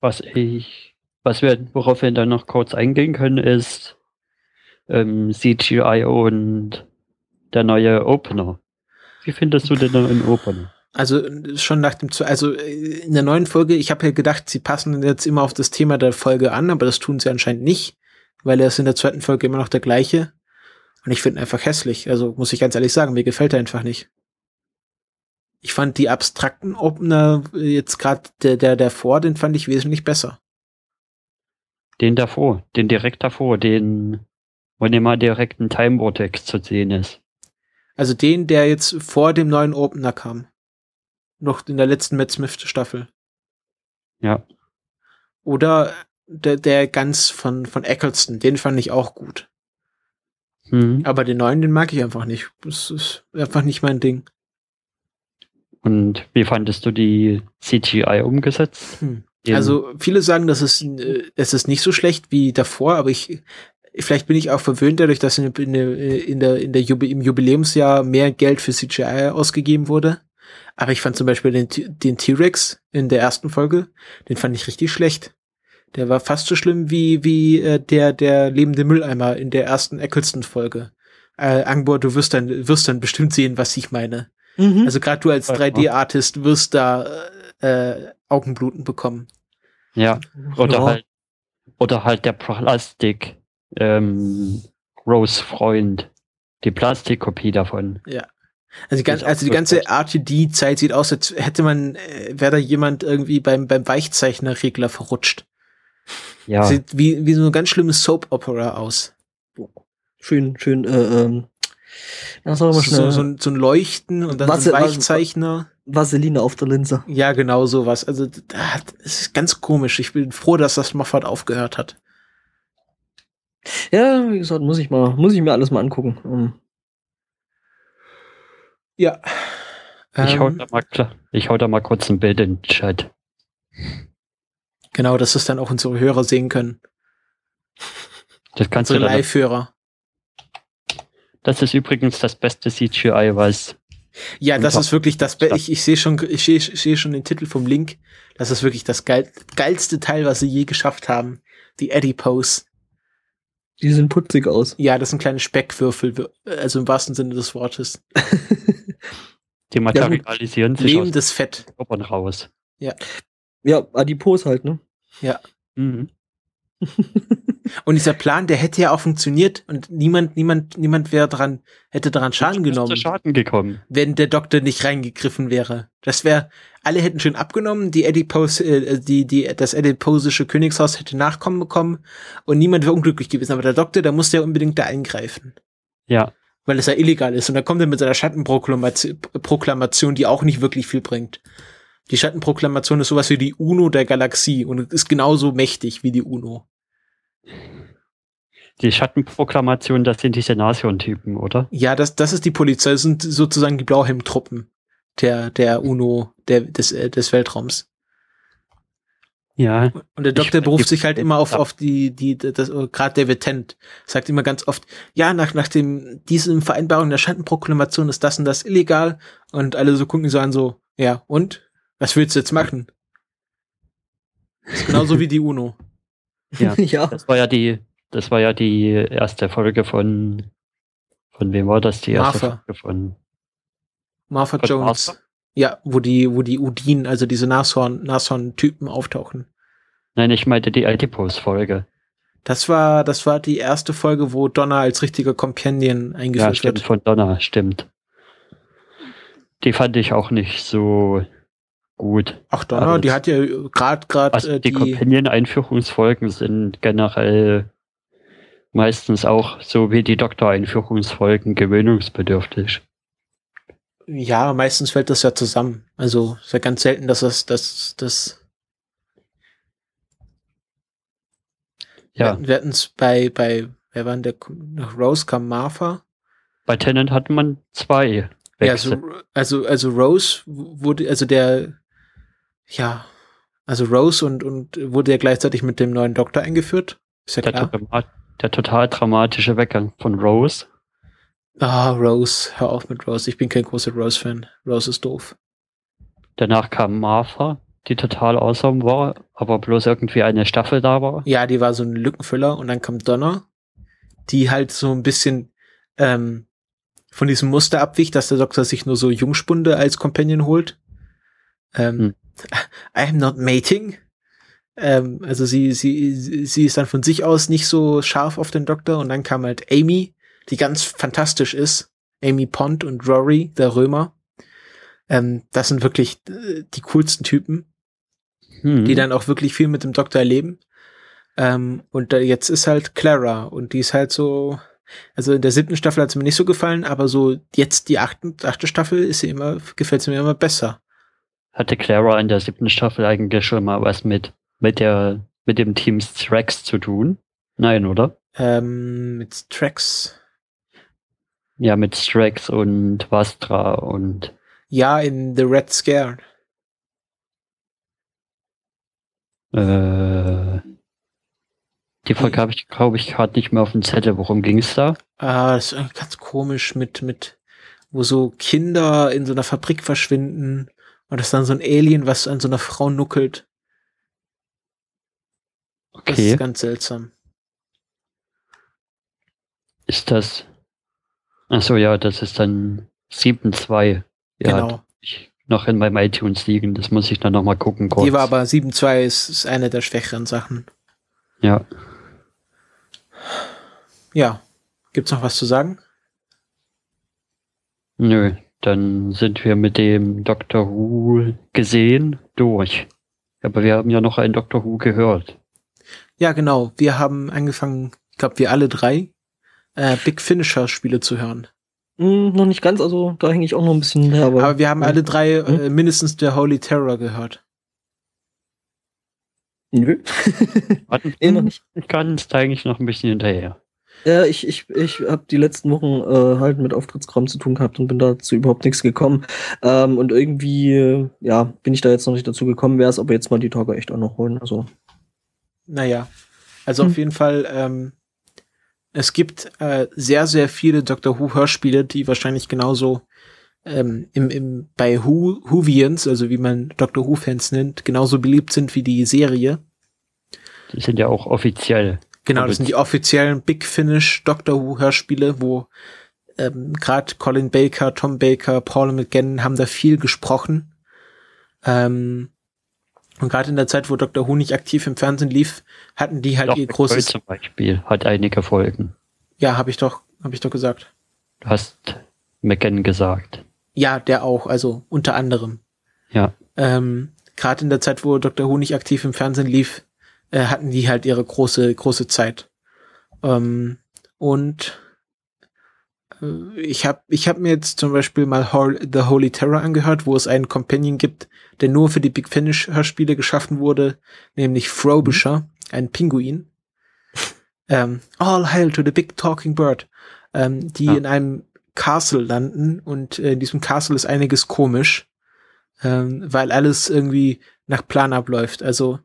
Was ich, was wir, worauf wir dann noch kurz eingehen können, ist, ähm, CGI und der neue Opener. Wie findest du den neuen Opener? Also schon nach dem, also äh, in der neuen Folge, ich habe ja gedacht, sie passen jetzt immer auf das Thema der Folge an, aber das tun sie anscheinend nicht, weil er ist in der zweiten Folge immer noch der gleiche. Und ich finde ihn einfach hässlich. Also muss ich ganz ehrlich sagen, mir gefällt er einfach nicht. Ich fand die abstrakten Opener äh, jetzt gerade der der davor, den fand ich wesentlich besser. Den davor, den direkt davor, den, wo immer direkt ein Time Vortex zu sehen ist. Also den, der jetzt vor dem neuen Opener kam. Noch in der letzten Matt Smith Staffel. Ja. Oder der, der ganz von, von Eccleston, den fand ich auch gut. Hm. Aber den neuen, den mag ich einfach nicht. Das ist einfach nicht mein Ding. Und wie fandest du die CGI umgesetzt? Hm. Also viele sagen, dass es, äh, es ist nicht so schlecht wie davor, aber ich, vielleicht bin ich auch verwöhnt dadurch, dass in, in, der- in der, in der Jubi im Jubiläumsjahr mehr Geld für CGI ausgegeben wurde. Aber ich fand zum Beispiel den, den T-Rex in der ersten Folge, den fand ich richtig schlecht. Der war fast so schlimm wie, wie äh, der, der lebende Mülleimer in der ersten Eccleston-Folge. Äh, Angbor, du wirst dann, wirst dann bestimmt sehen, was ich meine. Mhm. Also gerade du als Ja. 3D-Artist wirst da äh, Augenbluten bekommen. ja. Oder Ja. halt, oder halt der Plastik, ähm, Rose-Freund. Die Plastikkopie davon. Also die, gan Ich also die ganze. RTD-Zeit sieht aus, als hätte man, äh, wäre da jemand irgendwie beim, beim Weichzeichner-Regler verrutscht. Ja. Sieht wie, wie so ein ganz schlimmes Soap-Opera aus. Schön, schön, äh, ähm, ja, So, schnell. so, ein, so ein Leuchten und dann Was- so ein Weichzeichner. Vaseline auf der Linse. Ja, genau sowas. Also das ist ganz komisch. Ich bin froh, dass das Moffat aufgehört hat. Ja, wie gesagt, muss ich mal, muss ich mir alles mal angucken. Ähm, Ja. Ich hau, Ähm, da mal, klar- ich hau da mal kurz ein Bild in den Chat. Genau, dass es dann auch unsere Hörer sehen können. Das kannst du Unsere dann, Live-Hörer. Das ist übrigens das beste CGI, was Ja, das ist wirklich das. Be Ja. ich ich sehe schon, ich sehe sehe schon den Titel vom Link. Das ist wirklich das geil, geilste Teil, was sie je geschafft haben. Die Eddie Pose. die sehen putzig aus. Ja, das sind kleine Speckwürfel, also im wahrsten Sinne des Wortes. die materialisieren sich aus Lebendes Fett. den Körpern raus. ja, adipos halt, ne? Mhm. Und dieser Plan, der hätte ja auch funktioniert und niemand, niemand, niemand wäre dran, hätte daran Schaden genommen, Schaden gekommen. wenn der Doktor nicht reingegriffen wäre. Das wäre, alle hätten schön abgenommen, die Adipose, äh, die, die, das adiposische Königshaus hätte Nachkommen bekommen und niemand wäre unglücklich gewesen. Aber der Doktor, der musste ja unbedingt da eingreifen. Ja. Weil es ja illegal ist. Und dann kommt er mit seiner Schattenproklamation, Proklamation, die auch nicht wirklich viel bringt. Die Schattenproklamation ist sowas wie die UNO der Galaxie und ist genauso mächtig wie die UNO. Die Schattenproklamation, das sind diese Nasion-Typen, oder? Ja, das, das ist die Polizei, das sind sozusagen die Blauhelm-Truppen der, der UNO, der, des, äh, des Weltraums. Ja. Und der Ich Doktor find beruft die- sich halt immer auf, auf die, die, das, gerade David Tent sagt immer ganz oft, ja, nach, nach dem, diesem Vereinbarung der Schattenproklamation ist das und das illegal. Und alle so gucken so an, so, ja, und? Was willst du jetzt machen? Das ist genauso wie die UNO. Ja. ja. Das war ja die, das war ja die erste Folge von, von wem war das? Die erste Martha. Folge von, Martha Von Jones. Martha? Ja, wo die, wo die Udin, also diese Nashorn, Nashorn-Typen auftauchen. nein, ich meinte die Adipose-Folge. Das war, das war die erste Folge, wo Donna als richtiger Companion Ja, eingeführt stimmt, wird. von Donner, stimmt. Die fand ich auch nicht so gut. Ach, Donna, Aber die hat ja gerade, gerade, Also äh, die die, Companion-Einführungsfolgen sind generell meistens auch so wie die Doktor-Einführungsfolgen gewöhnungsbedürftig. ja, meistens fällt das ja zusammen. Also, ist ja ganz selten, dass das, das, das, Ja, wir hatten es bei, bei, wer war denn der, nach Rose kam Martha. bei Tennant hatte man zwei Ja, also, also, also Rose wurde, also der, ja, also Rose und, und wurde ja gleichzeitig mit dem neuen Doktor eingeführt. Ist ja der, klar. drama- der total dramatische Weggang von Rose. Ah, Rose, hör auf mit Rose. Ich bin kein großer Rose-Fan. Rose ist doof. Danach kam Martha, die total awesome war, aber bloß irgendwie eine Staffel da war. Ja, die war so ein Lückenfüller und dann kam Donna. die halt so ein bisschen ähm, von diesem Muster abwicht, dass der Doktor sich nur so Jungspunde als Companion holt. Ähm, Hm. I am not mating. Ähm, also sie, sie, sie ist dann von sich aus nicht so scharf auf den Doktor und dann kam halt Amy, die ganz fantastisch ist. Amy Pond und Rory, der Römer. Ähm, das sind wirklich äh, die coolsten Typen Hm. die dann auch wirklich viel mit dem Doktor erleben. Ähm, und da jetzt ist halt Clara und die ist halt so, also in der siebten Staffel hat sie mir nicht so gefallen, aber so jetzt die achten, achte Staffel ist sie immer, gefällt sie mir immer besser. Hatte Clara in der siebten Staffel eigentlich schon mal was mit, mit der, mit dem Team Strax zu tun? Nein, oder? Ähm, mit Tracks, Ja, mit Strax und Vastra und ja, in The Red Scare. äh, die Folge habe ich, glaube ich, gerade nicht mehr auf dem Zettel. Worum ging es da? Ah, das ist ganz komisch mit, mit, wo so Kinder in so einer Fabrik verschwinden und das ist dann so ein Alien, was an so einer Frau nuckelt. Das Okay, ist ganz seltsam. ist das? Ach so, ja, das ist dann 7.2. Ja, genau. ich noch in meinem iTunes liegen. Das muss ich dann noch mal gucken. Kurz. Die war aber 7.2 ist, ist eine der schwächeren Sachen. ja, Ja. Gibt's noch was zu sagen? nö. Dann sind wir mit dem Doctor Who gesehen durch. Aber wir haben ja noch einen Doctor Who gehört. Ja, genau. Wir haben angefangen, ich glaube, wir alle drei, äh, Big Finisher Spiele zu hören. Hm, noch nicht ganz, also da hänge ich auch noch ein bisschen her. Aber, Aber wir haben alle drei Hm? äh, mindestens der Holy Terror gehört. Nö. Warten, Eh noch nicht. Ich kann es eigentlich noch ein bisschen hinterher. Ja, ich, ich, ich habe die letzten Wochen äh, halt mit Auftrittskram zu tun gehabt und bin dazu überhaupt nichts gekommen. Ähm, und irgendwie, äh, ja, bin ich da jetzt noch nicht dazu gekommen, wäre es aber jetzt mal die Tage echt auch noch holen. Also, Naja. Also Hm. auf jeden Fall, ähm, es gibt äh, sehr, sehr viele Doctor Who Hörspiele, die wahrscheinlich genauso ähm, im, im, bei Who, Whovians, also wie man Doctor Who Fans nennt, genauso beliebt sind wie die Serie. Die sind ja auch offiziell. Genau, das sind die offiziellen Big Finish Doctor Who Hörspiele, wo ähm, gerade Colin Baker, Tom Baker, Paul McGann haben da viel gesprochen. Ähm, und gerade in der Zeit, wo Doctor Who nicht aktiv im Fernsehen lief, hatten die halt Doc ihr großes. zum Beispiel hat einige Folgen. Ja, habe ich doch, habe ich doch gesagt. Du hast McGann gesagt. Ja, der auch, also unter anderem. Ja. Ähm, gerade in der Zeit, wo Doctor Who nicht aktiv im Fernsehen lief, äh, hatten die halt ihre große, große Zeit. Ähm, und äh, ich habe ich hab mir jetzt zum Beispiel mal Hol The Holy Terror angehört, wo es einen Companion gibt, der nur für die Big Finish Hörspiele geschaffen wurde, nämlich Frobisher, ein Pinguin. Ähm, All hail to the big talking bird, ähm, die Ja. in einem Castle landen und äh, in diesem Castle ist einiges komisch, ähm, weil alles irgendwie nach Plan abläuft. Also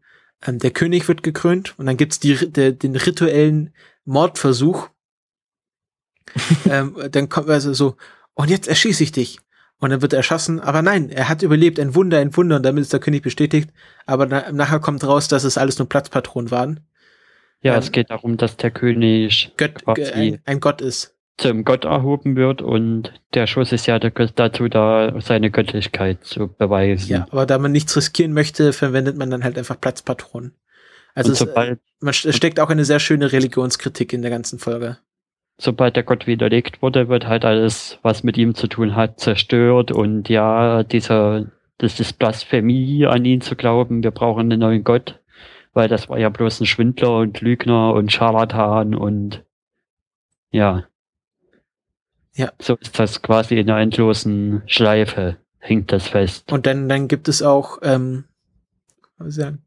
ähm, der König wird gekrönt und dann gibt's die, der, den rituellen Mordversuch. ähm, dann kommt also so, und jetzt erschieße ich dich. Und dann wird er erschossen, aber nein, er hat überlebt, ein Wunder, ein Wunder, und damit ist der König bestätigt. Aber na, nachher kommt raus, dass es alles nur Platzpatronen waren. Ja, Ähm, es geht darum, dass der König Gött, ein, ein Gott ist. Zum Gott erhoben wird und der Schuss ist ja da- dazu da, seine Göttlichkeit zu beweisen. Ja, aber da man nichts riskieren möchte, verwendet man dann halt einfach Platzpatronen. Also es, äh, man, steckt auch eine sehr schöne Religionskritik in der ganzen Folge. sobald der Gott widerlegt wurde, wird halt alles, was mit ihm zu tun hat, zerstört und ja, dieser, das ist Blasphemie, an ihn zu glauben, wir brauchen einen neuen Gott, weil das war ja bloß ein Schwindler und Lügner und Scharlatan und ja. Ja. So ist das quasi in einer endlosen Schleife, hängt das fest. Und dann, dann gibt es auch, ähm, was soll ich sagen?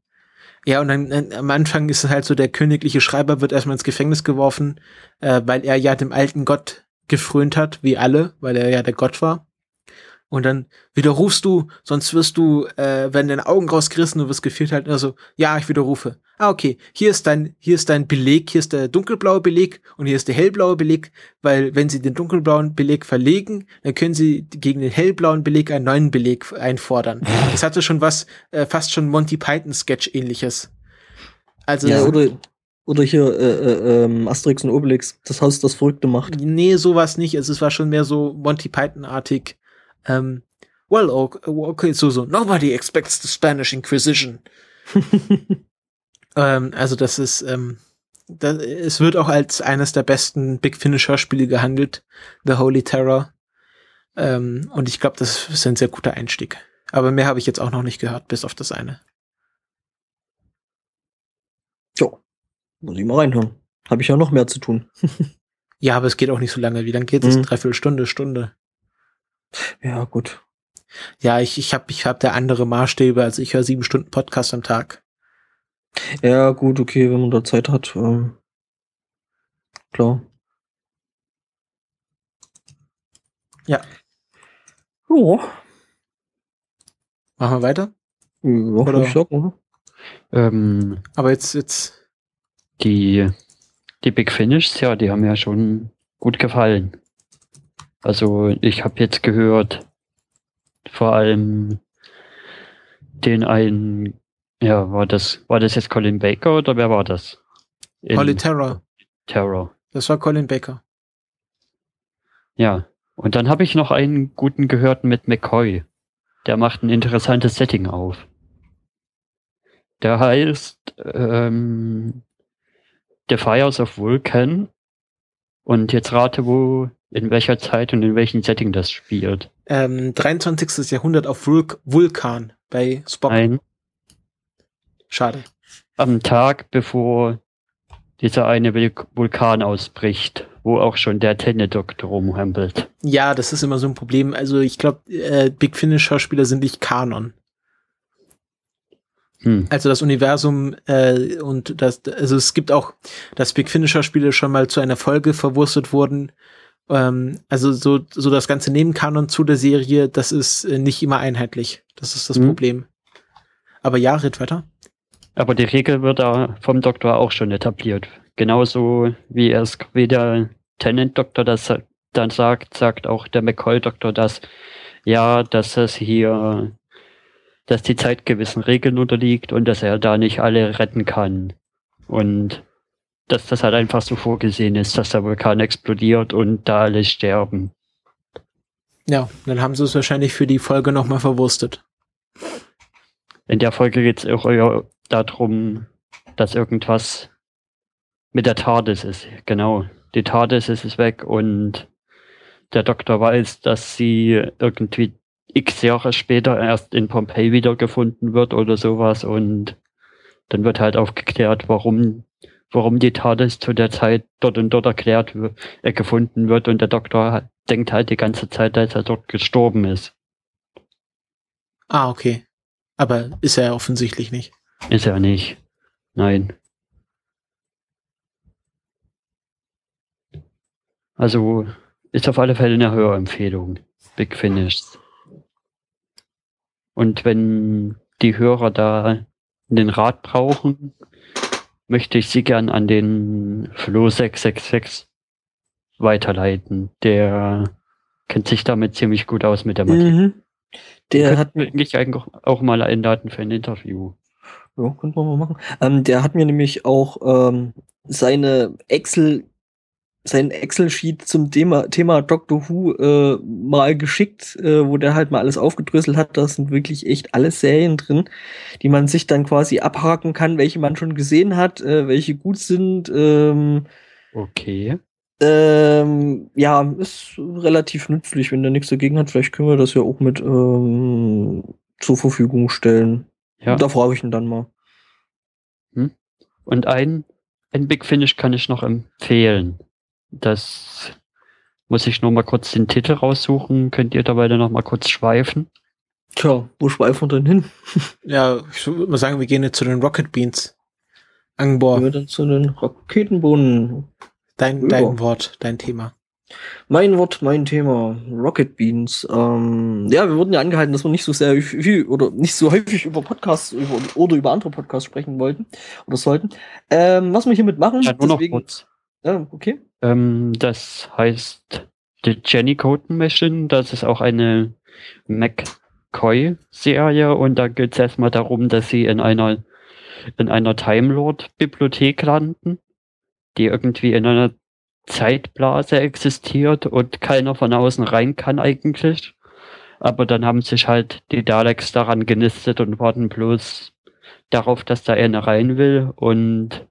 Ja, und dann, dann am Anfang ist es halt so, der königliche Schreiber wird erstmal ins Gefängnis geworfen, äh, weil er ja dem alten Gott gefrönt hat, wie alle, weil er ja der Gott war. Und dann widerrufst du, sonst wirst du, äh, werden deine Augen rausgerissen und wirst geführt halt, also, ja, ich widerrufe. Ah, okay, hier ist dein, hier ist dein Beleg, hier ist der dunkelblaue Beleg und hier ist der hellblaue Beleg, weil wenn sie den dunkelblauen Beleg verlegen, dann können sie gegen den hellblauen Beleg einen neuen Beleg einfordern. Das hatte schon was, äh, fast schon Monty Python Sketch ähnliches. Also, ja, oder Oder hier äh, äh, ähm, Asterix und Obelix, das Haus, das Verrückte macht. Nee, sowas nicht. Also, es war schon mehr so Monty Python-artig. Ähm, well, okay, so, so. Nobody expects the Spanish Inquisition. ähm, also, das ist, ähm, das, es wird auch als eines der besten Big Finish Hörspiele gehandelt. The Holy Terror. Ähm, und ich glaube, das ist ein sehr guter Einstieg. Aber mehr habe ich jetzt auch noch nicht gehört, bis auf das eine. Jo, muss ich mal reinhören. Habe ich ja noch mehr zu tun. Ja, aber es geht auch nicht so lange. Wie lange geht es? Mhm. Dreiviertel Stunde, Stunde. Ja, gut. Ja, ich, ich habe ich hab da andere Maßstäbe. Also ich höre sieben Stunden Podcast am Tag. Ja, gut, okay, wenn man da Zeit hat. Ähm, klar. Ja. Ja, Machen wir weiter? ja Oder- ich sagen, oder? Ähm, Aber jetzt, jetzt, die, die Big Finishes, ja, die haben ja schon gut gefallen. Also ich habe jetzt gehört, vor allem den einen, ja, war das, war das jetzt Colin Baker oder wer war das? In Holy Terror. Terror. Das war Colin Baker. Ja. Und dann habe ich noch einen guten gehört mit McCoy. Der macht ein interessantes Setting auf. Der heißt ähm, The Fires of Vulcan. Und jetzt rate, wo, in welcher Zeit und in welchem Setting das spielt. Ähm, 23. Jahrhundert auf Vulk Vulkan bei Spock. Ein, Schade. am Tag, bevor dieser eine Vul- Vulkan ausbricht, wo auch schon der Tenne-Doktor rumhampelt. Ja, das ist immer so ein Problem. Also ich glaube, äh, Big Finish Schauspieler sind nicht Kanon. Hm. Also das Universum äh, und das, also es gibt auch, dass Big Finish Schauspieler schon mal zu einer Folge verwurstet wurden. Ähm, also so, so das ganze Nebenkanon zu der Serie, das ist äh, nicht immer einheitlich. Das ist das Mhm. Problem. Aber ja, red weiter. Aber die Regel wird da vom Doktor auch schon etabliert. Genauso wie es wie der Tennant-Doktor das dann sagt, sagt auch der McCoy-Doktor das, ja, dass es hier, dass die Zeit gewissen Regeln unterliegt und dass er da nicht alle retten kann. Und dass das halt einfach so vorgesehen ist, dass der Vulkan explodiert und da alle sterben. Ja, dann haben sie es wahrscheinlich für die Folge nochmal verwurstet. In der Folge geht es auch eher darum, dass irgendwas mit der TARDIS ist. Genau. Die TARDIS ist weg und der Doktor weiß, dass sie irgendwie x Jahre später erst in Pompeji wiedergefunden wird oder sowas und dann wird halt aufgeklärt, warum, warum die TARDIS zu der Zeit dort und dort erklärt äh, gefunden wird und der Doktor hat- denkt halt die ganze Zeit, dass er dort gestorben ist. Ah, okay. Aber ist er offensichtlich nicht. Ist er nicht. Nein. Also ist auf alle Fälle eine Hörempfehlung. Big Finishes. Und wenn die Hörer da den Rat brauchen, möchte ich sie gern an den Flo 666 weiterleiten. Der kennt sich damit ziemlich gut aus mit der Materie. Mhm. Der hat mir, mich eigentlich auch mal einladen für ein Interview. ja, könnte man mal machen. Ähm, der hat mir nämlich auch ähm, seine Excel, sein Excel-Sheet zum Thema, Thema Doctor Who äh, mal geschickt, äh, wo der halt mal alles aufgedröselt hat. Da sind wirklich echt alle Serien drin, die man sich dann quasi abhaken kann, welche man schon gesehen hat, äh, welche gut sind. Ähm, Okay. ähm, ja, ist relativ nützlich, wenn der nichts dagegen hat. Vielleicht können wir das ja auch mit ähm, zur Verfügung stellen. Ja. Da frage ich ihn dann mal. Und ein, ein Big Finish kann ich noch empfehlen. Das muss ich nur mal kurz den Titel raussuchen. Könnt ihr dabei dann noch mal kurz schweifen? Tja, wo schweifen wir denn hin? Ja, ich würde mal sagen, wir gehen jetzt zu den Rocket Beans. Gehen Angbor, wir dann zu den Raketenbohnen. dein, dein Wort, dein Thema. Mein Wort, mein Thema, Rocket Beans. Ähm, ja, wir wurden ja angehalten, dass wir nicht so sehr viel oder nicht so häufig über Podcasts über, oder über andere Podcasts sprechen wollten oder sollten. Ähm, was wir hiermit machen, Ja, nur noch deswegen- kurz. Ja, okay. Ähm, das heißt The Jenny Coden Machine. Das ist auch eine McCoy-Serie und da geht es erstmal darum, dass sie in einer in einer Time Lord Bibliothek landen, die irgendwie in einer Zeitblase existiert und keiner von außen rein kann eigentlich. Aber dann haben sich halt die Daleks daran genistet und warten bloß darauf, dass da einer rein will und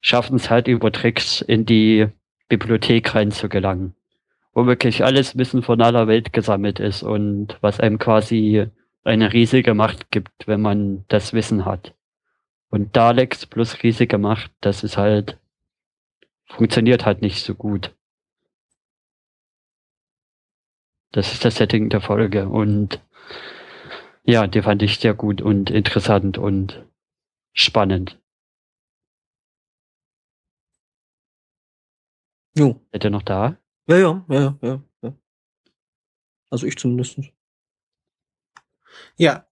schaffen es halt über Tricks in die Bibliothek reinzugelangen. Wo wirklich alles Wissen von aller Welt gesammelt ist und was einem quasi eine riesige Macht gibt, wenn man das Wissen hat. Und Daleks plus riesige Macht, das ist halt, funktioniert halt nicht so gut. Das ist das Setting der Folge und ja, die fand ich sehr gut und interessant und spannend. Jo. Seid ihr noch da? Ja, ja, ja, ja, ja. Also ich zumindest. Ja.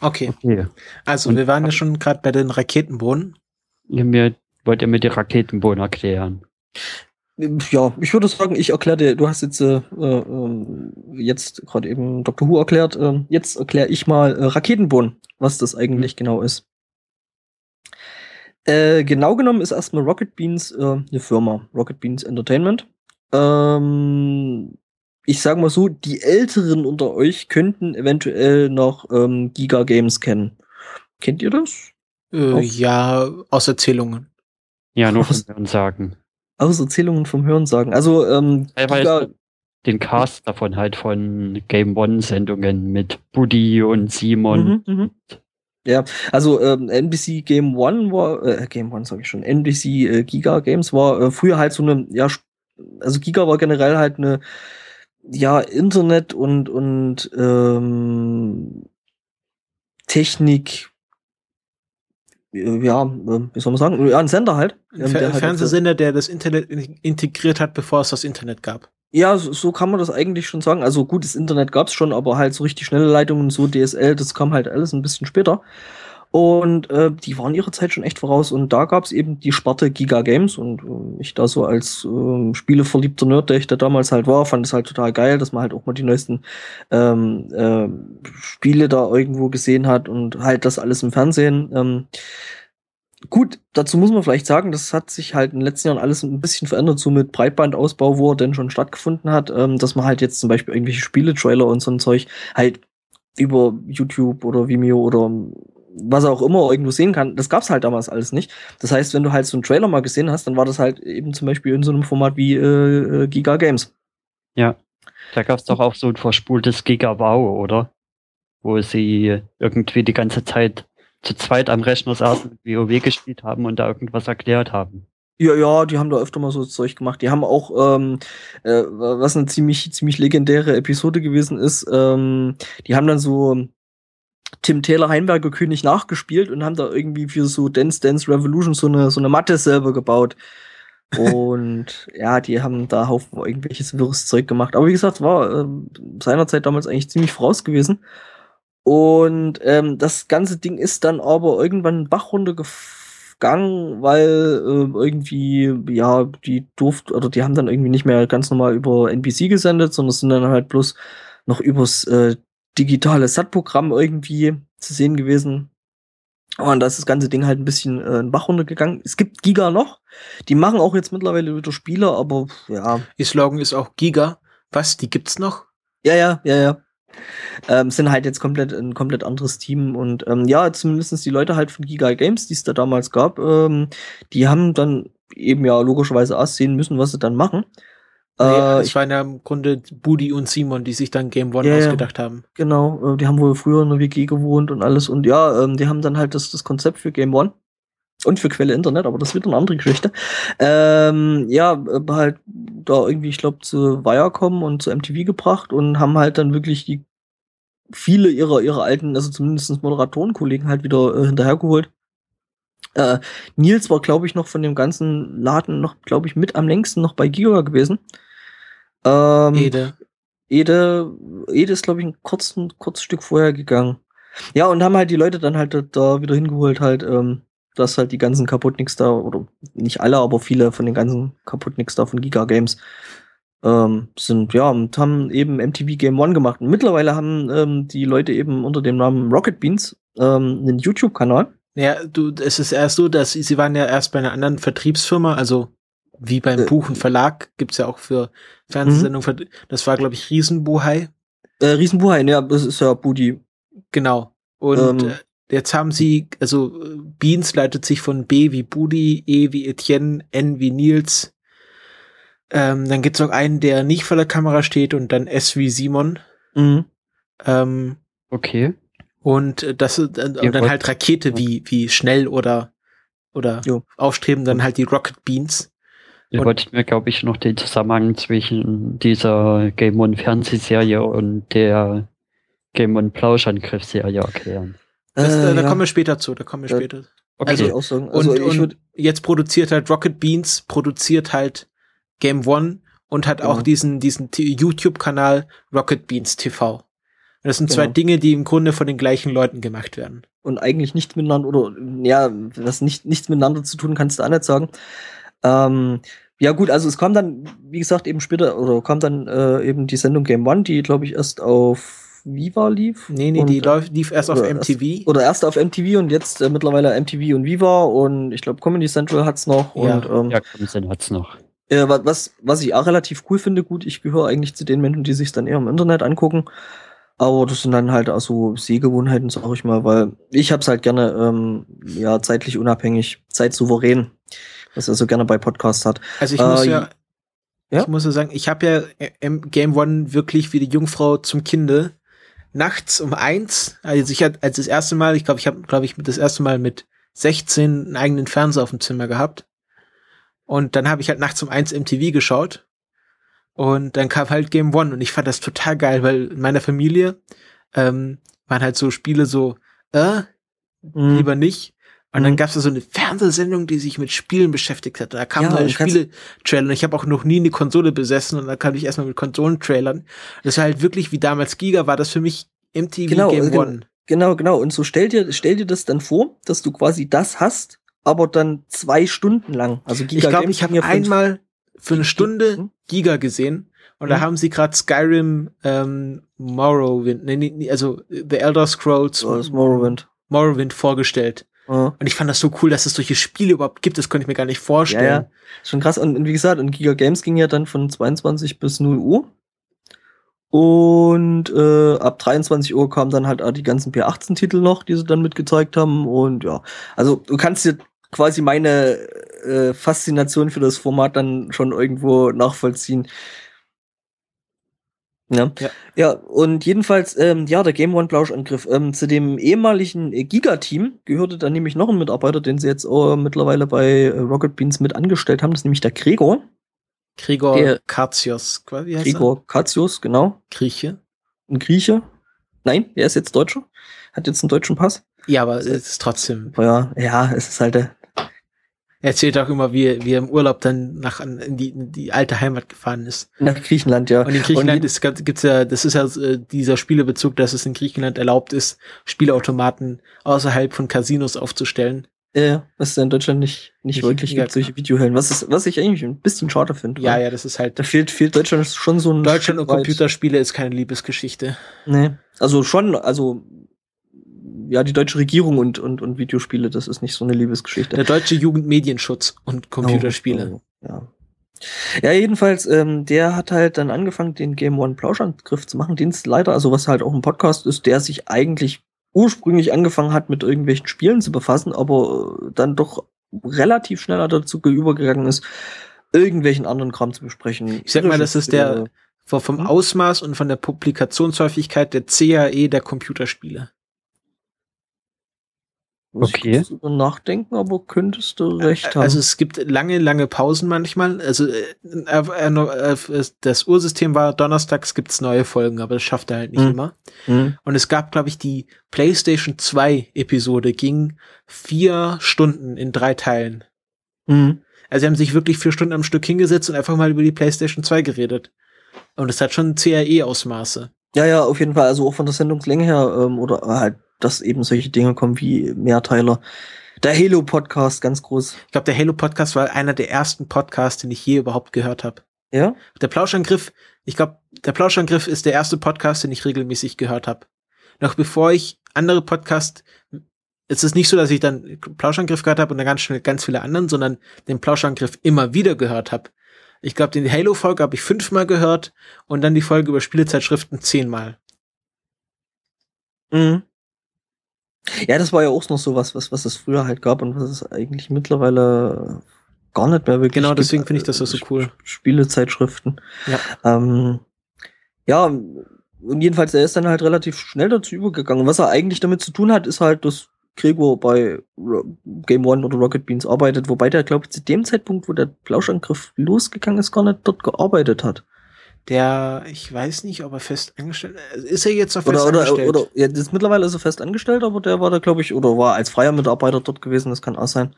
Okay. Okay. Also Und- wir waren ja schon gerade bei den Raketenbohnen. Ihr mir, wollt ihr mir die Raketenbohnen erklären? Ja, ich würde sagen, ich erkläre dir, du hast jetzt, äh, äh, jetzt gerade eben Dr. Who erklärt, äh, jetzt erkläre ich mal äh, Raketenbohnen, was das eigentlich genau ist. Äh, genau genommen ist erstmal Rocket Beans äh, eine Firma, Rocket Beans Entertainment. Ähm, ich sage mal so, die Älteren unter euch könnten eventuell noch ähm, Giga Games kennen. Kennt ihr das? Äh, ja, aus Erzählungen. Ja, nur Was? von hören sagen. Aus Erzählungen vom Hörensagen. Also ähm, Giga, den Cast davon halt von Game One Sendungen mit Buddy und Simon. Mhm, mhm. Ja, also ähm, NBC Game One war, äh, Game One sage ich schon, NBC äh, Giga Games war äh, früher halt so eine, ja, also Giga war generell halt eine, ja, Internet und, und ähm, Technik, äh, ja, äh, wie soll man sagen, ja, ein Sender halt. ähm, Fer der halt Fernsehsender, der das Internet in integriert hat, bevor es das Internet gab. Ja, so, so kann man das eigentlich schon sagen. Also gut, das Internet gab's schon, aber halt so richtig schnelle Leitungen, so DSL, das kam halt alles ein bisschen später. Und äh, die waren ihrer Zeit schon echt voraus. Und da gab's eben die Sparte Giga Games. Und äh, ich da so als ähm, spieleverliebter Nerd, der ich da damals halt war, fand es halt total geil, dass man halt auch mal die neuesten ähm, äh, Spiele da irgendwo gesehen hat und halt das alles im Fernsehen. Ähm, Gut, dazu muss man vielleicht sagen, das hat sich halt in den letzten Jahren alles ein bisschen verändert, so mit Breitbandausbau, wo er denn schon stattgefunden hat, ähm, dass man halt jetzt zum Beispiel irgendwelche Spiele-Trailer und so ein Zeug halt über YouTube oder Vimeo oder was auch immer irgendwo sehen kann. Das gab's halt damals alles nicht. Das heißt, wenn du halt so einen Trailer mal gesehen hast, dann war das halt eben zum Beispiel in so einem Format wie äh, äh, Giga Games. Ja. Da gab es doch auch so ein verspultes Giga-Wow, oder? Wo sie irgendwie die ganze Zeit zu zweit am Rechner saßen, WoW gespielt haben und da irgendwas erklärt haben. Ja, ja, die haben da öfter mal so Zeug gemacht. Die haben auch, ähm, äh, was eine ziemlich, ziemlich legendäre Episode gewesen ist, ähm, die haben dann so Tim Taylor Heinberger König nachgespielt und haben da irgendwie für so Dance Dance Revolution so eine, so eine Matte selber gebaut. Und ja, die haben da Haufen irgendwelches wirres Zeug gemacht. Aber wie gesagt, war ähm, seinerzeit damals eigentlich ziemlich voraus gewesen. Und ähm, das ganze Ding ist dann aber irgendwann Bach runtergegangen, weil äh, irgendwie, ja, die durften, oder die haben dann irgendwie nicht mehr ganz normal über NBC gesendet, sondern sind dann halt bloß noch übers äh, digitale SAT-Programm irgendwie zu sehen gewesen. Und da ist das ganze Ding halt ein bisschen äh, den Bach runtergegangen. Es gibt Giga noch. Die machen auch jetzt mittlerweile wieder Spiele, aber ja, Ihr Slogan ist auch Giga. Was? Die gibt's noch? ja, ja, ja, ja. Ähm, sind halt jetzt komplett ein komplett anderes Team und ähm, ja, zumindestens die Leute halt von Giga Games, die es da damals gab, ähm, die haben dann eben ja logischerweise auch sehen müssen, was sie dann machen. Nee, Äh, es waren ja im Grunde Budi und Simon, die sich dann Game One ja. ausgedacht haben. Genau, äh, die haben wohl früher in der WG gewohnt und alles. Und ja, ähm, die haben dann halt das, das Konzept für Game One und für Quelle Internet, aber das ist wieder eine andere Geschichte. Ähm, ja, halt da irgendwie, ich glaube, zu Viacom und zu MTV gebracht und haben halt dann wirklich die viele ihrer ihrer alten, also zumindest Moderatorenkollegen halt wieder äh, hinterhergeholt. Äh, Nils war, glaube ich, noch von dem ganzen Laden noch, glaube ich, mit am längsten noch bei Giga gewesen. Ähm, Ede. Ede, Ede ist, glaube ich, ein kurzes Stück vorher gegangen. Ja, und haben halt die Leute dann halt da- da wieder hingeholt, halt, ähm, dass halt die ganzen Kaputtnicks da, oder nicht alle, aber viele von den ganzen Kaputtnicks da von Giga Games ähm, sind, ja, und haben eben MTV Game One gemacht. Und mittlerweile haben ähm, die Leute eben unter dem Namen Rocket Beans ähm, einen YouTube-Kanal. Ja, du, es ist erst so, dass sie, sie waren ja erst bei einer anderen Vertriebsfirma, also wie beim Äh, Buch und Verlag gibt's ja auch für Fernsehsendungen. Das war, glaube ich, Riesenbuhai. Äh, Riesenbuhai, ja, das ist ja Budi. Genau. Und Ähm. Jetzt haben sie, also Beans leitet sich von B wie Budi, E wie Etienne, N wie Nils. Ähm, dann gibt's noch einen, der nicht vor der Kamera steht und dann S wie Simon. Mhm. Ähm, Okay. und äh, das äh, und dann halt Rakete wie wie schnell oder oder Jo. aufstreben, dann halt die Rocket Beans. Und- wolltet mir, glaube ich, noch den Zusammenhang zwischen dieser Game One Fernsehserie und der Game One Plauschangriff-Serie erklären. Das, Äh, da ja. kommen wir später zu, da kommen wir Ja. später. Okay. Also, Also-. Und, Also und würde jetzt produziert halt Rocket Beans, produziert halt Game One und hat auch Genau. diesen, diesen YouTube-Kanal Rocket Beans TV. Und das sind zwei Genau. Dinge, die im Grunde von den gleichen Leuten gemacht werden. und eigentlich nichts miteinander oder ja, was nicht nichts miteinander zu tun, kannst du auch nicht sagen. Ähm, ja gut, also es kam dann, wie gesagt, eben später oder kam dann äh, eben die Sendung Game One, die glaube ich erst auf Viva lief. Nee, nee, die läuft, lief erst auf oder erst- MTV. Oder erst auf MTV und jetzt äh, mittlerweile MTV und Viva und ich glaube Comedy Central hat's noch Ja. und ähm, ja, komm, Sinn hat's noch. Äh, wa- was, was ich auch relativ cool finde, gut, ich gehöre eigentlich zu den Menschen, die sich dann eher im Internet angucken. Aber das sind dann halt auch so Sehgewohnheiten, sag ich mal, weil ich hab's halt gerne, ähm, ja, zeitlich unabhängig, zeitsouverän, was er so gerne bei Podcasts hat. Also ich Äh, muss ja, ja? ich muss ja sagen, ich habe ja äh, im Game One wirklich wie die Jungfrau zum Kinde nachts um eins, also ich hatte als das erste Mal, ich glaube, ich habe, glaube ich, das erste Mal mit 16 einen eigenen Fernseher auf dem Zimmer gehabt. Und dann habe ich halt nachts um eins MTV geschaut. Und dann kam halt Game One und ich fand das total geil, weil in meiner Familie ähm, waren halt so Spiele so, äh, Mhm. lieber nicht. Und dann Mhm. gab's da so eine Fernsehsendung, die sich mit Spielen beschäftigt hat. Da kamen Ja, neue Spiele-Trailer. Ich habe auch noch nie eine Konsole besessen und da kam ich erstmal mit Konsolentrailern. Das war halt wirklich wie damals Giga, war das für mich MTV Genau, Game genau. One. Genau, genau. Und so stell dir, stell dir das dann vor, dass du quasi das hast, aber dann zwei Stunden lang. Also Ich glaube, ich habe einmal für eine Stunde Hm? Giga gesehen und da Hm? haben sie gerade Skyrim ähm, Morrowind, nee, nee, also The Elder Scrolls das Morrowind. Morrowind vorgestellt. Ja. Und ich fand das so cool, dass es solche Spiele überhaupt gibt. Das konnte ich mir gar nicht vorstellen. Ja, ja. Schon krass. Und, und wie gesagt, und Giga Games ging ja dann von 22 bis 0 Uhr. Und äh, ab 23 Uhr kamen dann halt auch die ganzen P18-Titel noch, die sie dann mitgezeigt haben. Und ja, also du kannst dir quasi meine äh, Faszination für das Format dann schon irgendwo nachvollziehen. Ja. Ja. ja, und jedenfalls, ähm, ja, der Game One Plauschangriff. Ähm, zu dem ehemaligen äh, Giga-Team gehörte dann nämlich noch ein Mitarbeiter, den sie jetzt auch mittlerweile bei äh, Rocket Beans mit angestellt haben. Das ist nämlich der Gregor. Gregor Der- Katzios, wie heißt Gregor Katius, genau. er? Grieche. Ein Grieche. Nein, er ist jetzt Deutscher. Hat jetzt einen deutschen Pass. Ja, aber es ist trotzdem. Ja, ja, es ist halt, äh, Er erzählt auch immer, wie, wie er im Urlaub dann nach in die, in die alte Heimat gefahren ist. nach Griechenland, ja. Und in Griechenland Und- ist, gibt's ja, das ist ja äh, dieser Spielebezug, dass es in Griechenland erlaubt ist, Spielautomaten außerhalb von Casinos aufzustellen. Äh, was es ja in Deutschland nicht, nicht Nicht- wirklich ja, gibt, solche Videohellen. Was, ist, was ich eigentlich ein bisschen schade finde. Ja, ja, das ist halt. Da fehlt, fehlt Deutschland schon so ein. Deutschland und Stück weit- Computerspiele ist keine Liebesgeschichte. Nee. Also schon, also ja, die deutsche Regierung und, und, und Videospiele, das ist nicht so eine Liebesgeschichte. Der deutsche Jugendmedienschutz und Computerspiele. Oh, ja. Ja, jedenfalls, ähm, der hat halt dann angefangen, den Game One Plauschangriff zu machen, den es leider, also was halt auch ein Podcast ist, der sich eigentlich ursprünglich angefangen hat, mit irgendwelchen Spielen zu befassen, aber äh, dann doch relativ schneller dazu übergegangen ist, irgendwelchen anderen Kram zu besprechen. Ich sag mal, das ist der- Vom, vom Hm? Ausmaß und von der Publikationshäufigkeit der CAE der Computerspiele. Muss Okay. Ich nachdenken, aber könntest du recht haben. Also es gibt lange, lange Pausen manchmal. Also äh, äh, äh, äh, das Ursystem war donnerstags gibt's neue Folgen, aber das schafft er halt nicht Hm. immer. Hm. Und es gab, glaube ich, die PlayStation 2 Episode ging vier Stunden in drei Teilen. Hm. Also sie haben sich wirklich vier Stunden am Stück hingesetzt und einfach mal über die PlayStation 2 geredet. Und es hat schon CAE-Ausmaße. Ja, ja, auf jeden Fall. Also auch von der Sendungslänge her, ähm, oder halt, dass eben solche Dinge kommen wie Mehrteiler. Der Halo-Podcast, ganz groß. Ich glaube, der Halo-Podcast war einer der ersten Podcasts, den ich je überhaupt gehört habe. Ja? Der Plauschangriff, ich glaube, der Plauschangriff ist der erste Podcast, den ich regelmäßig gehört habe. Noch bevor ich andere Podcasts es ist nicht so, dass ich dann Plauschangriff gehört habe und dann ganz schnell ganz viele anderen, sondern den Plauschangriff immer wieder gehört habe. Ich glaube, den Halo-Folge habe ich fünfmal gehört und dann die Folge über Spielezeitschriften zehnmal. Mhm. Ja, das war ja auch noch so was, was, was es früher halt gab und was es eigentlich mittlerweile gar nicht mehr wirklich Genau, deswegen finde ich das so Sp- cool. Spielezeitschriften. Ja. Ähm, ja, und jedenfalls, er ist dann halt relativ schnell dazu übergegangen. Was er eigentlich damit zu tun hat, ist halt, dass Gregor bei Game One oder Rocket Beans arbeitet, wobei der, glaube ich, zu dem Zeitpunkt, wo der Plauschangriff losgegangen ist, gar nicht dort gearbeitet hat. Der, ich weiß nicht, ob er fest angestellt ist. er jetzt noch fest Oder, oder, angestellt? oder, ja, das ist mittlerweile ist er fest angestellt, aber der war da, glaube ich, oder war als freier Mitarbeiter dort gewesen, das kann auch sein.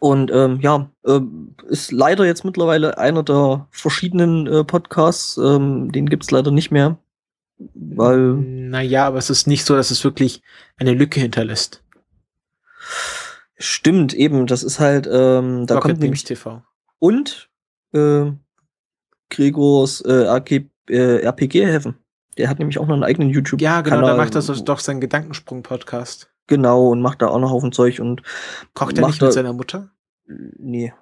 Und ähm, ja, ähm, ist leider jetzt mittlerweile einer der verschiedenen äh, Podcasts. Ähm, den gibt's leider nicht mehr, weil Naja, aber es ist nicht so, dass es wirklich eine Lücke hinterlässt. stimmt eben, das ist halt, ähm, da Rocket kommt nämlich TV. und äh, Gregors äh, RK, äh, RPG-Häfen. Der hat nämlich auch noch einen eigenen YouTube. Ja, genau, da macht das doch seinen Gedankensprung-Podcast. Genau, und macht da auch noch Haufen Zeug und Kocht er nicht mit er- seiner Mutter? nee.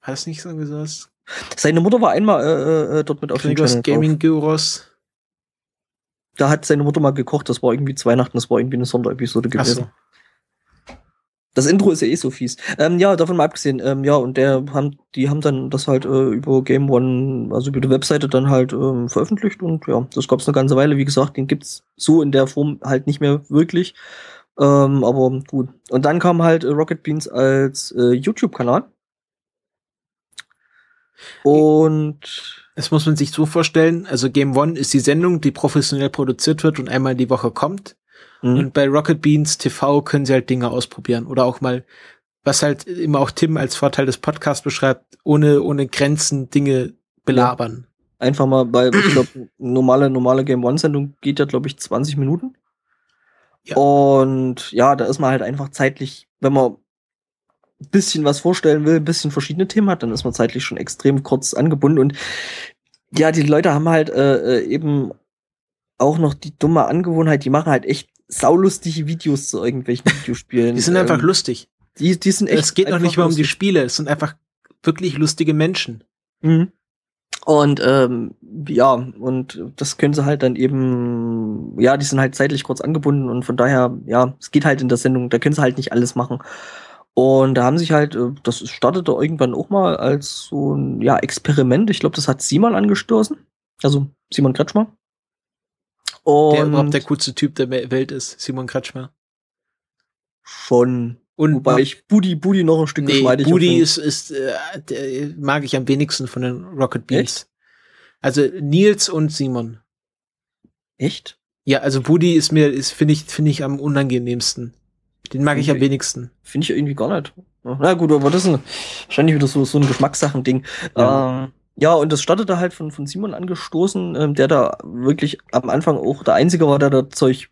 Hat es nicht so gesagt? Seine Mutter war einmal äh, äh, dort mit auf dem Gregors Channel. Gaming Gyros. Da hat seine Mutter mal gekocht, das war irgendwie zu Weihnachten, das war irgendwie eine Sonderepisode Ach gewesen. so. Das Intro ist ja eh so fies. Ähm, ja, davon mal abgesehen, ähm, ja, und der haben, die haben dann das halt äh, über Game One, also über die Webseite dann halt ähm, veröffentlicht und ja, das gab's eine ganze Weile. Wie gesagt, den gibt's so in der Form halt nicht mehr wirklich. Ähm, aber gut. Und dann kam halt äh, Rocket Beans als äh, YouTube-Kanal. Und Das muss man sich so vorstellen. Also Game One ist die Sendung, die professionell produziert wird und einmal die Woche kommt. Mh, Und bei Rocket Beans TV können sie halt Dinge ausprobieren oder auch mal, was halt immer auch Tim als Vorteil des Podcasts beschreibt, ohne, ohne Grenzen Dinge belabern. einfach mal, weil ich glaube, normale, normale Game One-Sendung geht ja, glaube ich, 20 Minuten. Ja. Und ja, da ist man halt einfach zeitlich, wenn man ein bisschen was vorstellen will, ein bisschen verschiedene Themen hat, dann ist man zeitlich schon extrem kurz angebunden. Und ja, die Leute haben halt äh, äh, eben auch noch die dumme Angewohnheit, die machen halt echt saulustige Videos zu irgendwelchen Videospielen. Die sind einfach Ähm, lustig. Die, die sind echt. Es geht noch einfach nicht mal um die. Spiele, es sind einfach wirklich lustige Menschen. Mhm. Und ähm, ja, und das können sie halt dann eben, ja, die sind halt zeitlich kurz angebunden und von daher, ja, es geht halt in der Sendung, da können sie halt nicht alles machen. Und da haben sich halt, äh, das startete irgendwann auch mal als so ein ja, Experiment. Ich glaube, das hat Simon angestoßen. Also Simon Kretschmer. Und der überhaupt der coolste Typ der Welt ist, Simon Kretschmer. schon. Und Wobei ich Budi Budi noch ein Stück nee, geschmeidiger Budi finde. ist, ist äh, mag ich am wenigsten von den Rocket Beans. Also Nils und Simon. Echt? Ja, also Budi ist mir, ist, finde ich, finde ich am unangenehmsten. Den mag ich am wenigsten. Finde ich irgendwie gar nicht. Na gut, aber das ist ein, wahrscheinlich wieder so, so ein Geschmackssachen-Ding. Ja. Ähm, ja, und das startete halt von, von Simon angestoßen, ähm, der da wirklich am Anfang auch der Einzige war, der da Zeug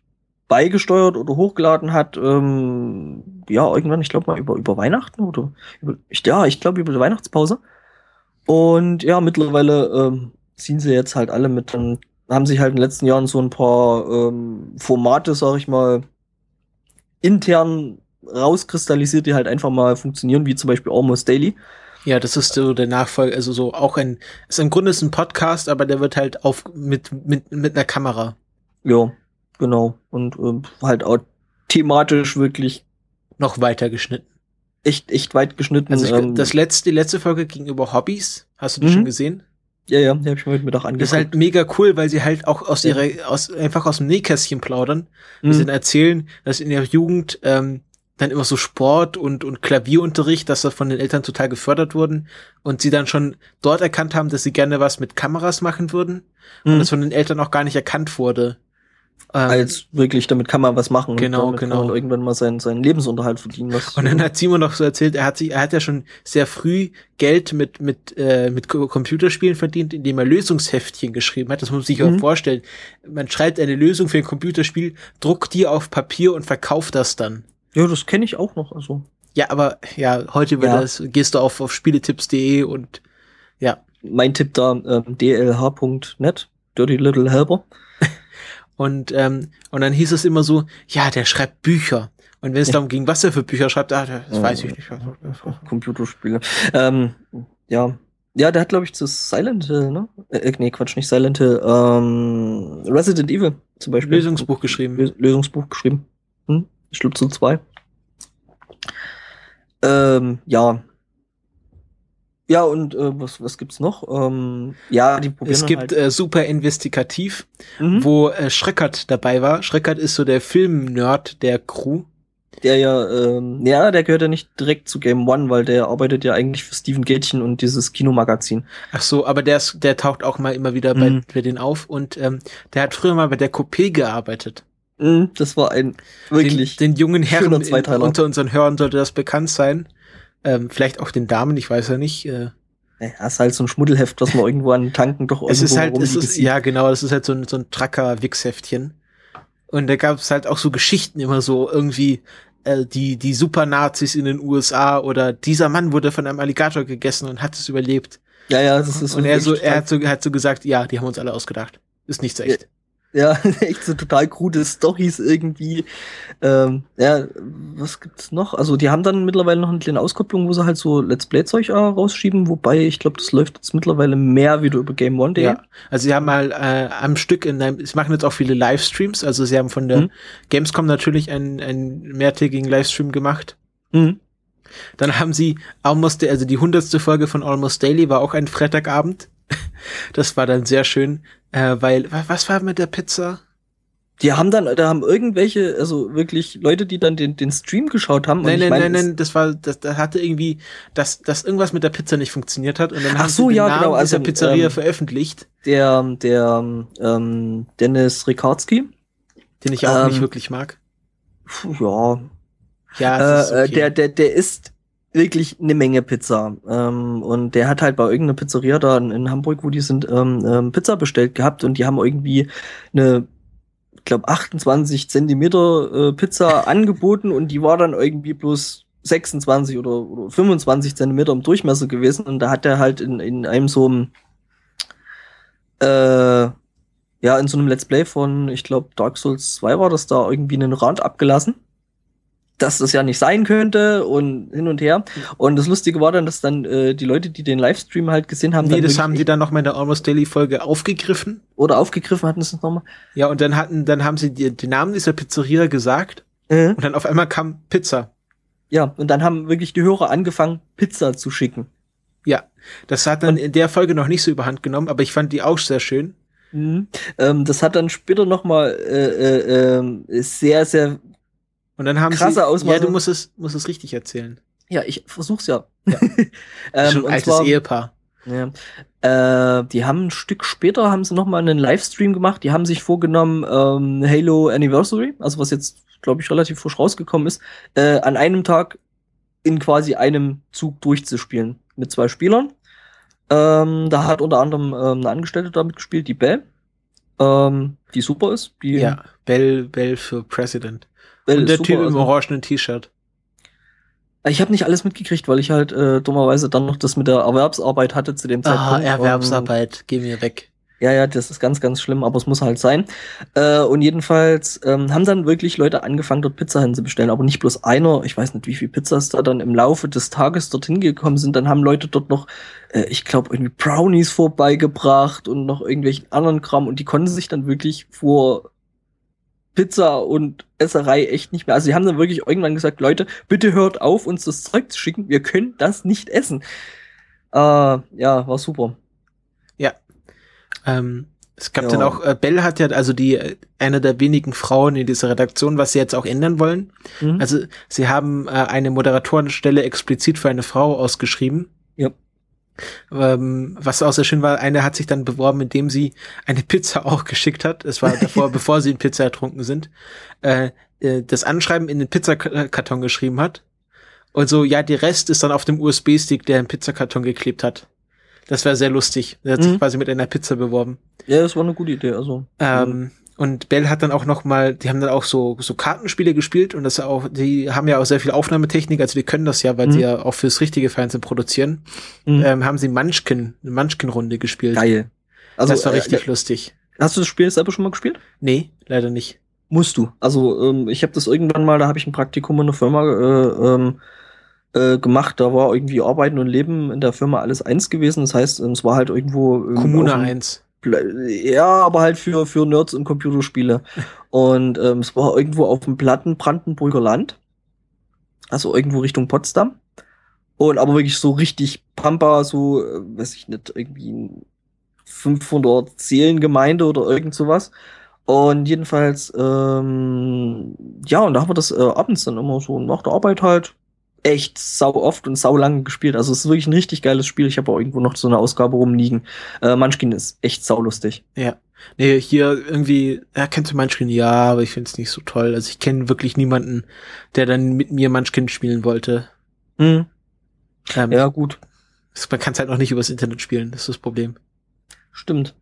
beigesteuert oder hochgeladen hat. Ähm, ja, irgendwann, ich glaube mal über, über Weihnachten oder über, ich, ja, ich glaube über die Weihnachtspause. Und ja, mittlerweile ähm, ziehen sie jetzt halt alle mit, dann haben sich halt in den letzten Jahren so ein paar ähm, Formate, sag ich mal, intern rauskristallisiert, die halt einfach mal funktionieren, wie zum Beispiel Almost Daily. Ja, das ist so der Nachfolger, also so auch ein, ist im Grunde ist ein Podcast, aber der wird halt auf, mit, mit, mit einer Kamera. Ja, genau. Und ähm, halt auch thematisch wirklich noch weiter geschnitten. echt, echt weit geschnitten. Also ich, ähm, das letzte, die letzte Folge ging über Hobbys. Hast du die Mhm. schon gesehen? ja, ja, die habe ich mir heute Mittag angeguckt. Das ist halt mega cool, weil sie halt auch aus Ja. ihrer, aus, einfach aus dem Nähkästchen plaudern. Mhm. Sie dann erzählen, dass in ihrer Jugend ähm, dann immer so Sport und, und Klavierunterricht, dass das von den Eltern total gefördert wurden und sie dann schon dort erkannt haben, dass sie gerne was mit Kameras machen würden und Mhm. das von den Eltern auch gar nicht erkannt wurde. Ähm, als wirklich, damit kann man was machen. und Genau, damit genau. Kann man irgendwann mal seinen, seinen Lebensunterhalt verdienen. Was Und dann hat Simon noch so erzählt, er hat sich, er hat ja schon sehr früh Geld mit mit äh, mit Co- Computerspielen verdient, indem er Lösungsheftchen geschrieben hat. Das muss man sich Mhm. auch vorstellen. Man schreibt eine Lösung für ein Computerspiel, druckt die auf Papier und verkauft das dann. Ja, das kenne ich auch noch. Also Ja, aber ja, heute wird Ja. das, gehst du auf auf spieletipps.de und ja. mein Tipp da ähm, dlh.net, Dirty Little Helper. Und, ähm, und dann hieß es immer so, ja, der schreibt Bücher. Und wenn es darum ging, was er für Bücher schreibt, ah, das weiß ich nicht. Computerspiele. Ähm, ja. Ja, der hat, glaube ich, zu Silent Hill, ne? Äh, nee, Quatsch, nicht Silent Hill. Ähm, Resident Evil zum Beispiel. Lösungsbuch geschrieben. Lös Lösungsbuch geschrieben. Hm? Zu zwei. Ähm, ja. Ja, und äh, was, was gibt's noch? Ähm, ja, die probieren Es gibt halt. äh, Super Investigativ, Mhm. wo äh, Schreckert dabei war. Schreckert ist so der Film-Nerd der Crew. Der ja, ähm, ja, der gehört ja nicht direkt zu Game One, weil der arbeitet ja eigentlich für Steven Gätchen und dieses Kinomagazin. Ach so, aber der, ist, der taucht auch mal immer wieder bei, Mhm. bei denen auf. Und ähm, der hat früher mal bei der Coupé gearbeitet. Mhm, das war ein wirklich. Den, den jungen Herren unter unseren Hörern sollte das bekannt sein. Ähm, vielleicht auch den Damen, ich weiß ja nicht. Äh, Ja, ist halt so ein Schmuddelheft, was man irgendwo an Tanken doch es ist halt, es ist, ja genau, das ist halt so ein, so ein Tracker-Wix-Heftchen. Und da gab es halt auch so Geschichten immer so irgendwie äh, die, die Super-Nazis in den USA oder dieser Mann wurde von einem Alligator gegessen und hat es überlebt. Ja, ja, das ist und er so, er hat so, hat so gesagt, ja, die haben uns alle ausgedacht. Ist nicht so echt. Ja, echt so total krude Stories irgendwie. Ähm, ja, was gibt's noch? Also die haben dann mittlerweile noch eine kleine Auskopplung, wo sie halt so Let's Play-Zeug äh, rausschieben, wobei ich glaube, das läuft jetzt mittlerweile mehr wieder über Game One.de. Ja, also sie haben mal äh, am Stück in einem, sie machen jetzt auch viele Livestreams, also sie haben von der Mhm. Gamescom natürlich einen, einen mehrtägigen Livestream gemacht. Mhm. Dann haben sie Almost, also die hundertste Folge von Almost Daily war auch ein Freitagabend. Das war dann sehr schön, äh, weil, wa- was war mit der Pizza? Die haben dann, da haben irgendwelche, also wirklich Leute, die dann den, den Stream geschaut haben. und Nein, nein, meine, nein, nein, das war, das, das hatte irgendwie, dass, dass irgendwas mit der Pizza nicht funktioniert hat und dann Ach haben so, sie den ja, Namen genau, also, dieser Pizzeria ähm, veröffentlicht, Der, der, ähm, Dennis Rikardski, den ich auch ähm, nicht wirklich mag. Ja, Ja, ist äh, äh, okay. der, der, der isst wirklich eine Menge Pizza. Ähm, und der hat halt bei irgendeiner Pizzeria da in, Hamburg, wo die sind, ähm, ähm, Pizza bestellt gehabt und die haben irgendwie eine, ich glaube, 28 Zentimeter äh, Pizza angeboten und die war dann irgendwie bloß 26 oder, oder 25 Zentimeter im Durchmesser gewesen und da hat er halt in, in einem so einem äh, ja, in so einem Let's Play von, ich glaube, Dark Souls 2 war das da irgendwie einen Rand abgelassen dass das ja nicht sein könnte und hin und her. Und das Lustige war dann, dass dann äh, die Leute, die den Livestream halt gesehen haben, nee, das haben die dann noch mal in der Almost Daily Folge aufgegriffen. oder aufgegriffen hatten, das nochmal. Ja, und dann hatten, dann haben sie die, den Namen dieser Pizzeria gesagt Äh, und dann auf einmal kam Pizza. ja, und dann haben wirklich die Hörer angefangen, Pizza zu schicken. Ja, das hat dann in der Folge noch nicht so überhand genommen, aber ich fand die auch sehr schön. Mhm. Ähm, das hat dann später nochmal äh, äh, ähm, sehr, sehr, Und dann haben Krasse sie, Ausmaße. ja, du musst es, musst es richtig erzählen. ja, ich versuch's ja. Ja. ähm, Schon ein altes zwar- Ehepaar. Ja. Äh, die haben ein Stück später haben sie noch mal einen Livestream gemacht. Die haben sich vorgenommen ähm, Halo Anniversary, also was jetzt glaube ich relativ frisch rausgekommen ist, äh, an einem Tag in quasi einem Zug durchzuspielen mit zwei Spielern. Ähm, da hat unter anderem ähm, eine Angestellte damit gespielt, die Bell, ähm, die super ist. Die Ja, Bell, Bell für President. Bell und der Typ im also- orangenen T-Shirt. Ich habe nicht alles mitgekriegt, weil ich halt äh, dummerweise dann noch das mit der Erwerbsarbeit hatte zu dem Ah, Zeitpunkt. Erwerbsarbeit, geh mir weg. Ja, ja, das ist ganz, ganz schlimm, aber es muss halt sein. Äh, und jedenfalls ähm, haben dann wirklich Leute angefangen, dort Pizza hinzubestellen, aber nicht bloß einer. Ich weiß nicht, wie viel Pizzas da dann im Laufe des Tages dorthin gekommen sind. Dann haben Leute dort noch, äh, ich glaube, irgendwie Brownies vorbeigebracht und noch irgendwelchen anderen Kram und die konnten sich dann wirklich vor Pizza und Esserei echt nicht mehr. Also sie haben dann wirklich irgendwann gesagt, Leute, bitte hört auf, uns das Zeug zu schicken. Wir können das nicht essen. Äh, ja, war super. Ähm, es gab Ja. dann auch, äh, Bell hat ja, also die, äh, eine der wenigen Frauen in dieser Redaktion, was sie jetzt auch ändern wollen. Mhm. Also, sie haben äh, eine Moderatorenstelle explizit für eine Frau ausgeschrieben. Ähm, was auch sehr schön war, eine hat sich dann beworben, indem sie eine Pizza auch geschickt hat. Es war davor, bevor sie in Pizza ertrunken sind. Äh, äh, das Anschreiben in den Pizzakarton geschrieben hat. Und so, ja, die Rest ist dann auf dem USB-Stick, der im Pizzakarton geklebt hat. Das war sehr lustig. Er hat sich Mhm. quasi mit einer Pizza beworben. Ja, das war eine gute Idee. Also Ähm, und Bell hat dann auch noch mal, die haben dann auch so so Kartenspiele gespielt und das auch, die haben ja auch sehr viel Aufnahmetechnik, also die können das ja, weil Mhm. sie ja auch fürs richtige Fernsehen produzieren. Mhm. Ähm, haben sie Munchkin, eine Munchkin-Runde gespielt. geil. Also das war äh, richtig lustig. Hast du das Spiel selber schon mal gespielt? Nee, leider nicht. Musst du. Also ähm, ich habe das irgendwann mal, da habe ich ein Praktikum in einer Firma äh, ähm, äh, gemacht. Da war irgendwie Arbeiten und Leben in der Firma alles eins gewesen. Das heißt, ähm, es war halt irgendwo ähm, Kommune auf dem 1. Pla- Ja, aber halt für, für Nerds und Computerspiele. und ähm, es war irgendwo auf dem platten Brandenburger Land. Also irgendwo Richtung Potsdam. Und aber wirklich so richtig Pampa, so, äh, weiß ich nicht, irgendwie ein 500 Seelengemeinde oder irgend sowas. Und jedenfalls, ähm, ja, und da haben wir das äh, abends dann immer so nach der Arbeit halt echt sau oft und sau lang gespielt. Also es ist wirklich ein richtig geiles Spiel. Ich habe auch irgendwo noch so eine Ausgabe rumliegen. Äh, Munchkin ist echt saulustig. Ja. Nee, hier irgendwie, ja, kennst du Munchkin? Ja, aber ich finde es nicht so toll. Also ich kenne wirklich niemanden, der dann mit mir Munchkin spielen wollte. Hm. Ähm, Ja, gut. Man kann es halt noch nicht übers Internet spielen, das ist das Problem. Stimmt.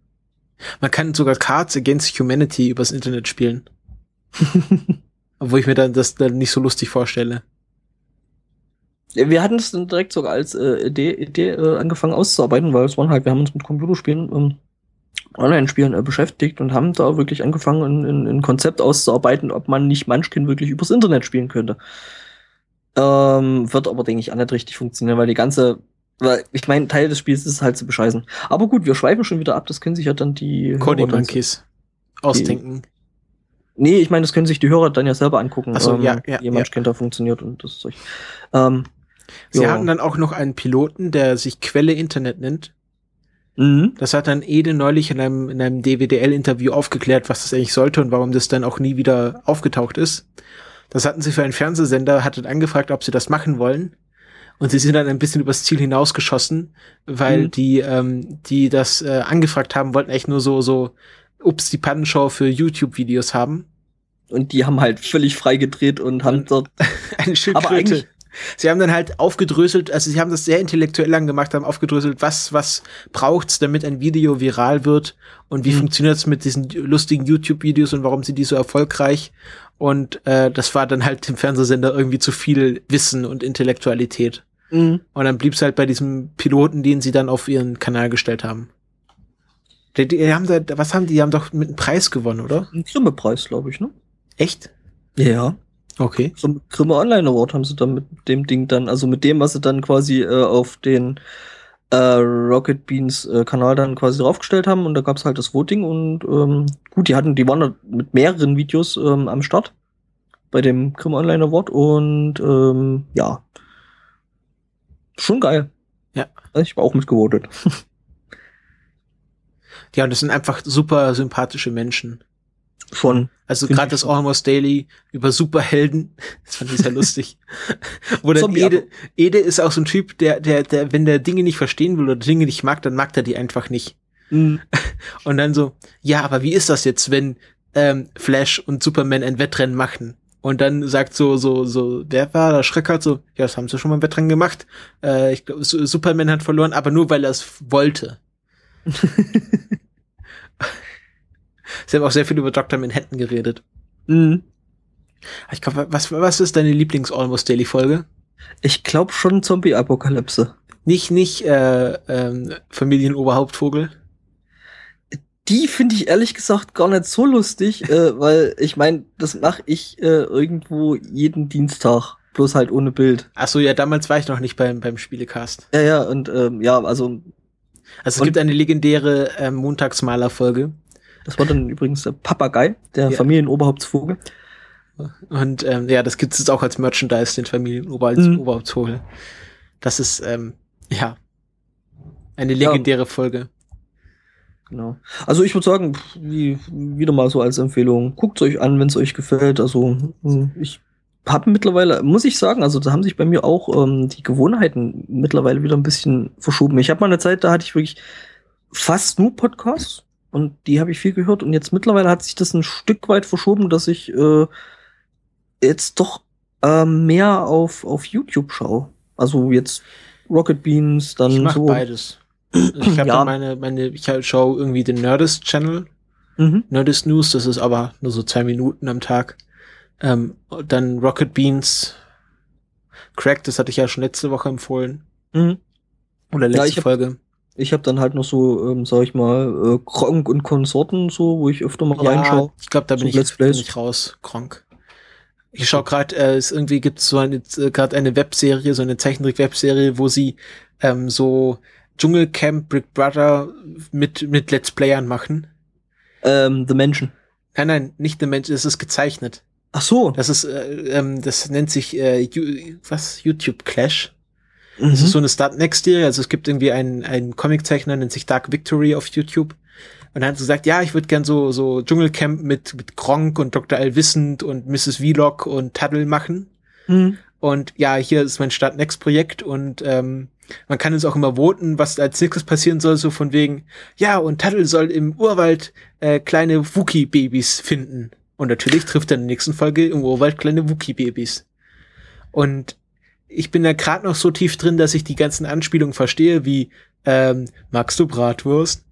Man kann sogar Cards Against Humanity übers Internet spielen. Obwohl ich mir dann das dann nicht so lustig vorstelle. Ja, Wir hatten es dann direkt sogar als äh, Idee, Idee äh, angefangen auszuarbeiten, weil es waren halt, wir haben uns mit Computerspielen, ähm, Online-Spielen äh, beschäftigt und haben da wirklich angefangen, ein, ein, Konzept auszuarbeiten, ob man nicht Munchkin wirklich übers Internet spielen könnte. Ähm, wird aber, denke ich, auch nicht richtig funktionieren, weil die ganze, weil ich meine, Teil des Spiels ist halt zu bescheißen. Aber gut, wir schweifen schon wieder ab, das können sich ja dann die Coding Monkeys. Ausdenken. Nee, ich meine, das können sich die Hörer dann ja selber angucken, Ach so, ähm, ja, ja, wie ja. Munchkin da funktioniert und das Zeug. Ähm, Sie ja. hatten dann auch noch einen Piloten, der sich Quelle Internet nennt. Mhm. Das hat dann Ede neulich in einem, in einem DWDL-Interview aufgeklärt, was das eigentlich sollte und warum das dann auch nie wieder aufgetaucht ist. Das hatten sie für einen Fernsehsender, hattet angefragt, ob sie das machen wollen. Und sie sind dann ein bisschen übers Ziel hinausgeschossen, weil Mhm. die, ähm, die das äh, angefragt haben, wollten echt nur so, so, ups, die Pannenshow für YouTube-Videos haben. Und die haben halt völlig frei gedreht und haben dort. Eine Schildkröte. Aber eigentlich- Sie haben dann halt aufgedröselt, also sie haben das sehr intellektuell lang gemacht, haben aufgedröselt, was, was braucht's, damit ein Video viral wird und wie Mhm. funktioniert's mit diesen lustigen YouTube-Videos und warum sind die so erfolgreich. Und äh, das war dann halt dem Fernsehsender irgendwie zu viel Wissen und Intellektualität. Mhm. Und dann blieb's halt bei diesem Piloten, den sie dann auf ihren Kanal gestellt haben. Die, die haben da, was haben die? Die haben doch mit einem Preis gewonnen, oder? Ein Grimme-Preis, glaube ich, ne? Echt? Ja. Okay. Grimme, Grimme Online Award haben sie dann mit dem Ding dann, also mit dem, was sie dann quasi äh, auf den äh, Rocket Beans äh, Kanal dann quasi draufgestellt haben und da gab's halt das Voting und ähm, gut, die hatten, die waren da mit mehreren Videos ähm, am Start bei dem Grimme Online Award und ähm, ja. Schon geil. Ja. Ich war auch mitgevotet. Ja, und das sind einfach super sympathische Menschen. Schon. Also gerade das. Almost Daily über Superhelden, das fand ich sehr lustig. Zombie- Ede, Ede ist auch so ein Typ, der, der, der, wenn der Dinge nicht verstehen will oder Dinge nicht mag, dann mag er die einfach nicht. Mhm. Und dann so, ja, aber wie ist das jetzt, wenn ähm, Flash und Superman ein Wettrennen machen? Und dann sagt so, so, so, wer war der Schreckert so, ja, das haben sie schon mal ein Wettrennen gemacht. Äh, ich glaube, Superman hat verloren, aber nur weil er es wollte. Sie haben auch sehr viel über Dr. Manhattan geredet. Mhm. Ich glaube, was, was ist deine Lieblings-Almost Daily-Folge? Ich glaube schon Zombie-Apokalypse. Nicht, nicht äh, ähm, Familienoberhauptvogel. Die finde ich ehrlich gesagt gar nicht so lustig, äh, weil ich meine, das mache ich äh, irgendwo jeden Dienstag, bloß halt ohne Bild. Ach so, ja, damals war ich noch nicht beim, beim Spielecast. Ja, ja, und ähm, ja, also Also es gibt eine legendäre ähm, Montagsmaler-Folge. Das war dann übrigens der Papagei, der Ja. Familienoberhauptsvogel. Und ähm, ja, das gibt es jetzt auch als Merchandise, den Mhm. Familienoberhauptvogel. Das ist, ähm, ja, eine Ja. legendäre Folge. Genau. Also ich würde sagen, wie, wieder mal so als Empfehlung, guckt euch an, wenn es euch gefällt. Also mh, ich habe mittlerweile, muss ich sagen, also da haben sich bei mir auch ähm, die Gewohnheiten mittlerweile wieder ein bisschen verschoben. Ich habe mal eine Zeit, da hatte ich wirklich fast nur Podcasts und die habe ich viel gehört und jetzt mittlerweile hat sich das ein Stück weit verschoben, dass ich äh, jetzt doch äh, mehr auf, auf YouTube schaue. Also jetzt Rocket Beans, dann Ich mache so. beides. Ich habe Ja. meine, meine, ich halt schaue irgendwie den Nerdist Channel, Mhm. Nerdist News, das ist aber nur so zwei Minuten am Tag. Ähm, dann Rocket Beans, Crack, das hatte ich ja schon letzte Woche empfohlen. Mhm. Oder Ja, letzte hab- Folge. Ich habe dann halt noch so, ähm, sag ich mal, äh, Kronk und Konsorten, so, wo ich öfter mal Ja, reinschaue. ich glaube, da bin, So ich, bin ich raus, Kronk. Ich schaue gerade, äh, es irgendwie gibt so eine äh, gerade eine Webserie, so eine Zeichentrick-Webserie, wo sie ähm, so Dschungelcamp Big Brother mit mit Let's Playern machen. Ähm, The Mansion. Nein, nein, nicht der Mensch, es ist gezeichnet. Ach so. Das ist, äh, ähm, das nennt sich äh, You- was YouTube Clash. Mhm. Das ist so eine Start Next Serie. Also es gibt irgendwie einen, einen Comiczeichner, nennt sich Dark Victory auf YouTube. Und er hat so gesagt, ja, ich würde gern so, so Dschungelcamp mit, mit Gronk und Dr. Allwissend und Mrs. Vlog und Taddle machen. Mhm. Und ja, hier ist mein Start Next Projekt und ähm, man kann jetzt auch immer voten, was als nächstes passieren soll, so von wegen, ja, und Taddle soll im Urwald äh, kleine Wookie-Babys finden. Und natürlich trifft er in der nächsten Folge im Urwald kleine Wookie-Babys. Und ich bin da gerade noch so tief drin, dass ich die ganzen Anspielungen verstehe, wie ähm, magst du Bratwurst?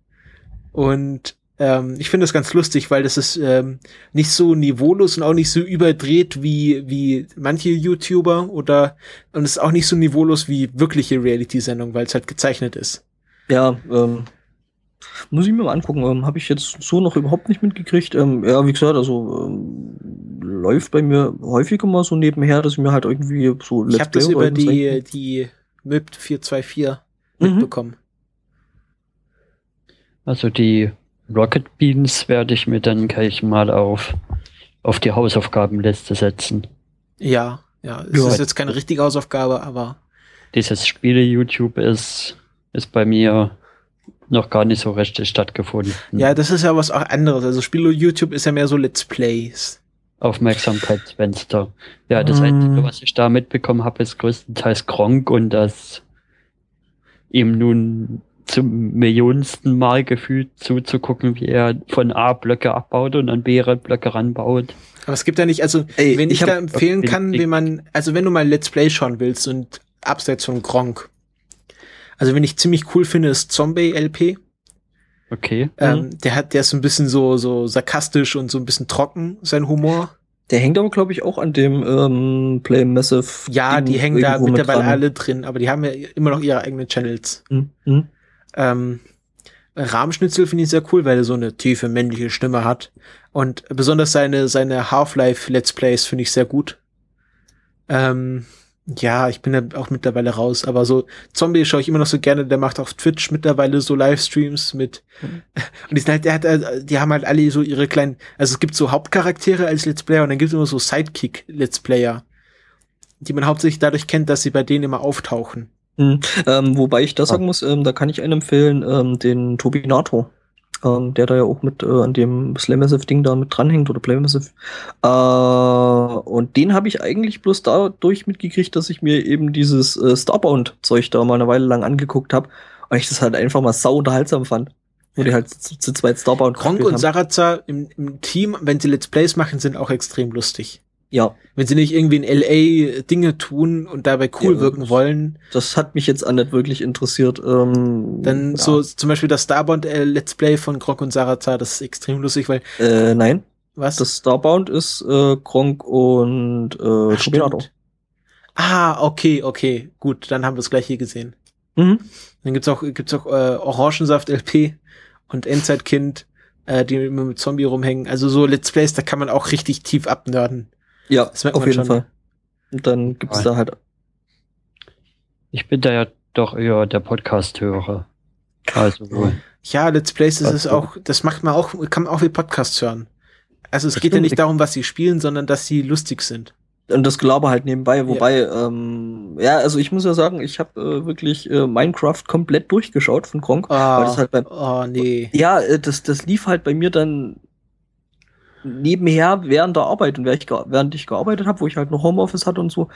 Und ähm, ich finde das ganz lustig, weil das ist ähm, nicht so niveaulos und auch nicht so überdreht wie, wie manche YouTuber oder und es ist auch nicht so niveaulos wie wirkliche Reality-Sendung, weil es halt gezeichnet ist. Ja, ähm, muss ich mir mal angucken. Ähm, Habe ich jetzt so noch überhaupt nicht mitgekriegt. Ähm, ja, wie gesagt, also ähm, läuft bei mir häufiger mal so nebenher, dass ich mir halt irgendwie so ich habe das über die, die MIP 424 Mhm. mitbekommen. Also die Rocket Beans werde ich mir dann gleich mal auf, auf die Hausaufgabenliste setzen. Ja, ja, es Ja. ist jetzt keine richtige Hausaufgabe, aber Dieses Spiele-YouTube ist, ist bei mir noch gar nicht so richtig stattgefunden. ja, das ist ja was auch anderes. Also Spiele YouTube ist ja mehr so Let's Plays. Aufmerksamkeitsfenster. Ja, das Mm. Einzige, was ich da mitbekommen habe, ist größtenteils Gronk und das ihm nun zum millionsten Mal gefühlt zuzugucken, wie er von A Blöcke abbaut und an B Blöcke ranbaut. Aber es gibt ja nicht, also Ey, wenn ich, ich da empfehlen kann, wie man, also wenn du mal Let's Play schauen willst und abseits von Gronk. Also wenn ich ziemlich cool finde, ist Zombie LP. Okay. Ähm, der hat, der ist so ein bisschen so, so sarkastisch und so ein bisschen trocken, sein Humor. Der hängt aber, glaube ich, auch an dem ähm, Play Massive. Ja, Ding die hängen da mit mittlerweile dran. alle drin, aber die haben ja immer noch ihre eigenen Channels. Mhm. Mhm. Ähm, Rahmschnitzel finde ich sehr cool, weil er so eine tiefe männliche Stimme hat. Und besonders seine, seine Half-Life Let's Plays finde ich sehr gut. Ähm, ja, ich bin da auch mittlerweile raus, aber so Zombie schaue ich immer noch so gerne, der macht auf Twitch mittlerweile so Livestreams mit und die sind halt, der hat, äh, die haben halt alle so ihre kleinen, also es gibt so Hauptcharaktere als Let's Player und dann gibt es immer so Sidekick Let's Player, die man hauptsächlich dadurch kennt, dass sie bei denen immer auftauchen. Mhm. Ähm, wobei ich da sagen muss, ähm, da kann ich einen empfehlen, ähm, den Tobinato. Ähm, der da ja auch mit äh, an dem Slam Massive Ding da mit dranhängt oder Play Massive. Äh, und den habe ich eigentlich bloß dadurch mitgekriegt, dass ich mir eben dieses äh, Starbound-Zeug da mal eine Weile lang angeguckt habe. Und ich das halt einfach mal sau unterhaltsam fand. Wo die halt zu, zu zweit Starbound Gronk und. Sarazar im, im Team, wenn sie Let's Plays machen, sind auch extrem lustig. Ja, Wenn sie nicht irgendwie in LA Dinge tun und dabei cool Ja, wirken wollen, das hat mich jetzt auch nicht wirklich interessiert. Ähm, dann ja. so zum Beispiel das Starbound äh, Let's Play von Gronk und Sarazar, das ist extrem lustig, weil Äh, nein, was? das Starbound ist äh, Gronk und äh, Ach, stimmt. Ah, okay, okay, gut, dann haben wir es gleich hier gesehen. Mhm. Dann gibt's auch gibt's auch äh, Orangensaft LP und Endzeitkind, äh, die immer mit Zombie rumhängen. Also so Let's Plays, da kann man auch richtig tief abnörden. Ja, Das merkt auf man jeden schon. Fall. Und dann gibt's Nein. da halt. Ich bin da ja doch eher der Podcast-Hörer. Also, Ja, Let's Plays, das ist Also- auch, das macht man auch, kann man auch wie Podcasts hören. Also es Das geht ja nicht darum, was sie spielen, sondern dass sie lustig sind. Und das Gelaber halt nebenbei, wobei, ähm, ja, also ich muss ja sagen, ich habe äh, wirklich äh, Minecraft komplett durchgeschaut von Gronk. weil das Oh, halt beim, oh nee. ja, äh, das, das lief halt bei mir dann nebenher während der Arbeit und während ich, gea- während ich gearbeitet habe, wo ich halt noch Homeoffice hatte und so,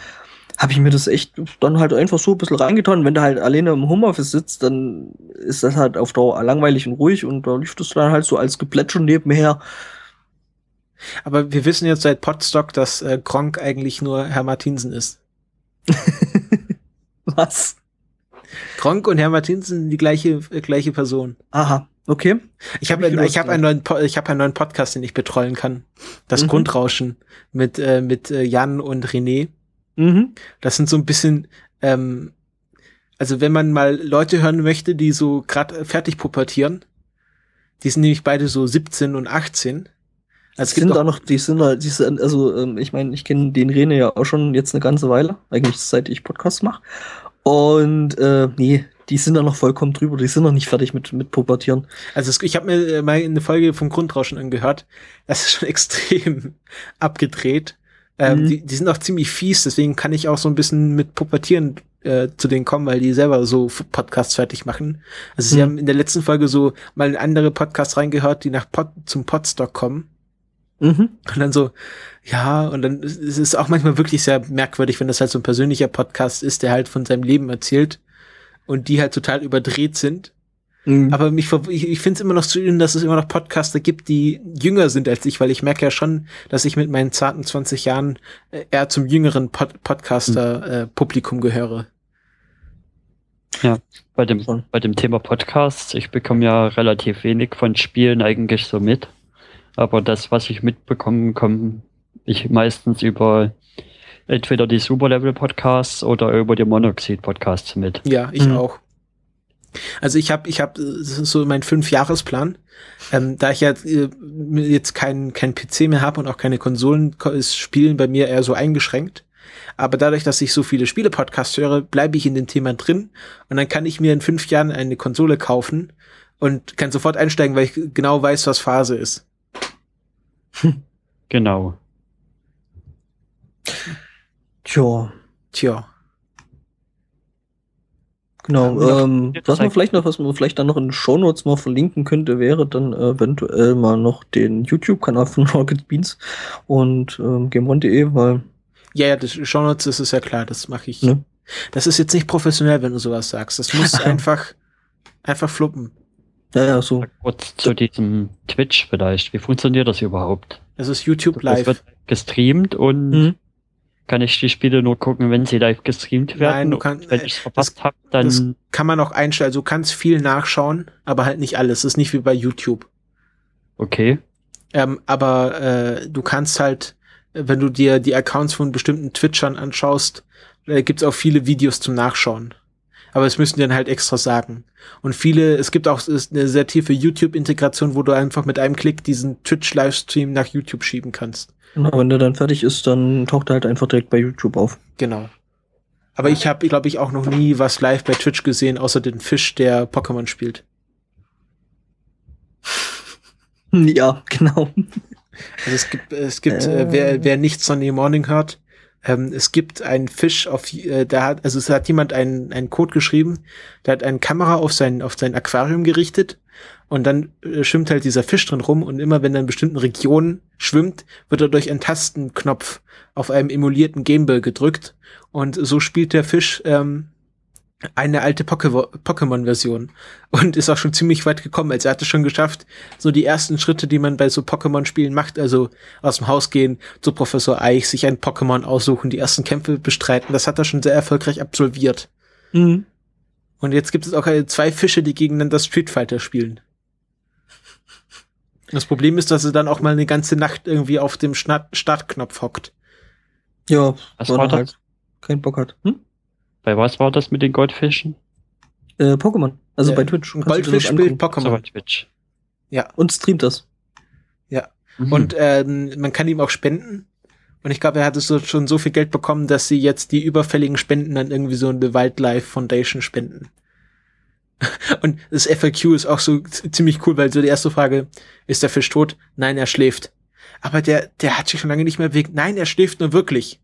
habe ich mir das echt dann halt einfach so ein bisschen reingetan. Wenn du halt alleine im Homeoffice sitzt, dann ist das halt auf Dauer langweilig und ruhig und da lief das dann halt so als Geplätscher nebenher. Aber wir wissen jetzt seit Podstock, dass äh, Gronk eigentlich nur Herr Martinsen ist. Was? Gronk und Herr Martinsen sind die gleiche, äh, gleiche Person. Aha, okay. Ich habe Hab ich ich hab einen neuen Po- ich habe einen neuen Podcast, den ich betreuen kann. Das Mhm. Grundrauschen mit äh, mit äh, Jan und René. Mhm. Das sind so ein bisschen ähm, Also wenn man mal Leute hören möchte, die so gerade fertig pubertieren, die sind nämlich beide so 17 und 18. Also die sind da noch, die sind da, die sind, also ähm, ich meine, ich kenne den Rene ja auch schon jetzt eine ganze Weile, eigentlich seit ich Podcasts mache. Und äh, nee, die sind da noch vollkommen drüber, die sind noch nicht fertig mit, mit Pubertieren. Also ich habe mir äh, mal eine Folge vom Grundrauschen angehört. Das ist schon extrem abgedreht. Ähm, mhm. die, die sind auch ziemlich fies, deswegen kann ich auch so ein bisschen mit Pubertieren äh, zu denen kommen, weil die selber so Podcasts fertig machen. Also sie mhm. haben in der letzten Folge so mal in andere Podcasts reingehört, die nach Pod, zum Podstock kommen. Mhm. Und dann so, ja, und dann ist es auch manchmal wirklich sehr merkwürdig, wenn das halt so ein persönlicher Podcast ist, der halt von seinem Leben erzählt und die halt total überdreht sind. Mhm. Aber mich, ich, ich finde es immer noch zu schön, dass es immer noch Podcaster gibt, die jünger sind als ich, weil ich merke ja schon, dass ich mit meinen zarten 20 Jahren äh, eher zum jüngeren Pod Podcaster-Publikum mhm. äh, gehöre. Ja, bei dem, bei dem Thema Podcast, ich bekomme ja relativ wenig von Spielen eigentlich so mit. Aber das, was ich mitbekomme, komme ich meistens über entweder die Superlevel-Podcasts oder über die Monoxid-Podcasts mit. Ja, ich mhm. auch. Also ich habe, ich ist so mein Fünfjahresplan. Ähm, da ich ja äh, jetzt kein, kein PC mehr habe und auch keine Konsolen, ist Spielen bei mir eher so eingeschränkt. Aber dadurch, dass ich so viele Spiele-Podcasts höre, bleibe ich in dem Thema drin und dann kann ich mir in fünf Jahren eine Konsole kaufen und kann sofort einsteigen, weil ich genau weiß, was Phase ist. Genau. Tja. Tja. Genau, ähm, was man vielleicht noch, was man vielleicht dann noch in den Shownotes mal verlinken könnte, wäre dann eventuell mal noch den YouTube-Kanal von Rocket Beans und ähm, GameOne.de, weil. Ja, ja, das Shownotes, das ist ja klar, das mache ich. Ne? Das ist jetzt nicht professionell, wenn du sowas sagst. Das muss einfach, einfach fluppen. Ja, ja, so. Kurz zu diesem Twitch vielleicht. Wie funktioniert das überhaupt? Das ist YouTube live. Das wird gestreamt und mhm. Kann ich die Spiele nur gucken, wenn sie live gestreamt werden? Nein, du kannst, wenn ich es verpasst habe, dann. Das kann man auch einstellen. Also du kannst viel nachschauen, aber halt nicht alles. Das ist nicht wie bei YouTube. Okay. Ähm, aber äh, du kannst halt, wenn du dir die Accounts von bestimmten Twitchern anschaust, äh, gibt's auch viele Videos zum Nachschauen aber es müssen dann halt extra sagen. Und viele, es gibt auch eine sehr tiefe YouTube-Integration, wo du einfach mit einem Klick diesen Twitch-Livestream nach YouTube schieben kannst. Genau, wenn der dann fertig ist, dann taucht er halt einfach direkt bei YouTube auf. Genau. Aber ich habe, glaube ich, auch noch nie was live bei Twitch gesehen, außer den Fisch, der Pokémon spielt. Ja, genau. Also es gibt, es gibt, äh, äh wer, wer nicht Sunday Morning hört, ähm, es gibt einen Fisch auf, äh, da hat, also es hat jemand einen, einen Code geschrieben, der hat eine Kamera auf sein, auf sein Aquarium gerichtet und dann äh, schwimmt halt dieser Fisch drin rum und immer wenn er in bestimmten Regionen schwimmt, wird er durch einen Tastenknopf auf einem emulierten Gameboy gedrückt und so spielt der Fisch ähm, eine alte Pokémon-Version und ist auch schon ziemlich weit gekommen. Also er hatte schon geschafft, so die ersten Schritte, die man bei so Pokémon-Spielen macht, also aus dem Haus gehen, zu Professor Eich, sich ein Pokémon aussuchen, die ersten Kämpfe bestreiten, das hat er schon sehr erfolgreich absolviert. Mhm. Und jetzt gibt es auch zwei Fische, die gegeneinander Street Fighter spielen. Das Problem ist, dass er dann auch mal eine ganze Nacht irgendwie auf dem Startknopf hockt. Ja, was war das? Halt keinen Bock hat. Hm? Bei was war das mit den Goldfischen? Äh, Pokémon. Also ja, bei Twitch. Goldfisch spielt Pokémon. So, Twitch. Ja. Und streamt das. Ja. Mhm. Und ähm, man kann ihm auch spenden. Und ich glaube, er hat so, schon so viel Geld bekommen, dass sie jetzt die überfälligen Spenden dann irgendwie so eine Wildlife Foundation spenden. Und das FAQ ist auch so ziemlich cool, weil so die erste Frage, ist der Fisch tot? Nein, er schläft. Aber der, der hat sich schon lange nicht mehr bewegt. Nein, er schläft nur wirklich.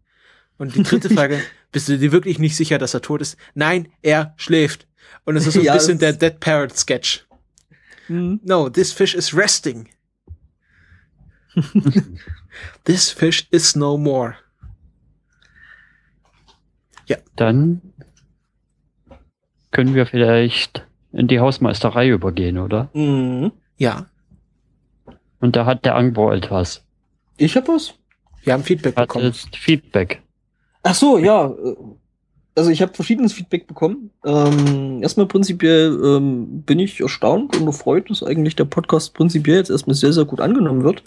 Und die dritte Frage, bist du dir wirklich nicht sicher, dass er tot ist? Nein, er schläft. Und es ist so ein ja, bisschen der Dead Parrot Sketch. Mhm. No, this fish is resting. this fish is no more. Ja. Dann können wir vielleicht in die Hausmeisterei übergehen, oder? Mhm. Ja. Und da hat der Angbo etwas. Ich hab was. Wir haben Feedback hat bekommen. Feedback. Ach so, ja. Also ich habe verschiedenes Feedback bekommen. Ähm, erstmal prinzipiell ähm, bin ich erstaunt und erfreut, dass eigentlich der Podcast prinzipiell jetzt erstmal sehr, sehr gut angenommen wird.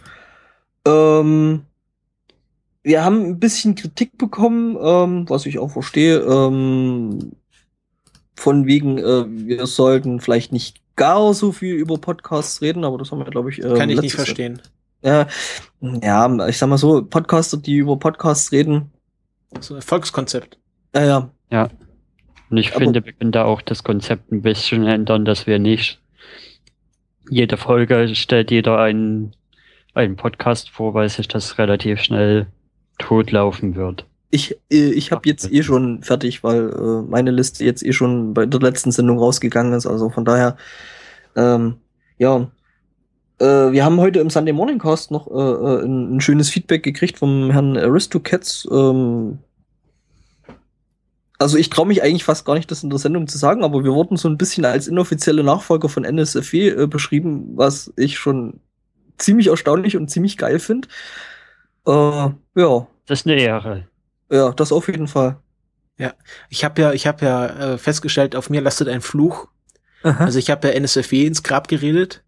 Ähm, wir haben ein bisschen Kritik bekommen, ähm, was ich auch verstehe. Von wegen, äh, wir sollten vielleicht nicht gar so viel über Podcasts reden, aber das haben wir, glaube ich, äh, Kann ich nicht verstehen. Ja, ja, ich sag mal so, Podcaster, die über Podcasts reden, So ein Erfolgskonzept. ja, ja, Und ich Aber- finde, wir können da auch das Konzept ein bisschen ändern, dass wir nicht jede Folge stellt jeder einen, einen Podcast vor, weil sich das relativ schnell totlaufen wird. Ich, äh, ich habe jetzt eh schon fertig, weil äh, meine Liste jetzt eh schon bei der letzten Sendung rausgegangen ist, also von daher, ähm, ja, äh, wir haben heute im Sunday Morning Cast noch äh, äh, ein, ein schönes Feedback gekriegt vom Herrn Aristocats. Ähm, also ich traue mich eigentlich fast gar nicht, das in der Sendung zu sagen, aber wir wurden so ein bisschen als inoffizielle Nachfolger von NSFW äh, beschrieben, was ich schon ziemlich erstaunlich und ziemlich geil finde. Ja, Das ist eine Ehre. Ja, das auf jeden Fall. Ich habe ja, ich habe ja äh, festgestellt, auf mir lastet ein Fluch. Also ich habe ja NSFW ins Grab geredet.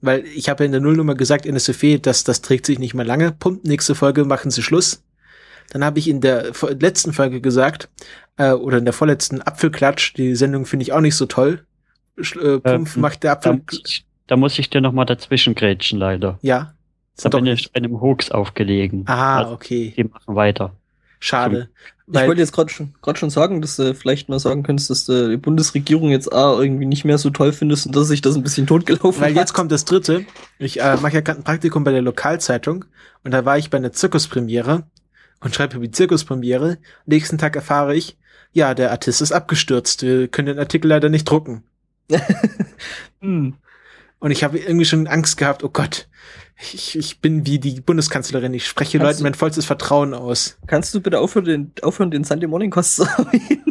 Weil ich habe ja in der Nullnummer gesagt, NSFW, das, das trägt sich nicht mehr lange. Pumpt, nächste Folge machen sie Schluss. Dann habe ich in der letzten Folge gesagt, äh, oder in der vorletzten Apfelklatsch, die Sendung finde ich auch nicht so toll. Sch äh, Pumpf Ähm, macht der Da, Apfel. ich- da muss ich dir nochmal dazwischen grätschen, leider. Ja. Bin nicht. ich einem Hoax aufgelegen. Ah, Also, okay. Die machen weiter. Schade. Ich wollte jetzt gerade schon, grad schon sagen, dass du vielleicht mal sagen könntest, dass du die Bundesregierung jetzt A, irgendwie nicht mehr so toll findest und dass sich das ein bisschen totgelaufen Weil hat. jetzt kommt das dritte. Ich äh, mache ja gerade ein Praktikum bei der Lokalzeitung und da war ich bei einer Zirkuspremiere und schreibe über die Zirkuspremiere. Nächsten Tag erfahre ich, ja, der Artist ist abgestürzt. Wir können den Artikel leider nicht drucken. hm. Und ich habe irgendwie schon Angst gehabt, oh Gott, ich, ich bin wie die Bundeskanzlerin, ich spreche Kannst Leuten du- mein vollstes Vertrauen aus. Kannst du bitte aufhören, den, aufhören, den Sunday Morning Cast zu erwähnen?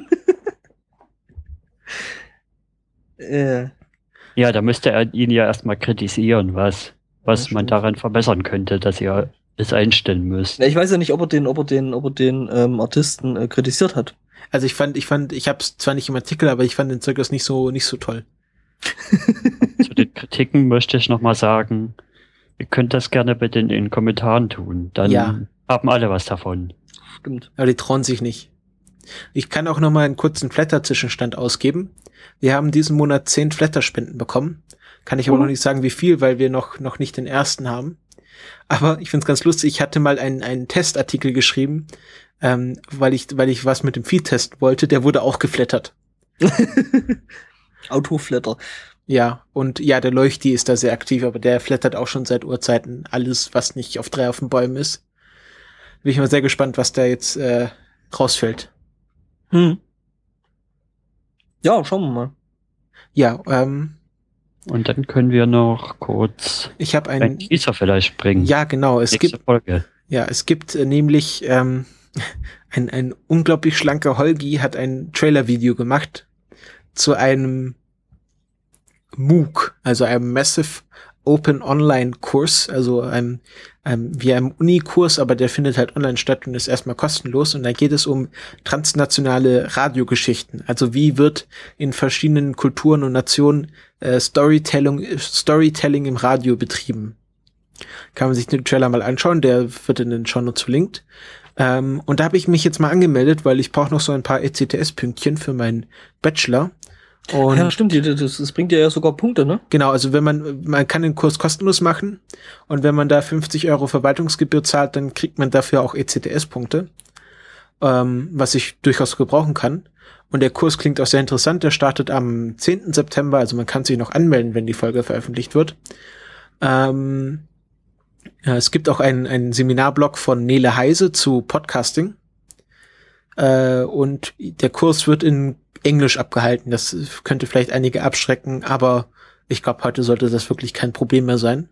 äh, Ja, da müsste er ihn ja erstmal kritisieren, was, was Ja, man daran verbessern könnte, dass ihr es einstellen müsst. ich weiß ja nicht, ob er den, ob er den, ob er den ähm, Artisten äh, kritisiert hat. Also ich fand, ich fand, ich habe es zwar nicht im Artikel, aber ich fand den Zirkus nicht so, nicht so toll. Zu den Kritiken möchte ich nochmal sagen, ihr könnt das gerne bitte in den Kommentaren tun. Dann Ja. haben alle was davon. Stimmt. Aber die trauen sich nicht. Ich kann auch noch mal einen kurzen Flatter-Zwischenstand ausgeben. Wir haben diesen Monat zehn Flatter-Spenden bekommen. Kann ich aber Mhm. noch nicht sagen, wie viel, weil wir noch, noch nicht den ersten haben. Aber ich find's ganz lustig. Ich hatte mal einen, einen Testartikel geschrieben, ähm, weil ich, weil ich was mit dem Feed testen wollte. Der wurde auch geflattert. Autoflatter. Ja, und ja, der Leuchti ist da sehr aktiv, aber der flattert auch schon seit Urzeiten alles, was nicht auf drei auf den Bäumen ist. Bin ich mal sehr gespannt, was da jetzt äh, rausfällt. Hm. Ja, schauen wir mal. Ja, ähm, Und dann können wir noch kurz ich habe ein ein, Teaser vielleicht bringen. ja genau, es gibt, Folge. ja, es gibt äh, nämlich ähm, ein, ein unglaublich schlanker Holgi hat ein Trailer-Video gemacht zu einem MOOC, also einem Massive Open Online Kurs, also einem, einem wie einem Unikurs, aber der findet halt online statt und ist erstmal kostenlos. Und da geht es um transnationale Radiogeschichten. Also wie wird in verschiedenen Kulturen und Nationen äh, Storytelling, Storytelling im Radio betrieben. Kann man sich den Trailer mal anschauen, der wird in den Shownotes verlinkt. Ähm, und da habe ich mich jetzt mal angemeldet, weil ich brauche noch so ein paar ECTS-Pünktchen für meinen Bachelor. Und ja, stimmt, das, das bringt ja sogar Punkte, ne? Genau, also wenn man, man kann den Kurs kostenlos machen und wenn man da 50 Euro Verwaltungsgebühr zahlt, dann kriegt man dafür auch ECTS-Punkte, ähm, was ich durchaus gebrauchen kann. Und der Kurs klingt auch sehr interessant. Der startet am 10. September, also man kann sich noch anmelden, wenn die Folge veröffentlicht wird. Ähm, ja, es gibt auch einen, einen Seminarblog von Nele Heise zu Podcasting. Äh, und der Kurs wird in Englisch abgehalten. Das könnte vielleicht einige abschrecken, aber ich glaube, heute sollte das wirklich kein Problem mehr sein.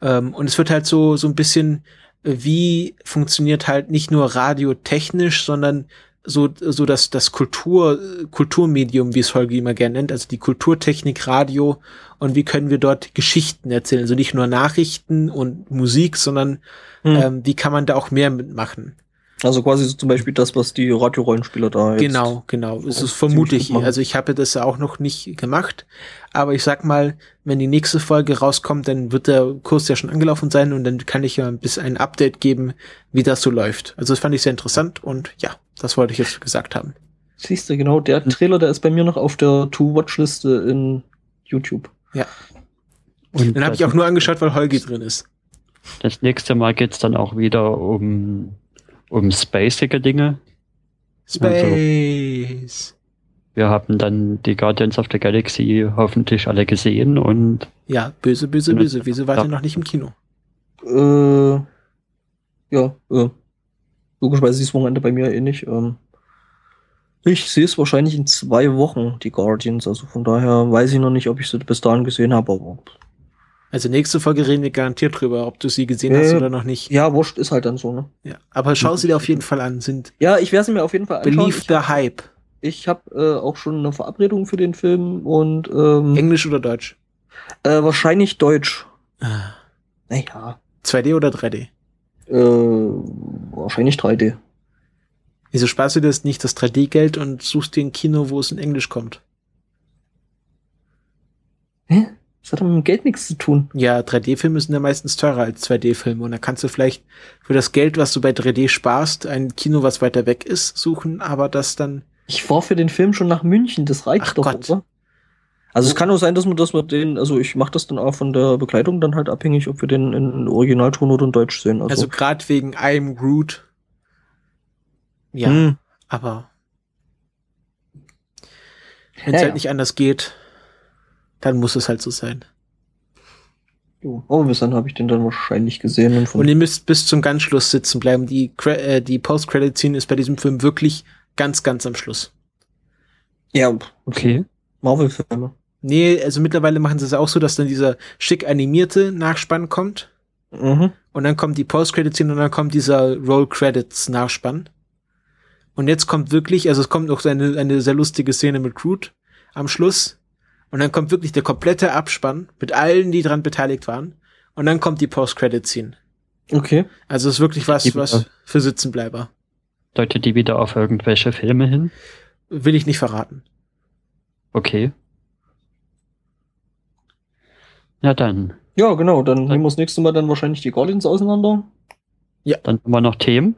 Ähm, und es wird halt so, so ein bisschen, äh, wie funktioniert halt nicht nur radiotechnisch, sondern so, so dass das Kultur, Kulturmedium, wie es Holger immer gerne nennt, also die Kulturtechnik Radio und wie können wir dort Geschichten erzählen. Also nicht nur Nachrichten und Musik, sondern Hm. ähm, wie kann man da auch mehr mitmachen. Also quasi so zum Beispiel das, was die Radiorollenspieler da jetzt. Genau, genau. Es ist vermute ziemlich ich. gut machen. Also ich habe das ja auch noch nicht gemacht. Aber ich sag mal, wenn die nächste Folge rauskommt, dann wird der Kurs ja schon angelaufen sein und dann kann ich ja ein bisschen ein Update geben, wie das so läuft. Also das fand ich sehr interessant und ja, das wollte ich jetzt gesagt haben. Siehst du, genau, der Trailer, der ist bei mir noch auf der To-Watch-Liste in YouTube. Und Den habe ich auch nur angeschaut, weil Holgi drin ist. Das nächste Mal geht's dann auch wieder um, um spacige Dinge. Space. Wir haben dann die Guardians of the Galaxy hoffentlich alle gesehen und Ja, böse, böse, Ja. böse. Wieso war Ja. der noch nicht im Kino? Äh, ja, äh, logischerweise ist das Wochenende bei mir eh nicht. Ähm, ich sehe es wahrscheinlich in zwei Wochen, die Guardians. Also von daher weiß ich noch nicht, ob ich sie bis dahin gesehen habe, aber Also nächste Folge reden wir garantiert drüber, ob du sie gesehen Ja, hast oder noch nicht. ja, wurscht ist halt dann so, ne? Ja. Aber schau sie dir auf jeden Fall an. Sind Ja, ich werde sie mir auf jeden Fall anschauen. Believe Ich, the Hype. ich habe äh, auch schon eine Verabredung für den Film und ähm, Englisch oder Deutsch? äh, wahrscheinlich Deutsch. Ah. Naja, 2D oder 3D? äh, wahrscheinlich 3D. Wieso sparst du dir das nicht das 3D-Geld und suchst dir ein Kino, wo es in Englisch kommt? Hä? Das hat doch mit dem Geld nichts zu tun. Ja, 3D-Filme sind ja meistens teurer als 2D-Filme und da kannst du vielleicht für das Geld, was du bei 3D sparst, ein Kino, was weiter weg ist, suchen, aber das dann Ich fahre für den Film schon nach München, das reicht Ach doch, Gott. oder? Also es kann auch sein, dass man das mit den, also ich mache das dann auch von der Bekleidung dann halt abhängig, ob wir den in Originalton oder in Deutsch sehen. Also, Also gerade wegen I'm Groot. Ja, hm, aber wenn es Ja, halt ja. nicht anders geht, dann muss es halt so sein. jo. aber bis dann habe ich den dann wahrscheinlich gesehen. Und Und ihr müsst bis zum ganz Schluss sitzen bleiben. Die, äh, die Post-Credit-Scene ist bei diesem Film wirklich ganz, ganz am Schluss. ja, okay. Marvel-Filme. Nee, also mittlerweile machen sie es auch so, dass dann dieser schick animierte Nachspann kommt Mhm. und dann kommt die Post-Credit-Scene und dann kommt dieser Roll-Credits-Nachspann. Und jetzt kommt wirklich, also es kommt noch so eine, eine sehr lustige Szene mit Groot am Schluss. Und dann kommt wirklich der komplette Abspann mit allen, die dran beteiligt waren. Und dann kommt die Post-Credit-Scene. Okay. Also es ist wirklich was, was für Sitzenbleiber. Deutet die wieder auf irgendwelche Filme hin? Will ich nicht verraten. Okay. Ja, dann. Ja, genau, dann nehmen wir das nächste Mal dann wahrscheinlich die Guardians auseinander. Dann haben wir noch Themen.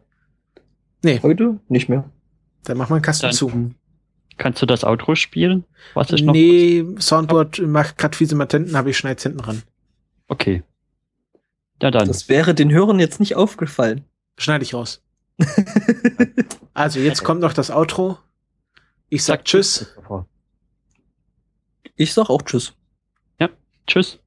Nee, Heute nicht mehr. dann mach mal einen Kasten Dann zu. Kannst du das Outro spielen? Was ich noch? Nee, Soundboard macht grad fiese Matenten, aber ich schneid's hinten ran. Okay. Ja, dann. Das wäre den Hörern jetzt nicht aufgefallen. Schneide ich raus. Also jetzt kommt noch das Outro. Ich sag Tschüss. Ich sag auch Tschüss. Tschüss.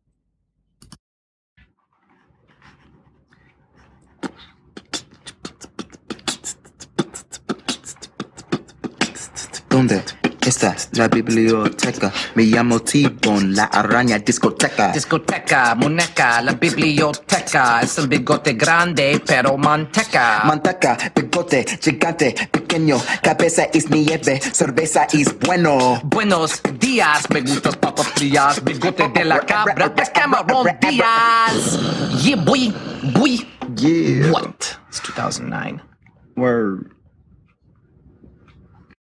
Está la biblioteca? Me llamo T-Bone, la araña discoteca. Discoteca, muñeca, la biblioteca. Es el bigote grande, pero manteca. Manteca, bigote, gigante, pequeño, cabeza es nieve, cerveza es bueno. Buenos días, me gustas papas frías. Bigote de la cabra, de Cameron Díaz. Yeah, boy, boy. Yeah. What? It's 2009. Word.